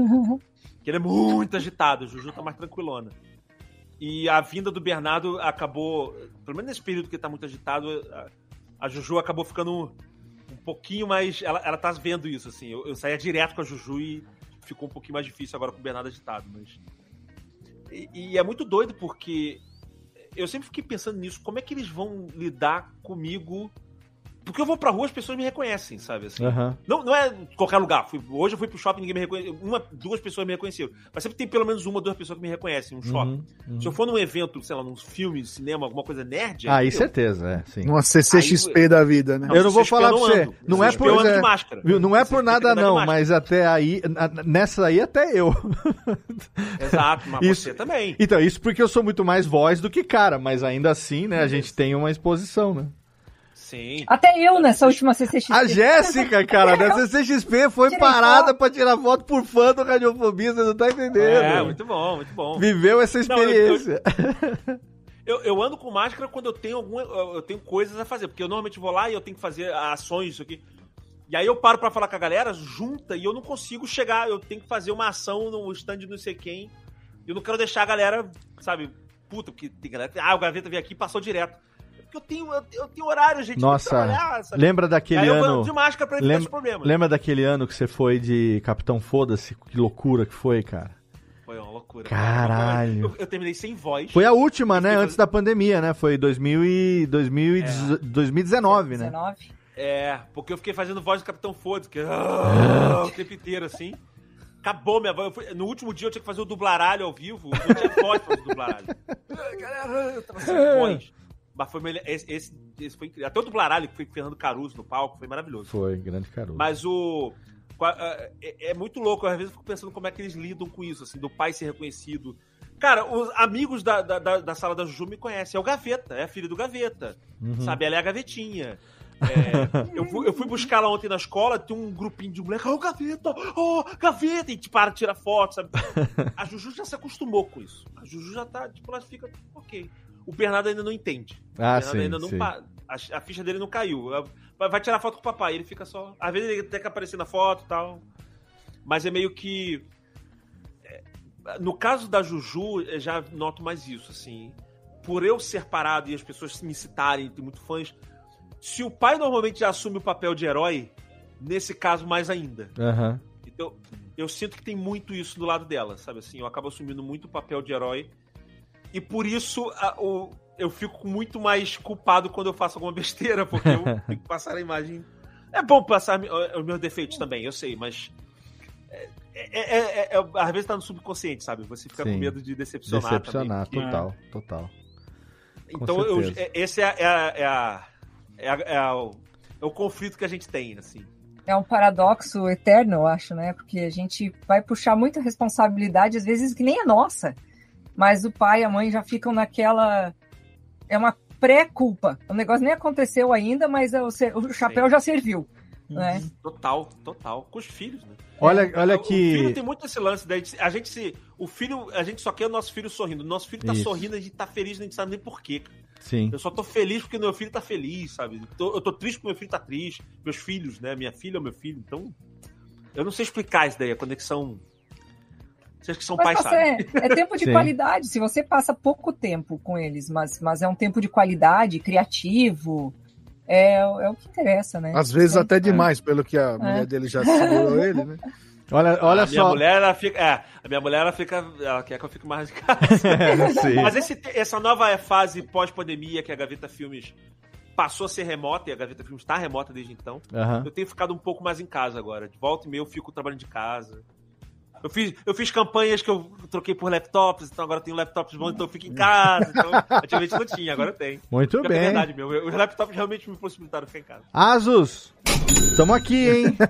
que ele é muito agitado, o Juju tá mais tranquilona. E a vinda do Bernardo acabou, pelo menos nesse período que ele tá muito agitado, a, Juju acabou ficando um pouquinho mais. Ela, ela tá vendo isso, assim. Eu, eu saía direto com a Juju e ficou um pouquinho mais difícil agora com o Bernardo agitado, mas. E, e é muito doido porque eu sempre fiquei pensando nisso, como é que eles vão lidar comigo? Porque eu vou pra rua, as pessoas me reconhecem, sabe? Assim, Aham. não, não é qualquer lugar. Fui- hoje eu fui pro shopping ninguém me reconheceu. Uma, duas pessoas me reconheceram. Mas sempre tem pelo menos uma, duas pessoas que me reconhecem, um shopping. uhum. Se eu for num evento, sei lá, num filme, cinema, alguma coisa nerd. Aí, eu- certeza, é, sim. Uma CCXP da vida, né? Não, eu não vou falar pra você. ando. Não é por, eu ando de é, máscara. viu, não é por nada, não, mas até aí. Nessa aí, até eu. Exato, mas Isso- você também. Então, isso porque eu sou muito mais voz do que cara, mas ainda assim, né, a gente tem uma exposição, né? Sim. Até eu nessa última CCXP. A Jéssica, cara, da CCXP foi Tirei parada foto. pra tirar foto por fã do Radiofobia, você não tá entendendo. É, muito bom, muito bom. Viveu essa Não, eu- eu- experiência. Eu, eu ando com máscara quando eu tenho alguma. Eu tenho coisas a fazer, porque eu normalmente vou lá e eu tenho que fazer ações, isso aqui. E aí eu paro pra falar com a galera, junta, e eu não consigo chegar. Eu tenho que fazer uma ação no stand de não sei quem. E eu não quero deixar a galera, sabe, puta, porque tem galera. Ah, o Gaveta veio aqui e passou direto. Porque eu tenho, eu, eu tenho horário, gente. tem que Nossa, trabalhar, sabe? lembra daquele Aí eu vou ano. de máscara pra evitar lembra, esse problema. lembra daquele ano que você foi de Capitão Foda-se? Que loucura que foi, cara. Foi uma loucura. Caralho. Eu, eu terminei sem voz. Foi a última, né? Antes da pandemia, né? Foi 2000 e, 2000 e É. 2019, né? 19. É, porque eu fiquei fazendo voz do Capitão Foda, que ah, o tempo inteiro, assim. Acabou minha voz. Eu fui- no último dia eu tinha que fazer o dublaralho ao vivo. Não tinha voz pra fazer o dublaralho. Ah, Galera, eu tava sem voz. Mas foi melhor. Esse, esse, esse foi incrível. Até o dublaralho, que foi Fernando Caruso no palco, foi maravilhoso. Foi, grande caroço. Mas o. É, é muito louco, às vezes eu fico pensando como é que eles lidam com isso, assim, do pai ser reconhecido. Cara, os amigos da, da, da- sala da Juju me conhecem. É o Gaveta, é a filha do Gaveta. Uhum. Sabe? Ela é a Gavetinha. É, eu, fui, eu fui buscar ela ontem na escola, tem um grupinho de moleque, oh, Gaveta, oh, Gaveta, e te para, tira foto, sabe? A Juju já se acostumou com isso. A Juju já tá, tipo, ela fica, ok. O Bernardo ainda não entende. Ah, o Bernardo sim, ainda não sim. a, a ficha dele não caiu. Vai, vai tirar foto com o papai, ele fica só. Às vezes ele tem que aparecer na foto e tal. Mas é meio que. é, No caso da Juju, eu já noto mais isso, assim. Por eu ser parado e as pessoas me citarem, tem muito fãs. Se o pai normalmente já assume o papel de herói, nesse caso mais ainda. Aham. Então, eu sinto que tem muito isso do lado dela, sabe assim? Eu acabo assumindo muito o papel de herói. E por isso a- o, eu fico muito mais culpado quando eu faço alguma besteira, porque eu tenho que passar a imagem. É bom passar mi- os meus defeitos também, eu sei, mas. É, é- é- é- às vezes tá no subconsciente, sabe? Você fica com Sim. medo de decepcionar. Decepcionar, também. total, total. Com Então, eu, é- esse é, é a- é a- é a- é a- o, é o conflito que a gente tem, assim. É um paradoxo eterno, eu acho, né? Porque a gente vai puxar muita responsabilidade, às vezes que nem é nossa. Mas o pai e a mãe já ficam naquela. É uma pré-culpa. O negócio nem aconteceu ainda, mas é o, ser- o chapéu já serviu. Né? Total, total. Com os filhos, né? Olha, olha O filho que. tem muito esse lance gente, a gente se. O filho, a gente só quer o nosso filho sorrindo. O nosso filho tá Isso. sorrindo, a gente tá feliz, a gente sabe nem por quê. Sim. Eu só tô feliz porque meu filho tá feliz, sabe? Tô- eu tô triste porque meu filho tá triste. Meus filhos, né? Minha filha é meu filho. Então. Eu não sei explicar isso daí, a conexão. Vocês que são Mas pais você- sabem. é tempo de Sim. qualidade. Se você passa pouco tempo com eles, mas, mas é um tempo de qualidade, criativo, é, é o que interessa, né? Às vezes É. até demais, pelo que a É. mulher dele já segurou ele, né? Olha, olha a minha só. mulher, ela fica. É, a minha mulher, ela fica. Ela quer que eu fique mais de casa. Sim. Mas esse- essa nova fase pós-pandemia que a Gaveta Filmes passou a ser remota, e a Gaveta Filmes está remota desde então, eu tenho ficado um pouco mais em casa agora. De volta e meia eu fico trabalhando de casa. Eu fiz, eu fiz campanhas que eu troquei por laptops, então agora eu tenho laptops bons, então eu fico em casa. Então, antigamente não tinha, agora eu tenho. Muito Pior que bem. É verdade, meu. Os laptops realmente me possibilitaram ficar em casa. Asus, estamos aqui, hein?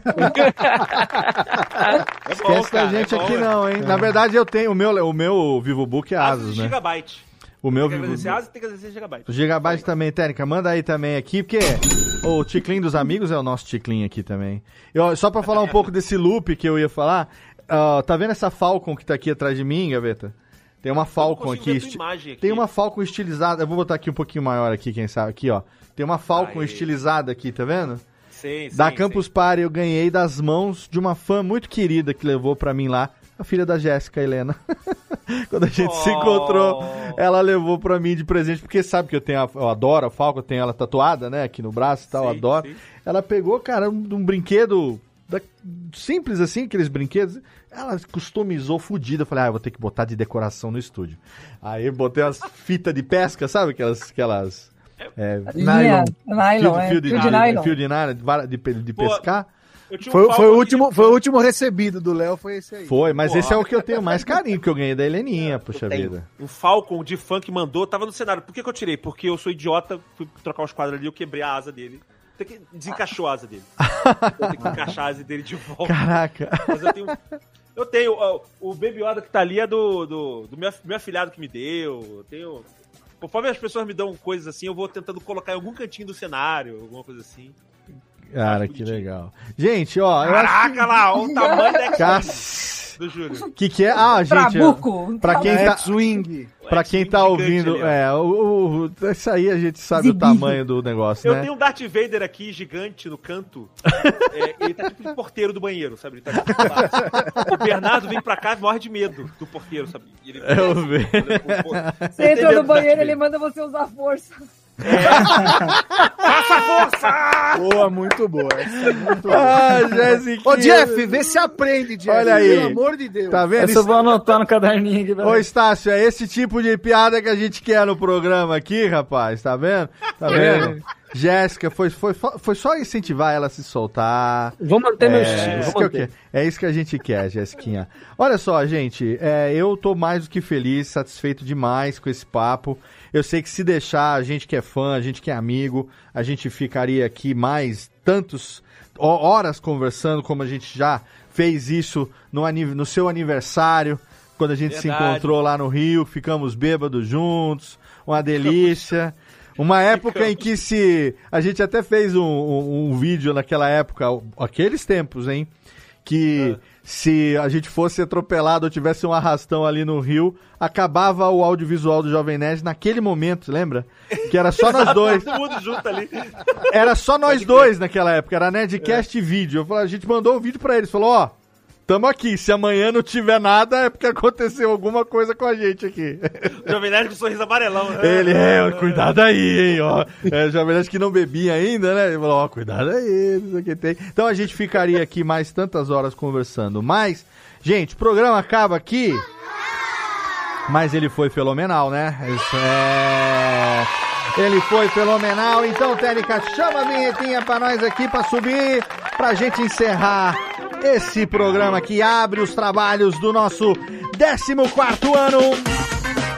É Esquece da gente aqui não, hein? Na verdade, eu tenho o meu, o meu VivoBook é Asus, né? Gigabyte. O meu Tem que agradecer. Asus, tem que agradecer Gigabyte. O Gigabyte também, Técnica, manda aí também aqui, porque o Ticlin dos amigos é o nosso Ticlin aqui também. E, ó, só pra falar um pouco desse loop que eu ia falar, ó, tá vendo essa Falcon que tá aqui atrás de mim, Gaveta? Tem uma Falcon aqui, esti- aqui. Tem uma Falcon estilizada. Eu vou botar aqui um pouquinho maior aqui, quem sabe. Aqui, ó. Tem uma Falcon Aí. estilizada aqui, tá vendo? Sim, da sim, Campus Party eu ganhei das mãos de uma fã muito querida que levou pra mim lá, a filha da Jéssica, a Helena. Quando a gente se encontrou, ela levou pra mim de presente, porque sabe que eu tenho a, eu adoro a Falcon, eu tenho ela tatuada, né, aqui no braço e tal, eu Sim, adoro. sim. Ela pegou, cara, um, um brinquedo da- simples assim, aqueles brinquedos. Ela customizou fudida. Eu falei, ah, eu vou ter que botar de decoração no estúdio. Aí eu botei umas fitas de pesca, sabe? Aquelas. aquelas é, Linha, nylon, fio, é, fio de, fio de nylon. nylon. Fio de nylon, de, de, de pescar. Um Foi, foi, o último, de- foi o último recebido do Léo, foi esse aí. Foi, mas Pô, esse é o que eu tenho mais carinho, que eu ganhei da Heleninha, puxa vida. Um Falcon de fã que mandou, tava no cenário. Por que, que eu tirei? Porque eu sou idiota, fui trocar os quadros ali, eu quebrei a asa dele. Tem que desencaixou a asa dele. Eu tenho que encaixar a asa dele de volta. Caraca. Mas eu tenho. Eu tenho. ó, o Baby Yoda que tá ali é do, do, do meu, meu afilhado que me deu. Eu tenho. Conforme as pessoas me dão coisas assim, eu vou tentando colocar em algum cantinho do cenário, alguma coisa assim. Cara, que legal. Gente, ó, eu acho Caraca lá, olha o tamanho da Cass- do Júlio. que que é? Ah, gente, Trabuco. pra quem É, tá swing. Pra quem tá ouvindo, é, o, o- isso aí a gente sabe o tamanho do negócio, Eu né? tenho um Darth Vader aqui, gigante, no canto. É, ele tá tipo de porteiro do banheiro, sabe? Ele tá tipo lá. O Bernardo vem pra cá e morre de medo do porteiro, sabe? Ele, Eu vi. Você entra no banheiro, ele manda você usar força. Faça força! Boa, muito boa. Essa é muito boa. Ah, Jéssica. Ô, Jeff, vê se aprende, Jeff. Olha aí. Pelo amor de Deus. Tá vendo? Essa eu vou anotar no caderninho aqui. Ô, Estácio, é esse tipo de piada que a gente quer no programa aqui, rapaz, tá vendo? Tá vendo? Jéssica, foi, foi, foi só incentivar ela a se soltar. Vou manter meu é, estilo, isso. É isso que a gente quer, Jéssiquinha. Olha só, gente, é, eu tô mais do que feliz, satisfeito demais com esse papo. Eu sei que se deixar, a gente que é fã, a gente que é amigo, a gente ficaria aqui mais tantos ho- horas conversando, como a gente já fez isso no, no seu aniversário, quando a gente se Verdade. encontrou lá no Rio, ficamos bêbados juntos, uma delícia. Uma época em que se. A gente até fez um, um- um vídeo naquela época, aqueles tempos, hein? Que se a gente fosse atropelado ou tivesse um arrastão ali no Rio, acabava o audiovisual do Jovem Nerd naquele momento, lembra? Que era só nós dois. Todo mundo junto ali. Era só nós dois naquela época, era Nerdcast e vídeo. Falei, a gente mandou o vídeo pra eles, falou, ó, tamo aqui, se amanhã não tiver nada é porque aconteceu alguma coisa com a gente aqui. Jovem Nerd com sorriso amarelão. né? Ele, é, cuidado aí, hein, ó. É, Jovem Nerd que não bebia ainda, né? Ele falou, ó, cuidado aí, não sei o que tem. Então a gente ficaria aqui mais tantas horas conversando. Mas, gente, o programa acaba aqui. Mas ele foi fenomenal, né? Isso é. Ele foi fenomenal. Então, Térica, chama a vinhetinha pra nós aqui pra subir, pra gente encerrar esse programa que abre os trabalhos do nosso 14 ano.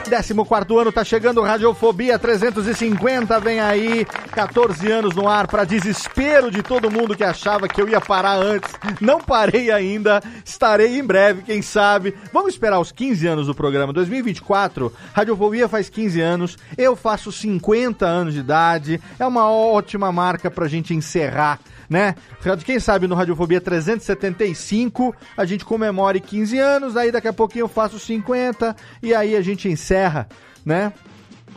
14 ano tá chegando Radiofobia 350, vem aí, 14 anos no ar para desespero de todo mundo que achava que eu ia parar antes. Não parei ainda, estarei em breve, quem sabe. Vamos esperar os 15 anos do programa 2024. Radiofobia faz 15 anos, eu faço 50 anos de idade. É uma ótima marca pra gente encerrar né? Quem sabe no Radiofobia 375 a gente comemore 15 anos, aí daqui a pouquinho eu faço 50 e aí a gente encerra, né?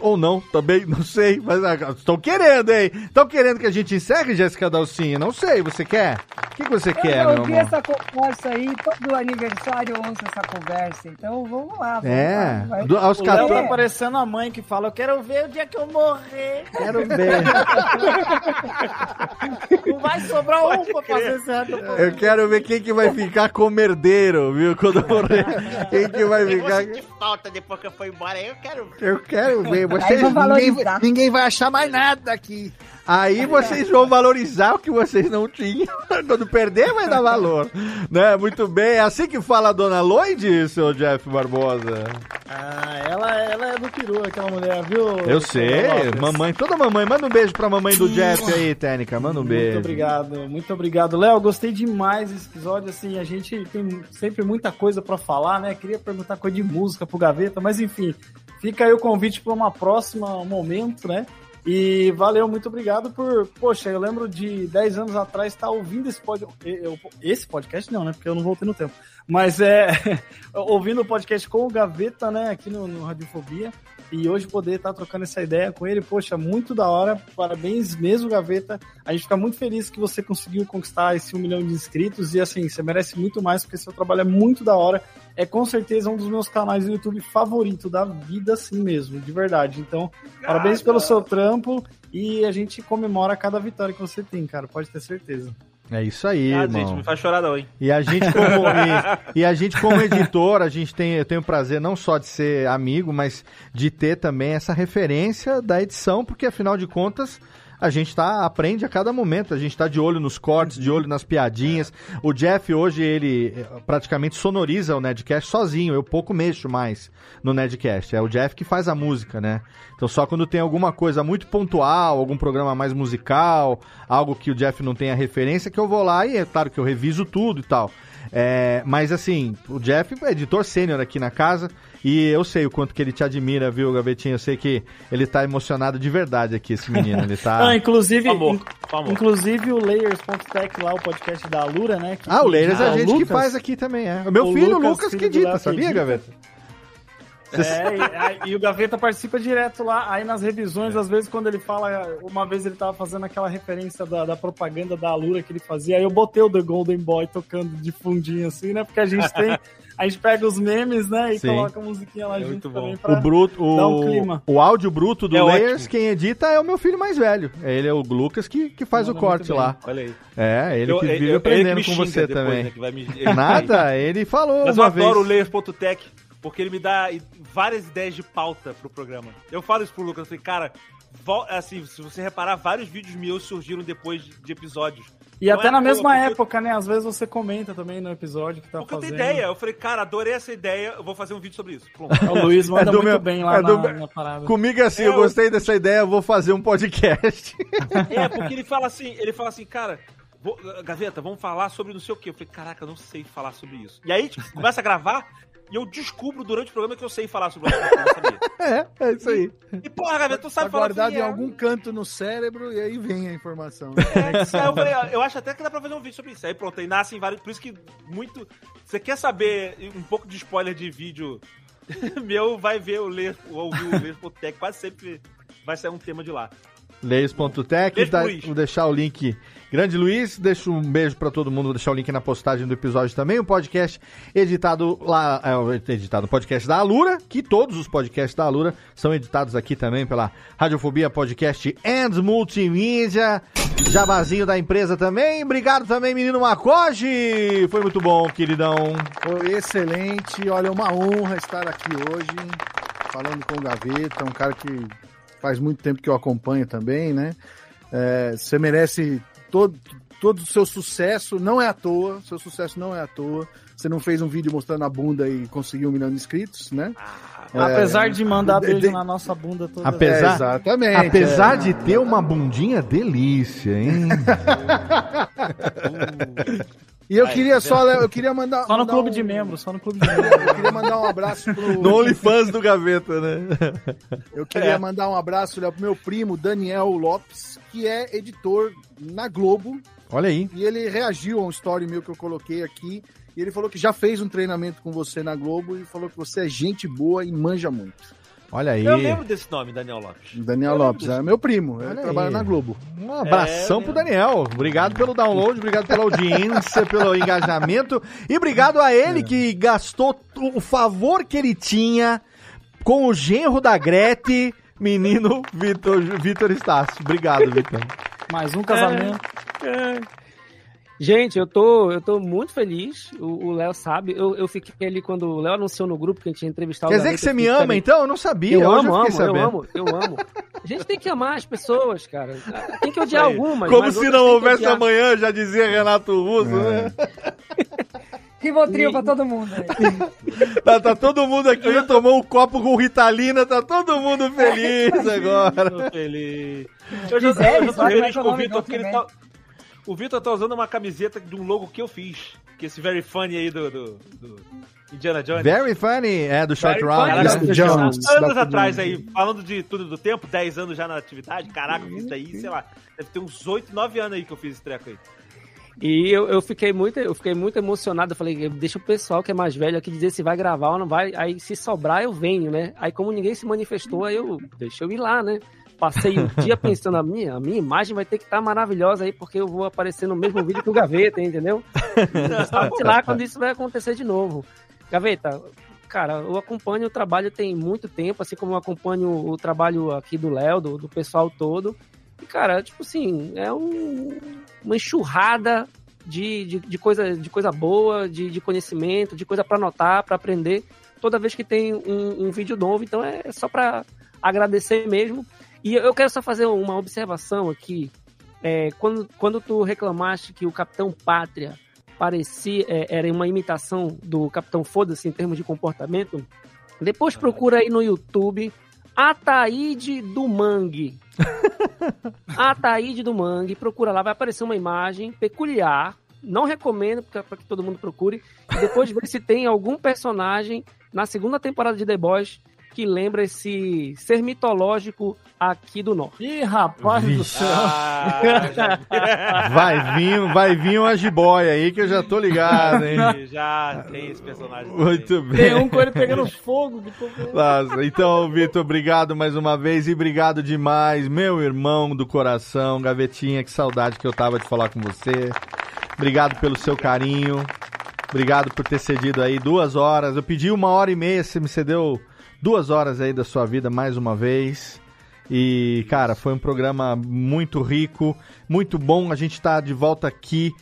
Ou não, também, não sei, mas estão querendo, hein? Estão querendo que a gente encerre, Jéssica Dalcinha? Não sei, você quer? O que, que você quer, eu meu ouvi amor? essa conversa aí, todo aniversário eu ouço essa conversa, então vamos lá. Vamos É, lá, vai. do- aos O Léo 14 tá parecendo a mãe que fala, eu quero ver o dia que eu morrer. Quero ver. Não vai sobrar um pra fazer esse reto. Eu quero ver quem que vai ficar como herdeiro, viu? Quando eu morrer. Quem que vai ficar. Falta depois que eu for embora, eu quero Eu quero ver. Vocês, ninguém, ninguém vai achar mais nada aqui. Aí vocês vão valorizar o que vocês não tinham. Quando perder, vai dar valor. Né? Muito bem. É assim que fala a dona Lloyd, seu Jeff Barbosa? Ah, ela, ela é do peru, aquela mulher, viu? Eu sei. Mamãe, toda mamãe. Manda um beijo pra mamãe do Jeff aí, Técnica. Manda um beijo. Muito obrigado, muito obrigado. Léo, gostei demais desse episódio. Assim, a gente tem sempre muita coisa pra falar, né? Queria perguntar coisa de música pro Gaveta, mas enfim, fica aí o convite para uma próxima momento, né? E valeu, muito obrigado por. Poxa, eu lembro de 10 anos atrás estar ouvindo esse podcast. Esse podcast não, né? Porque eu não voltei no tempo. Mas é. ouvindo o podcast com o Gaveta, né? Aqui no, no Radiofobia. E hoje poder estar trocando essa ideia com ele, poxa, muito da hora. Parabéns mesmo, Gaveta. A gente fica muito feliz que você conseguiu conquistar esse um milhão de inscritos. E assim, você merece muito mais, porque seu trabalho é muito da hora. É com certeza um dos meus canais do YouTube favorito da vida, assim mesmo, de verdade. Então, parabéns pelo seu trampo. E a gente comemora cada vitória que você tem, cara. Pode ter certeza. É isso aí, Ah, irmão. gente, me faz chorar não, hein? E a gente como e, e a gente como editor, a gente tem eu tenho o prazer não só de ser amigo, mas de ter também essa referência da edição, porque afinal de contas a gente tá aprende a cada momento, a gente tá de olho nos cortes, de olho nas piadinhas. O Jeff hoje ele eh, praticamente sonoriza o Nedcast sozinho, eu pouco mexo mais no Nedcast. É o Jeff que faz a música, né? Então só quando tem alguma coisa muito pontual, algum programa mais musical, algo que o Jeff não tenha referência, que eu vou lá e é claro que eu reviso tudo e tal. É, mas assim, o Jeff é editor sênior aqui na casa e eu sei o quanto que ele te admira, viu, Gavetinho? Eu sei que ele tá emocionado de verdade aqui, esse menino. Ele tá. Ah, inclusive, Amor, in- amor. inclusive o Layers.tech lá, o podcast da Alura, né? que- Ah, o Leiras é a Ah, gente que Lucas. faz aqui também, é. O meu O filho, Lucas, Lucas, que edita, que sabia. Gaveta? É, e, e o Gaveta participa direto lá. Aí nas revisões, às vezes, quando ele fala. Uma vez ele tava fazendo aquela referência da, da propaganda da Alura que ele fazia. Aí eu botei o The Golden Boy tocando de fundinho assim, né? Porque a gente tem. A gente pega os memes, né? E Sim. coloca a musiquinha lá É junto muito bom. também pra O bruto, dar o, um clima. o áudio bruto do É Layers, ótimo. quem edita é o meu filho mais velho. Ele é o Lucas que, que faz Manda o corte lá. Olha aí. É, ele Eu- que eu- vive ele aprendendo que com você depois, também. né, que vai me- Nada, ele falou Mas eu uma adoro o vez. Layers.tech, porque ele me dá várias ideias de pauta pro programa. Eu falo isso pro Lucas, eu falei, cara, assim, se você reparar, vários vídeos meus surgiram depois de, episódios. E Não até é na mesma porque eu- época, né? Às vezes você comenta também no episódio que tá Porque eu fazendo. tenho ideia. Eu falei, cara, adorei essa ideia, eu vou fazer um vídeo sobre isso. Pronto. O Luiz manda É do muito meu- bem lá é do na, parada. Comigo é assim, É, eu eu- gostei dessa ideia, eu vou fazer um podcast. É, porque ele fala assim, ele fala assim, cara, vou- Gaveta, vamos falar sobre não sei o quê. Eu falei, caraca, eu não sei falar sobre isso. E aí, tipo, começa a gravar e eu descubro durante o programa que eu sei falar sobre o assunto é, é isso aí. E, porra, Gaveta, tu Tá sabe falar guardado em é. algum canto no cérebro e aí vem a informação. Aí eu, falei, eu acho até que dá pra fazer um vídeo sobre isso. Aí pronto, aí nascem vários. Por isso que muito. Você quer saber um pouco de spoiler de vídeo meu, vai ver o ler, ou ouvir o Ler.tech, quase sempre vai sair um tema de lá. Tá- Luiz. vou deixar o link. Grande Luiz, deixo um beijo pra todo mundo, vou deixar o link na postagem do episódio também. O podcast editado lá, é, editado podcast da Alura, que todos os podcasts da Alura são editados aqui também pela Radiofobia Podcast and Multimídia. Jabazinho da empresa também. Obrigado também, menino Macoge. Foi muito bom, queridão. Foi excelente. Olha, uma honra estar aqui hoje falando com o Gaveta, um cara que faz muito tempo que eu acompanho também, né? É, você merece todo, todo o seu sucesso, não é à toa, seu sucesso não é à toa. Você não fez um vídeo mostrando a bunda e conseguiu um milhão de inscritos, né? Apesar de mandar beijo de- na nossa bunda toda. Apesar, É, exatamente, apesar é. de ter uma bundinha delícia, hein? E eu Aí, queria tá só, eu queria mandar. Só no mandar clube um- de membros, só no clube de membros. Eu queria mandar um abraço pro. No OnlyFans do Gaveta, né? Eu queria É. mandar um abraço Léo, pro meu primo Daniel Lopes, que é editor na Globo. Olha aí. E ele reagiu a um story meu que eu coloquei aqui. E ele falou que já fez um treinamento com você na Globo e falou que você é gente boa e manja muito. Olha aí. Eu lembro desse nome, Daniel Lopes. Daniel Eu Lopes, é meu primo, ele Olha trabalha aí. na Globo. Um abração É, pro Daniel. Obrigado pelo download, obrigado pela audiência, pelo engajamento. E obrigado a ele que gastou o favor que ele tinha com o genro da Grete, menino Vitor, Vitor Estácio. Obrigado, Vitor. Mais um casamento. Gente, eu tô, eu tô muito feliz. O Léo sabe. Eu, eu fiquei ali quando o Léo anunciou no grupo que a gente ia entrevistar o Quer dizer que você me ama, também- então? Eu não sabia. Eu Hoje amo, eu amo, eu amo, eu amo. A gente tem que amar as pessoas, cara. Tem que odiar Aí. algumas. Como mas se não houvesse amanhã, já dizia Renato Russo, né? Rivotril pra todo mundo. Tá, tá todo mundo aqui, tomou um copo com Ritalina, tá todo mundo feliz agora. Tô feliz. Eu já, Quiser, eu já tô feliz com o Vitor, porque ele tá. O Vitor tá usando uma camiseta de um logo que eu fiz. Que é esse Very Funny aí do, do, do Indiana Jones. Very funny, é do Short Round. Dr. Jones, Anos Dr. atrás aí, falando de tudo do tempo, 10 anos já na atividade, caraca, eu fiz isso aí, sei lá, deve ter uns 8, 9 anos aí que eu fiz esse treco aí. E eu, eu fiquei muito, eu fiquei muito emocionado. Eu falei, deixa o pessoal que é mais velho aqui dizer se vai gravar ou não vai. Aí se sobrar, eu venho, né? Aí como ninguém se manifestou, aí eu deixa eu ir lá, né? Passei o dia pensando, a minha, a minha imagem vai ter que estar maravilhosa aí, porque eu vou aparecer no mesmo vídeo que o Gaveta, entendeu? Sabe lá quando isso vai acontecer de novo. Gaveta, cara, eu acompanho o trabalho tem muito tempo, assim como eu acompanho o trabalho aqui do Léo, do, do pessoal todo. E, cara, tipo assim, é um, uma enxurrada de, de, de coisa, de coisa boa, de, de conhecimento, de coisa para anotar, para aprender, toda vez que tem um, um vídeo novo. Então é só para agradecer mesmo. E eu quero só fazer uma observação aqui. É, quando, quando tu reclamaste que o Capitão Pátria parecia é, era uma imitação do Capitão Foda-se em termos de comportamento, depois procura aí no YouTube Ataíde do Mangue. Ataíde do Mangue, procura lá, vai aparecer uma imagem peculiar. Não recomendo para que todo mundo procure. E depois ver se tem algum personagem na segunda temporada de The Boys que lembra esse ser mitológico aqui do norte. Ih, rapaz do céu. Ah, Vai vir, vai vir uma jiboia aí que eu já tô ligado, hein? já tem esse personagem. também. Muito bem. Tem um com ele pegando fogo. Nossa, então, Vitor, obrigado mais uma vez e obrigado demais, meu irmão do coração, Gavetinha, que saudade que eu tava de falar com você. Obrigado pelo seu carinho. Obrigado por ter cedido aí duas horas. Eu pedi uma hora e meia, você me cedeu duas horas aí da sua vida mais uma vez. E, cara, foi um programa muito rico, muito bom. A gente está de volta aqui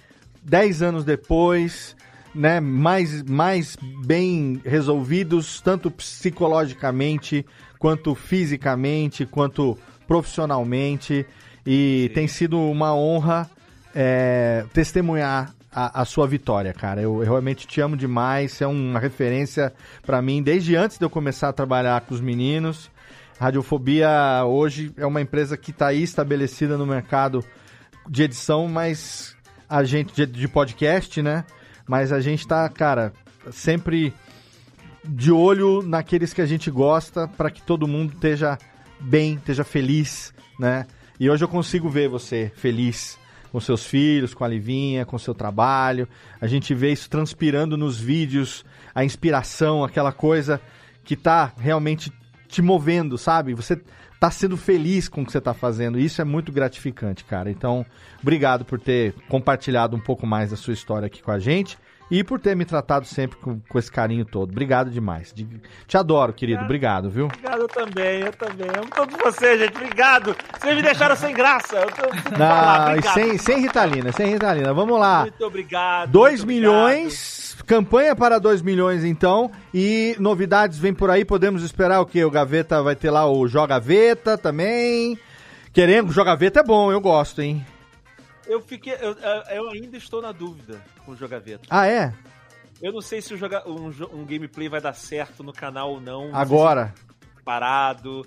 dez anos depois, né? Mais, mais bem resolvidos, tanto psicologicamente, quanto fisicamente, quanto profissionalmente. E tem sido uma honra é, testemunhar a, a, sua vitória, cara. Eu, eu, realmente te amo demais. Você é uma referência para mim desde antes de eu começar a trabalhar com os meninos. Radiofobia hoje é uma empresa que está aí estabelecida no mercado de edição, mas a gente de, de podcast, né? Mas a gente está, cara, sempre de olho naqueles que a gente gosta para que todo mundo esteja bem, esteja feliz, né? E hoje eu consigo ver você feliz com seus filhos, com a Livinha, com seu trabalho. A gente vê isso transpirando nos vídeos, a inspiração, aquela coisa que tá realmente te movendo, sabe? Você tá sendo feliz com o que você tá fazendo. Isso é muito gratificante, cara. Então, obrigado por ter compartilhado um pouco mais da sua história aqui com a gente e por ter me tratado sempre com, com esse carinho todo. Obrigado demais. De, te adoro, querido. Obrigado, viu? Obrigado eu também, eu também. Amo todos vocês, gente. Obrigado. Vocês me deixaram sem graça. Eu tô... Não, falar, sem, sem Ritalina, sem Ritalina. Vamos lá. Muito obrigado. 2 milhões. Obrigado. Campanha para 2 milhões, então. E novidades vem por aí. Podemos esperar o quê? O Gaveta vai ter lá o Joga Veta também. Querendo, Joga Veta é bom, eu gosto, hein? Eu fiquei. Eu, eu ainda estou na dúvida com o Jogaveta. Ah, é? Eu não sei se joga, um, um gameplay vai dar certo no canal ou não. Agora. Se parado.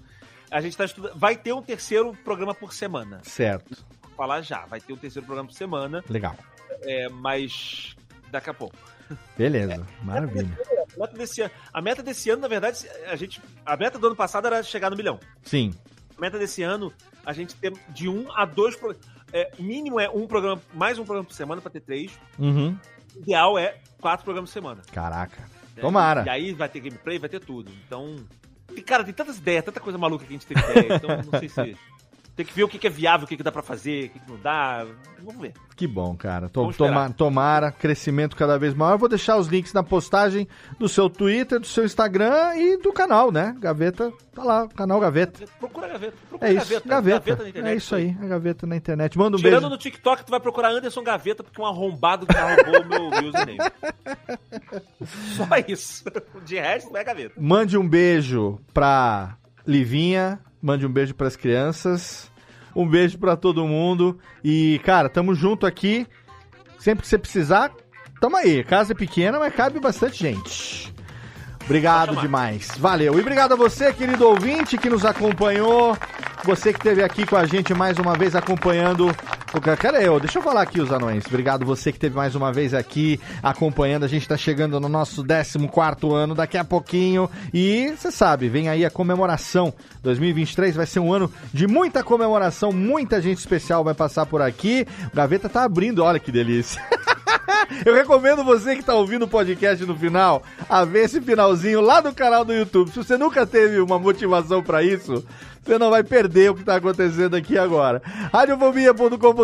A gente tá estudando. Vai ter um terceiro programa por semana. Certo. Vou falar já. Vai ter um terceiro programa por semana. Legal. É, mas daqui a pouco. Beleza, é, maravilha. A meta, desse ano, a meta desse ano, na verdade, a gente. A meta do ano passado era chegar no milhão. Sim. A meta desse ano, a gente tem de um a dois é, mínimo é um programa, mais um programa por semana para ter três. Uhum. O ideal é quatro programas por semana. Caraca. É, Tomara. E aí vai ter gameplay, vai ter tudo. Então. Cara, tem tantas ideias, tanta coisa maluca que a gente tem ideia. Então não sei se. Tem que ver o que é viável, o que dá para fazer, o que não dá. Vamos ver. Que bom, cara. Toma, tomara, crescimento cada vez maior. Eu vou deixar os links na postagem do seu Twitter, do seu Instagram e do canal, né? Gaveta, tá lá, canal Gaveta. Procura Gaveta. Procura é isso, Gaveta. Gaveta. Gaveta na internet, é isso aí, a Gaveta na internet. Manda um Tirando beijo. no TikTok, tu vai procurar Anderson Gaveta porque um arrombado que roubou o meu username. Só isso. De resto, é Gaveta. Mande um beijo pra Livinha, mande um beijo pras crianças. Um beijo para todo mundo. E, cara, tamo junto aqui. Sempre que você precisar, tamo aí. Casa é pequena, mas cabe bastante gente. Obrigado demais. Valeu. E obrigado a você, querido ouvinte, que nos acompanhou. Você que esteve aqui com a gente mais uma vez acompanhando. Cadê eu? Deixa eu falar aqui os anões. Obrigado você que esteve mais uma vez aqui acompanhando. A gente está chegando no nosso 14 ano daqui a pouquinho. E você sabe, vem aí a comemoração. 2023 vai ser um ano de muita comemoração. Muita gente especial vai passar por aqui. O Gaveta tá abrindo, olha que delícia. Eu recomendo você que está ouvindo o podcast no final a ver esse finalzinho lá no canal do YouTube. Se você nunca teve uma motivação para isso, você não vai perder o que está acontecendo aqui agora. Radiofobia.com.br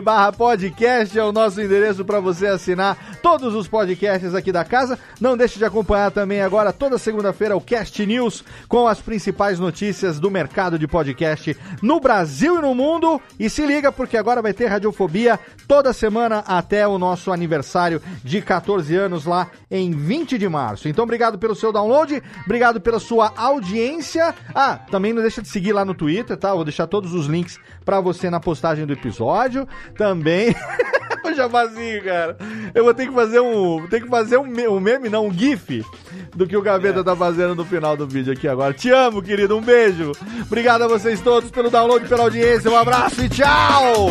barra podcast é o nosso endereço para você assinar todos os podcasts aqui da casa. Não deixe de acompanhar também agora, toda segunda-feira, o Cast News com as principais notícias do mercado de podcast no Brasil e no mundo. E se liga, porque agora vai ter Radiofobia toda semana até o nosso aniversário de 14 anos lá em 20 de março. Então, obrigado pelo seu download, obrigado pela sua audiência. Ah, também não deixa de seguir lá no Twitter, tá? Vou deixar todos os links para você na postagem do episódio. Também. o jabazinho, cara. Eu vou ter que fazer um. Tem que fazer um, um meme, não, um GIF do que o Gaveta é. tá fazendo no final do vídeo aqui agora. Te amo, querido. Um beijo. Obrigado a vocês todos pelo download, pela audiência. Um abraço e tchau!